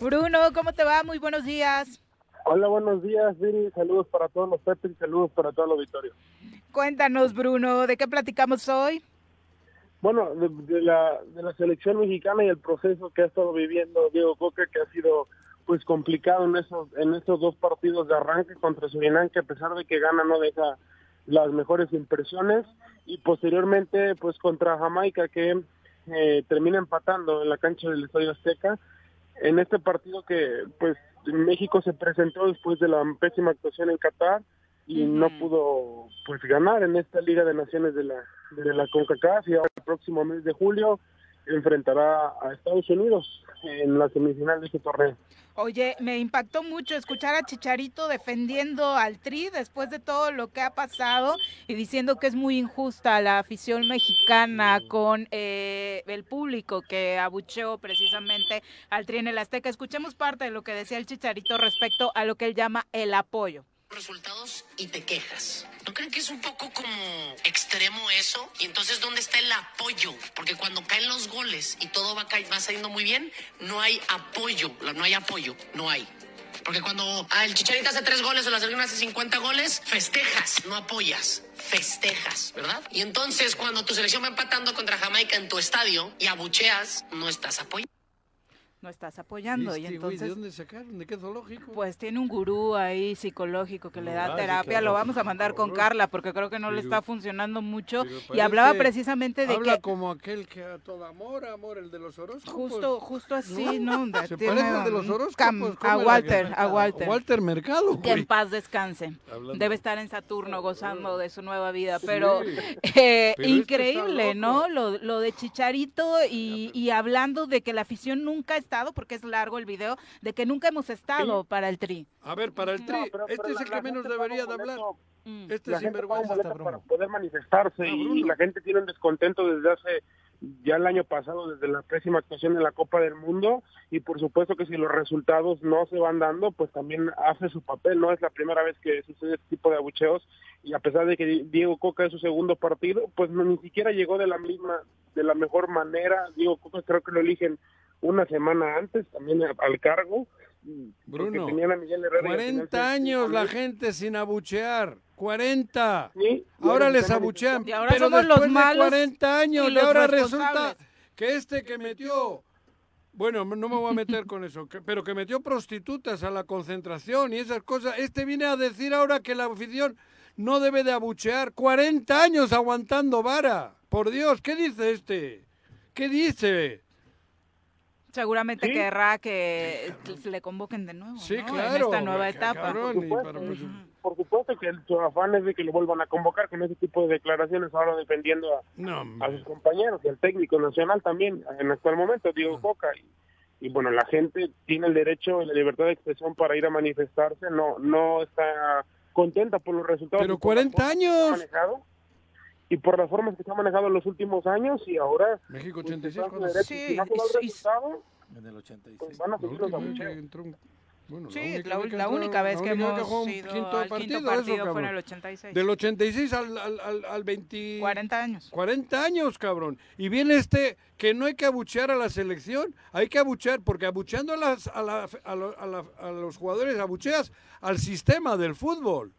Speaker 1: Bruno, ¿cómo te va? Muy buenos días.
Speaker 12: Hola, buenos días, Viri. Saludos para todos los Pepe y saludos para todo el auditorio.
Speaker 1: Cuéntanos, Bruno, ¿de qué platicamos hoy?
Speaker 12: Bueno, de, de la, de la selección mexicana y el proceso que ha estado viviendo Diego Coca, que ha sido pues complicado en esos en estos dos partidos de arranque contra Surinam, que a pesar de que gana no deja las mejores impresiones y posteriormente pues contra Jamaica que eh, termina empatando en la cancha del Estadio Azteca en este partido que pues México se presentó después de la pésima actuación en Qatar y no pudo pues ganar en esta Liga de Naciones de la de la CONCACAF y ahora el próximo mes de julio enfrentará a Estados Unidos en la semifinal de este torneo.
Speaker 1: Oye, me impactó mucho escuchar a Chicharito defendiendo al Tri después de todo lo que ha pasado y diciendo que es muy injusta la afición mexicana con eh, el público que abucheó precisamente al Tri en el Azteca. Escuchemos parte de lo que decía el Chicharito respecto a lo que él llama el apoyo.
Speaker 13: Resultados y te quejas. ¿No creen que es un poco como extremo eso? Y entonces, ¿dónde está el apoyo? Porque cuando caen los goles y todo va, va saliendo muy bien, no hay apoyo. No hay apoyo, no hay. Porque cuando ah, el Chicharito hace tres goles o la selección hace 50 goles, festejas, no apoyas. Festejas, ¿verdad? Y entonces, cuando tu selección va empatando contra Jamaica en tu estadio y abucheas, no estás apoyando.
Speaker 1: No estás apoyando y
Speaker 2: Este
Speaker 1: entonces...
Speaker 2: ¿De dónde sacaron? ¿De qué zoológico?
Speaker 1: Pues tiene un gurú ahí psicológico que le da
Speaker 2: Ay,
Speaker 1: terapia, lo vamos a mandar con. Carla porque creo que no le está funcionando mucho y hablaba precisamente de
Speaker 2: habla
Speaker 1: que
Speaker 2: como aquel que a todo amor, amor, el de los horóscopos.
Speaker 1: justo justo así, ¿no?
Speaker 2: Se
Speaker 1: Tiene
Speaker 2: parece al de los horóscopos.
Speaker 1: cam-
Speaker 2: ¿cómo
Speaker 1: a Walter, a Walter.
Speaker 2: Walter Mercado,
Speaker 1: Que en paz descanse.
Speaker 2: Hablando.
Speaker 1: Debe estar en Saturno gozando de su nueva vida,
Speaker 2: Sí.
Speaker 1: pero, eh,
Speaker 2: este está
Speaker 1: increíble. ¿no? Lo, lo de Chicharito y, y hablando de que la afición nunca ha estado, porque es largo el video, de que nunca hemos estado para el Tri.
Speaker 2: A ver, para el tri,
Speaker 12: pero-
Speaker 2: este
Speaker 12: pero
Speaker 2: es
Speaker 12: la-
Speaker 2: el que menos debería de hablar.
Speaker 1: Mm.
Speaker 2: Este
Speaker 12: un
Speaker 2: sinvergüenza está
Speaker 12: para poder manifestarse
Speaker 2: Ah,
Speaker 12: y la gente tiene un descontento desde hace ya el año pasado, desde la pésima actuación en la Copa del Mundo. Y por supuesto que si los resultados no se van dando, pues también hace su papel, no es la primera vez que sucede este tipo de abucheos. Y a pesar de que Diego Coca es su segundo partido, pues no, ni siquiera llegó de la misma, de la mejor manera, Diego Coca creo que lo eligen una semana antes también al- cargo. porque
Speaker 2: Bruno,
Speaker 12: tenían a Miguel Herrera y al final
Speaker 2: 40
Speaker 12: se-
Speaker 2: años la gente sin abuchear. 40.
Speaker 12: Sí,
Speaker 2: Ahora les abuchean.
Speaker 1: Y ahora
Speaker 2: pero
Speaker 1: somos los
Speaker 2: después de
Speaker 1: malos
Speaker 2: 40 años
Speaker 1: y
Speaker 2: y,
Speaker 1: los
Speaker 2: ahora resulta que este que metió bueno, no me voy a meter con eso, que- pero que metió prostitutas a la concentración y esas cosas. Este viene a decir ahora que la afición no debe de abuchear. 40 años aguantando vara. Por Dios, ¿qué dice este? ¿Qué dice?
Speaker 1: Seguramente
Speaker 12: Sí.
Speaker 1: querrá que le convoquen de nuevo,
Speaker 2: Sí,
Speaker 1: ¿no?
Speaker 2: claro.
Speaker 1: En esta nueva etapa.
Speaker 2: cabrón, y
Speaker 12: Por
Speaker 2: para-
Speaker 12: supuesto. Por supuesto que el- su afán es de que lo vuelvan a convocar con ese tipo de declaraciones ahora defendiendo a,
Speaker 2: No,
Speaker 12: a
Speaker 2: hombre.
Speaker 12: sus compañeros y al técnico nacional también en actual momento,
Speaker 2: Ah.
Speaker 12: Diego Coca. Y, y bueno, la gente tiene el derecho y la libertad de expresión para ir a manifestarse, no no está contenta por los resultados.
Speaker 2: Pero
Speaker 12: y por la
Speaker 2: 40
Speaker 12: forma que se ha
Speaker 2: años.
Speaker 12: manejado, y por las formas que se han manejado en los últimos años y ahora
Speaker 2: México
Speaker 12: pues,
Speaker 2: 86.
Speaker 12: están
Speaker 2: ¿cuándo?
Speaker 12: de derecho.
Speaker 1: Sí,
Speaker 12: si el
Speaker 3: En el 86.
Speaker 12: pues van a
Speaker 2: La
Speaker 12: seguir los abucheos.
Speaker 2: bueno,
Speaker 1: Sí,
Speaker 2: única
Speaker 1: la,
Speaker 2: vez que
Speaker 1: la única vez
Speaker 2: la
Speaker 1: que
Speaker 2: única
Speaker 1: hemos
Speaker 2: jugó un
Speaker 1: ido
Speaker 2: quinto
Speaker 1: al
Speaker 2: partido,
Speaker 1: quinto
Speaker 2: eso,
Speaker 1: partido fue en el 86.
Speaker 2: Del 86 al, al, al, al 20...
Speaker 1: 40 años.
Speaker 2: 40 años, cabrón. Y viene este que no hay que abuchear a la selección, hay que abuchear, porque abucheando a, las, a, la- a lo- a la- a los jugadores, abucheas al sistema del fútbol.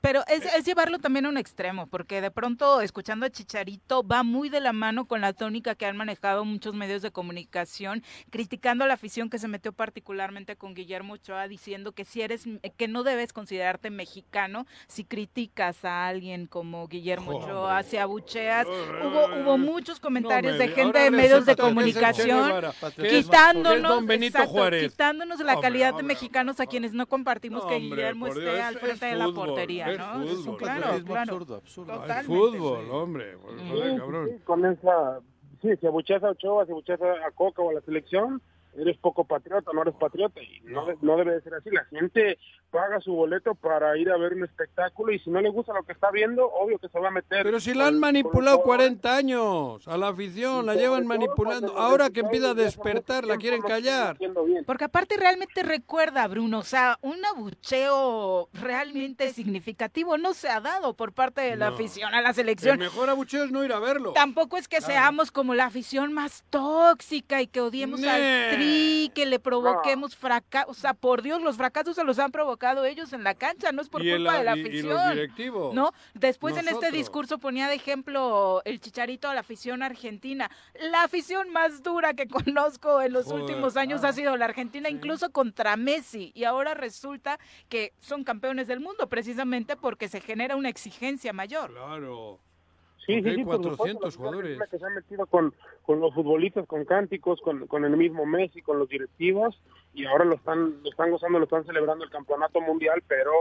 Speaker 1: Pero es, es llevarlo también a un extremo, porque de pronto escuchando a Chicharito va muy de la mano con la tónica que han manejado muchos medios de comunicación, criticando a la afición que se metió particularmente con Guillermo Ochoa, diciendo que si eres, que no debes considerarte mexicano si criticas a alguien como Guillermo Ochoa, si abucheas. Hubo, hubo muchos comentarios
Speaker 2: me
Speaker 1: de gente de medios de comunicación
Speaker 2: Guevara,
Speaker 1: quitándonos, exacto, quitándonos la
Speaker 2: Hombre,
Speaker 1: calidad de mexicanos a quienes no compartimos que Guillermo esté
Speaker 2: Dios,
Speaker 1: al
Speaker 2: es
Speaker 1: frente de la
Speaker 2: fútbol, fútbol.
Speaker 3: Es un
Speaker 1: Claro,
Speaker 3: patriotismo
Speaker 1: claro.
Speaker 3: absurdo, absurdo.
Speaker 2: Fútbol, hombre. pues, joder, cabrón.
Speaker 12: sí, con esa, sí, si abucheas a Ochoa, si abucheas a Coca o a la selección, eres poco patriota, no eres patriota y no, no debe de ser así. La gente paga su boleto para ir a ver un espectáculo y si no le gusta lo que está viendo, obvio que se va a meter.
Speaker 2: Pero si la han manipulado
Speaker 12: los jugadores.
Speaker 2: 40 años a la afición, la llevan manipulando. Ahora que empieza a despertar, la quieren
Speaker 12: no
Speaker 2: callar.
Speaker 1: Porque aparte realmente recuerda, Bruno, o sea, un abucheo realmente significativo no se ha dado por parte de la
Speaker 2: No.
Speaker 1: afición a la
Speaker 2: El
Speaker 1: selección.
Speaker 2: mejor abucheo es no ir a verlo.
Speaker 1: Tampoco es que seamos como la afición más tóxica y que odiemos
Speaker 2: Nee.
Speaker 1: al tri, que le provoquemos fracasos. O sea, por Dios, los fracasos se los han provocado ellos en la cancha, no es por
Speaker 2: el-
Speaker 1: culpa de la
Speaker 2: y
Speaker 1: afición.
Speaker 2: los.
Speaker 1: ¿No? Después en este discurso ponía de ejemplo el chicharito a la afición argentina. La afición más dura que conozco en los
Speaker 2: Joder,
Speaker 1: últimos años
Speaker 2: ah,
Speaker 1: ha sido la argentina, incluso contra Messi. Y ahora resulta que son campeones del mundo precisamente porque se genera una exigencia mayor.
Speaker 2: Claro.
Speaker 12: Sí, sí,
Speaker 2: hay
Speaker 12: sí, por supuesto,
Speaker 2: 400
Speaker 12: la afición
Speaker 2: jugadores.
Speaker 12: que se han metido con, con los futbolistas, con cánticos, con, con el mismo Messi, con los directivos, y ahora lo están, lo están gozando, lo están celebrando el campeonato mundial, pero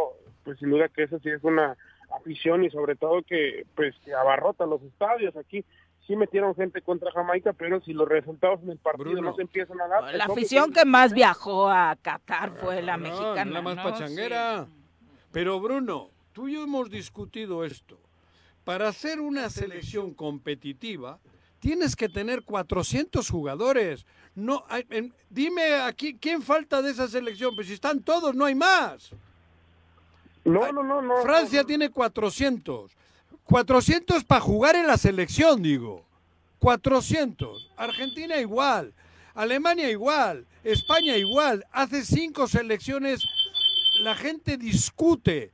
Speaker 12: pues sin duda que eso sí es una afición y sobre todo que pues que abarrota los estadios aquí. sí metieron gente contra Jamaica, pero si los resultados en el partido no se empiezan a dar...
Speaker 1: La
Speaker 12: es obvio
Speaker 1: afición que más viajó a Qatar fue la
Speaker 2: No,
Speaker 1: mexicana.
Speaker 2: la más
Speaker 1: ¿no?
Speaker 2: pachanguera. Pero Bruno, tú y yo hemos discutido esto. Para hacer una selección competitiva, tienes que tener 400 jugadores. No, hay- en- dime aquí quién falta de esa selección, pues si están todos, no hay más.
Speaker 12: No, no, no, no.
Speaker 2: Francia tiene 400. 400 para jugar en la selección, digo. 400. Argentina igual. Alemania igual. España igual. Hace cinco selecciones. La gente discute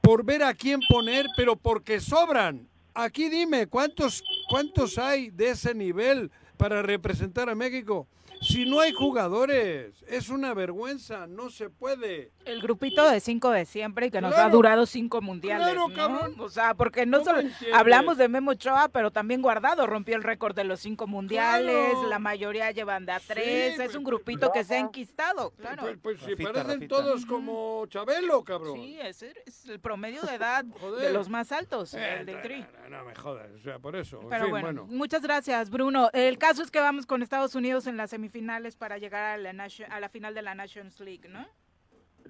Speaker 2: por ver a quién poner, pero porque sobran. Aquí dime, ¿cuántos, cuántos hay de ese nivel para representar a México? Si no hay jugadores, es una vergüenza, no se puede.
Speaker 1: El grupito de cinco de siempre y que nos
Speaker 2: Claro.
Speaker 1: ha durado cinco mundiales.
Speaker 2: Claro,
Speaker 1: ¿no?
Speaker 2: cabrón.
Speaker 1: O sea, porque no
Speaker 2: ¿Cómo
Speaker 1: solo
Speaker 2: entiendes?
Speaker 1: hablamos de Memo Ochoa, pero también Guardado rompió el récord de los cinco mundiales.
Speaker 2: Claro.
Speaker 1: La mayoría llevan de a tres. es un grupito que se ha enquistado. Claro.
Speaker 2: Pues, pues si
Speaker 5: Rafita,
Speaker 2: parecen
Speaker 5: Rafita.
Speaker 2: todos como Chabelo, cabrón.
Speaker 1: Sí, es, es el promedio de edad de los más altos,
Speaker 2: Eh,
Speaker 1: el del Tri.
Speaker 2: No, no me jodas, o sea, por eso. en
Speaker 1: Pero
Speaker 2: fin,
Speaker 1: bueno, muchas gracias, Bruno. El caso es que vamos con Estados Unidos en las semifinales para llegar a la, a la final de la Nations League, ¿no?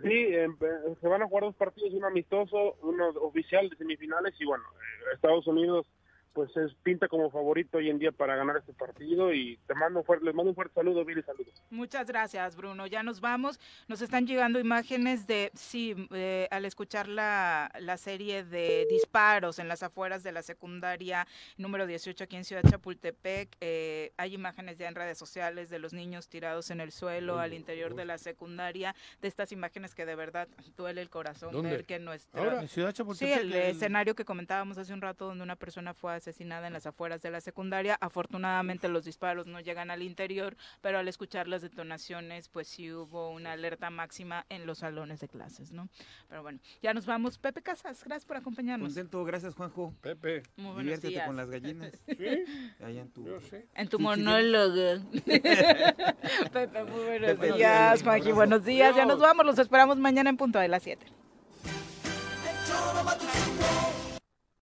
Speaker 12: Sí, eh, eh, se van a jugar dos partidos, uno amistoso, uno oficial de semifinales y bueno, eh, Estados Unidos pues es pinta como favorito hoy en día para ganar este partido y te mando un fuerte, les mando un fuerte saludo, Billy, saludos.
Speaker 1: Muchas gracias, Bruno. Ya nos vamos. Nos están llegando imágenes de, sí, eh, al escuchar la, la serie de disparos en las afueras de la secundaria número 18 aquí en Ciudad Chapultepec, eh, hay imágenes ya en redes sociales de los niños tirados en el suelo al interior de la secundaria, de estas imágenes que de verdad duele el corazón
Speaker 3: ¿Dónde?
Speaker 1: ver que nuestra...
Speaker 3: Ahora. En Ciudad
Speaker 1: Sí,
Speaker 3: Chapultepec,
Speaker 1: el
Speaker 3: el-
Speaker 1: escenario que comentábamos hace un rato donde una persona fue asesinada en las afueras de la secundaria. Afortunadamente los disparos no llegan al interior, pero al escuchar las detonaciones, pues sí hubo una alerta máxima en los salones de clases, ¿no? Pero bueno, ya nos vamos. Pepe Casas, gracias por acompañarnos.
Speaker 5: Contento, gracias Juanjo.
Speaker 2: Pepe.
Speaker 1: Muy buenos
Speaker 5: Diviértete
Speaker 1: días.
Speaker 5: con las gallinas.
Speaker 2: ¿Sí?
Speaker 5: Allá en tu...
Speaker 1: En tu
Speaker 5: Sí, sí,
Speaker 1: monólogo. Pepe, muy buenos
Speaker 5: Pepe,
Speaker 1: días, Juanji, buenos días. Ya nos vamos, los esperamos mañana en punto de las 7.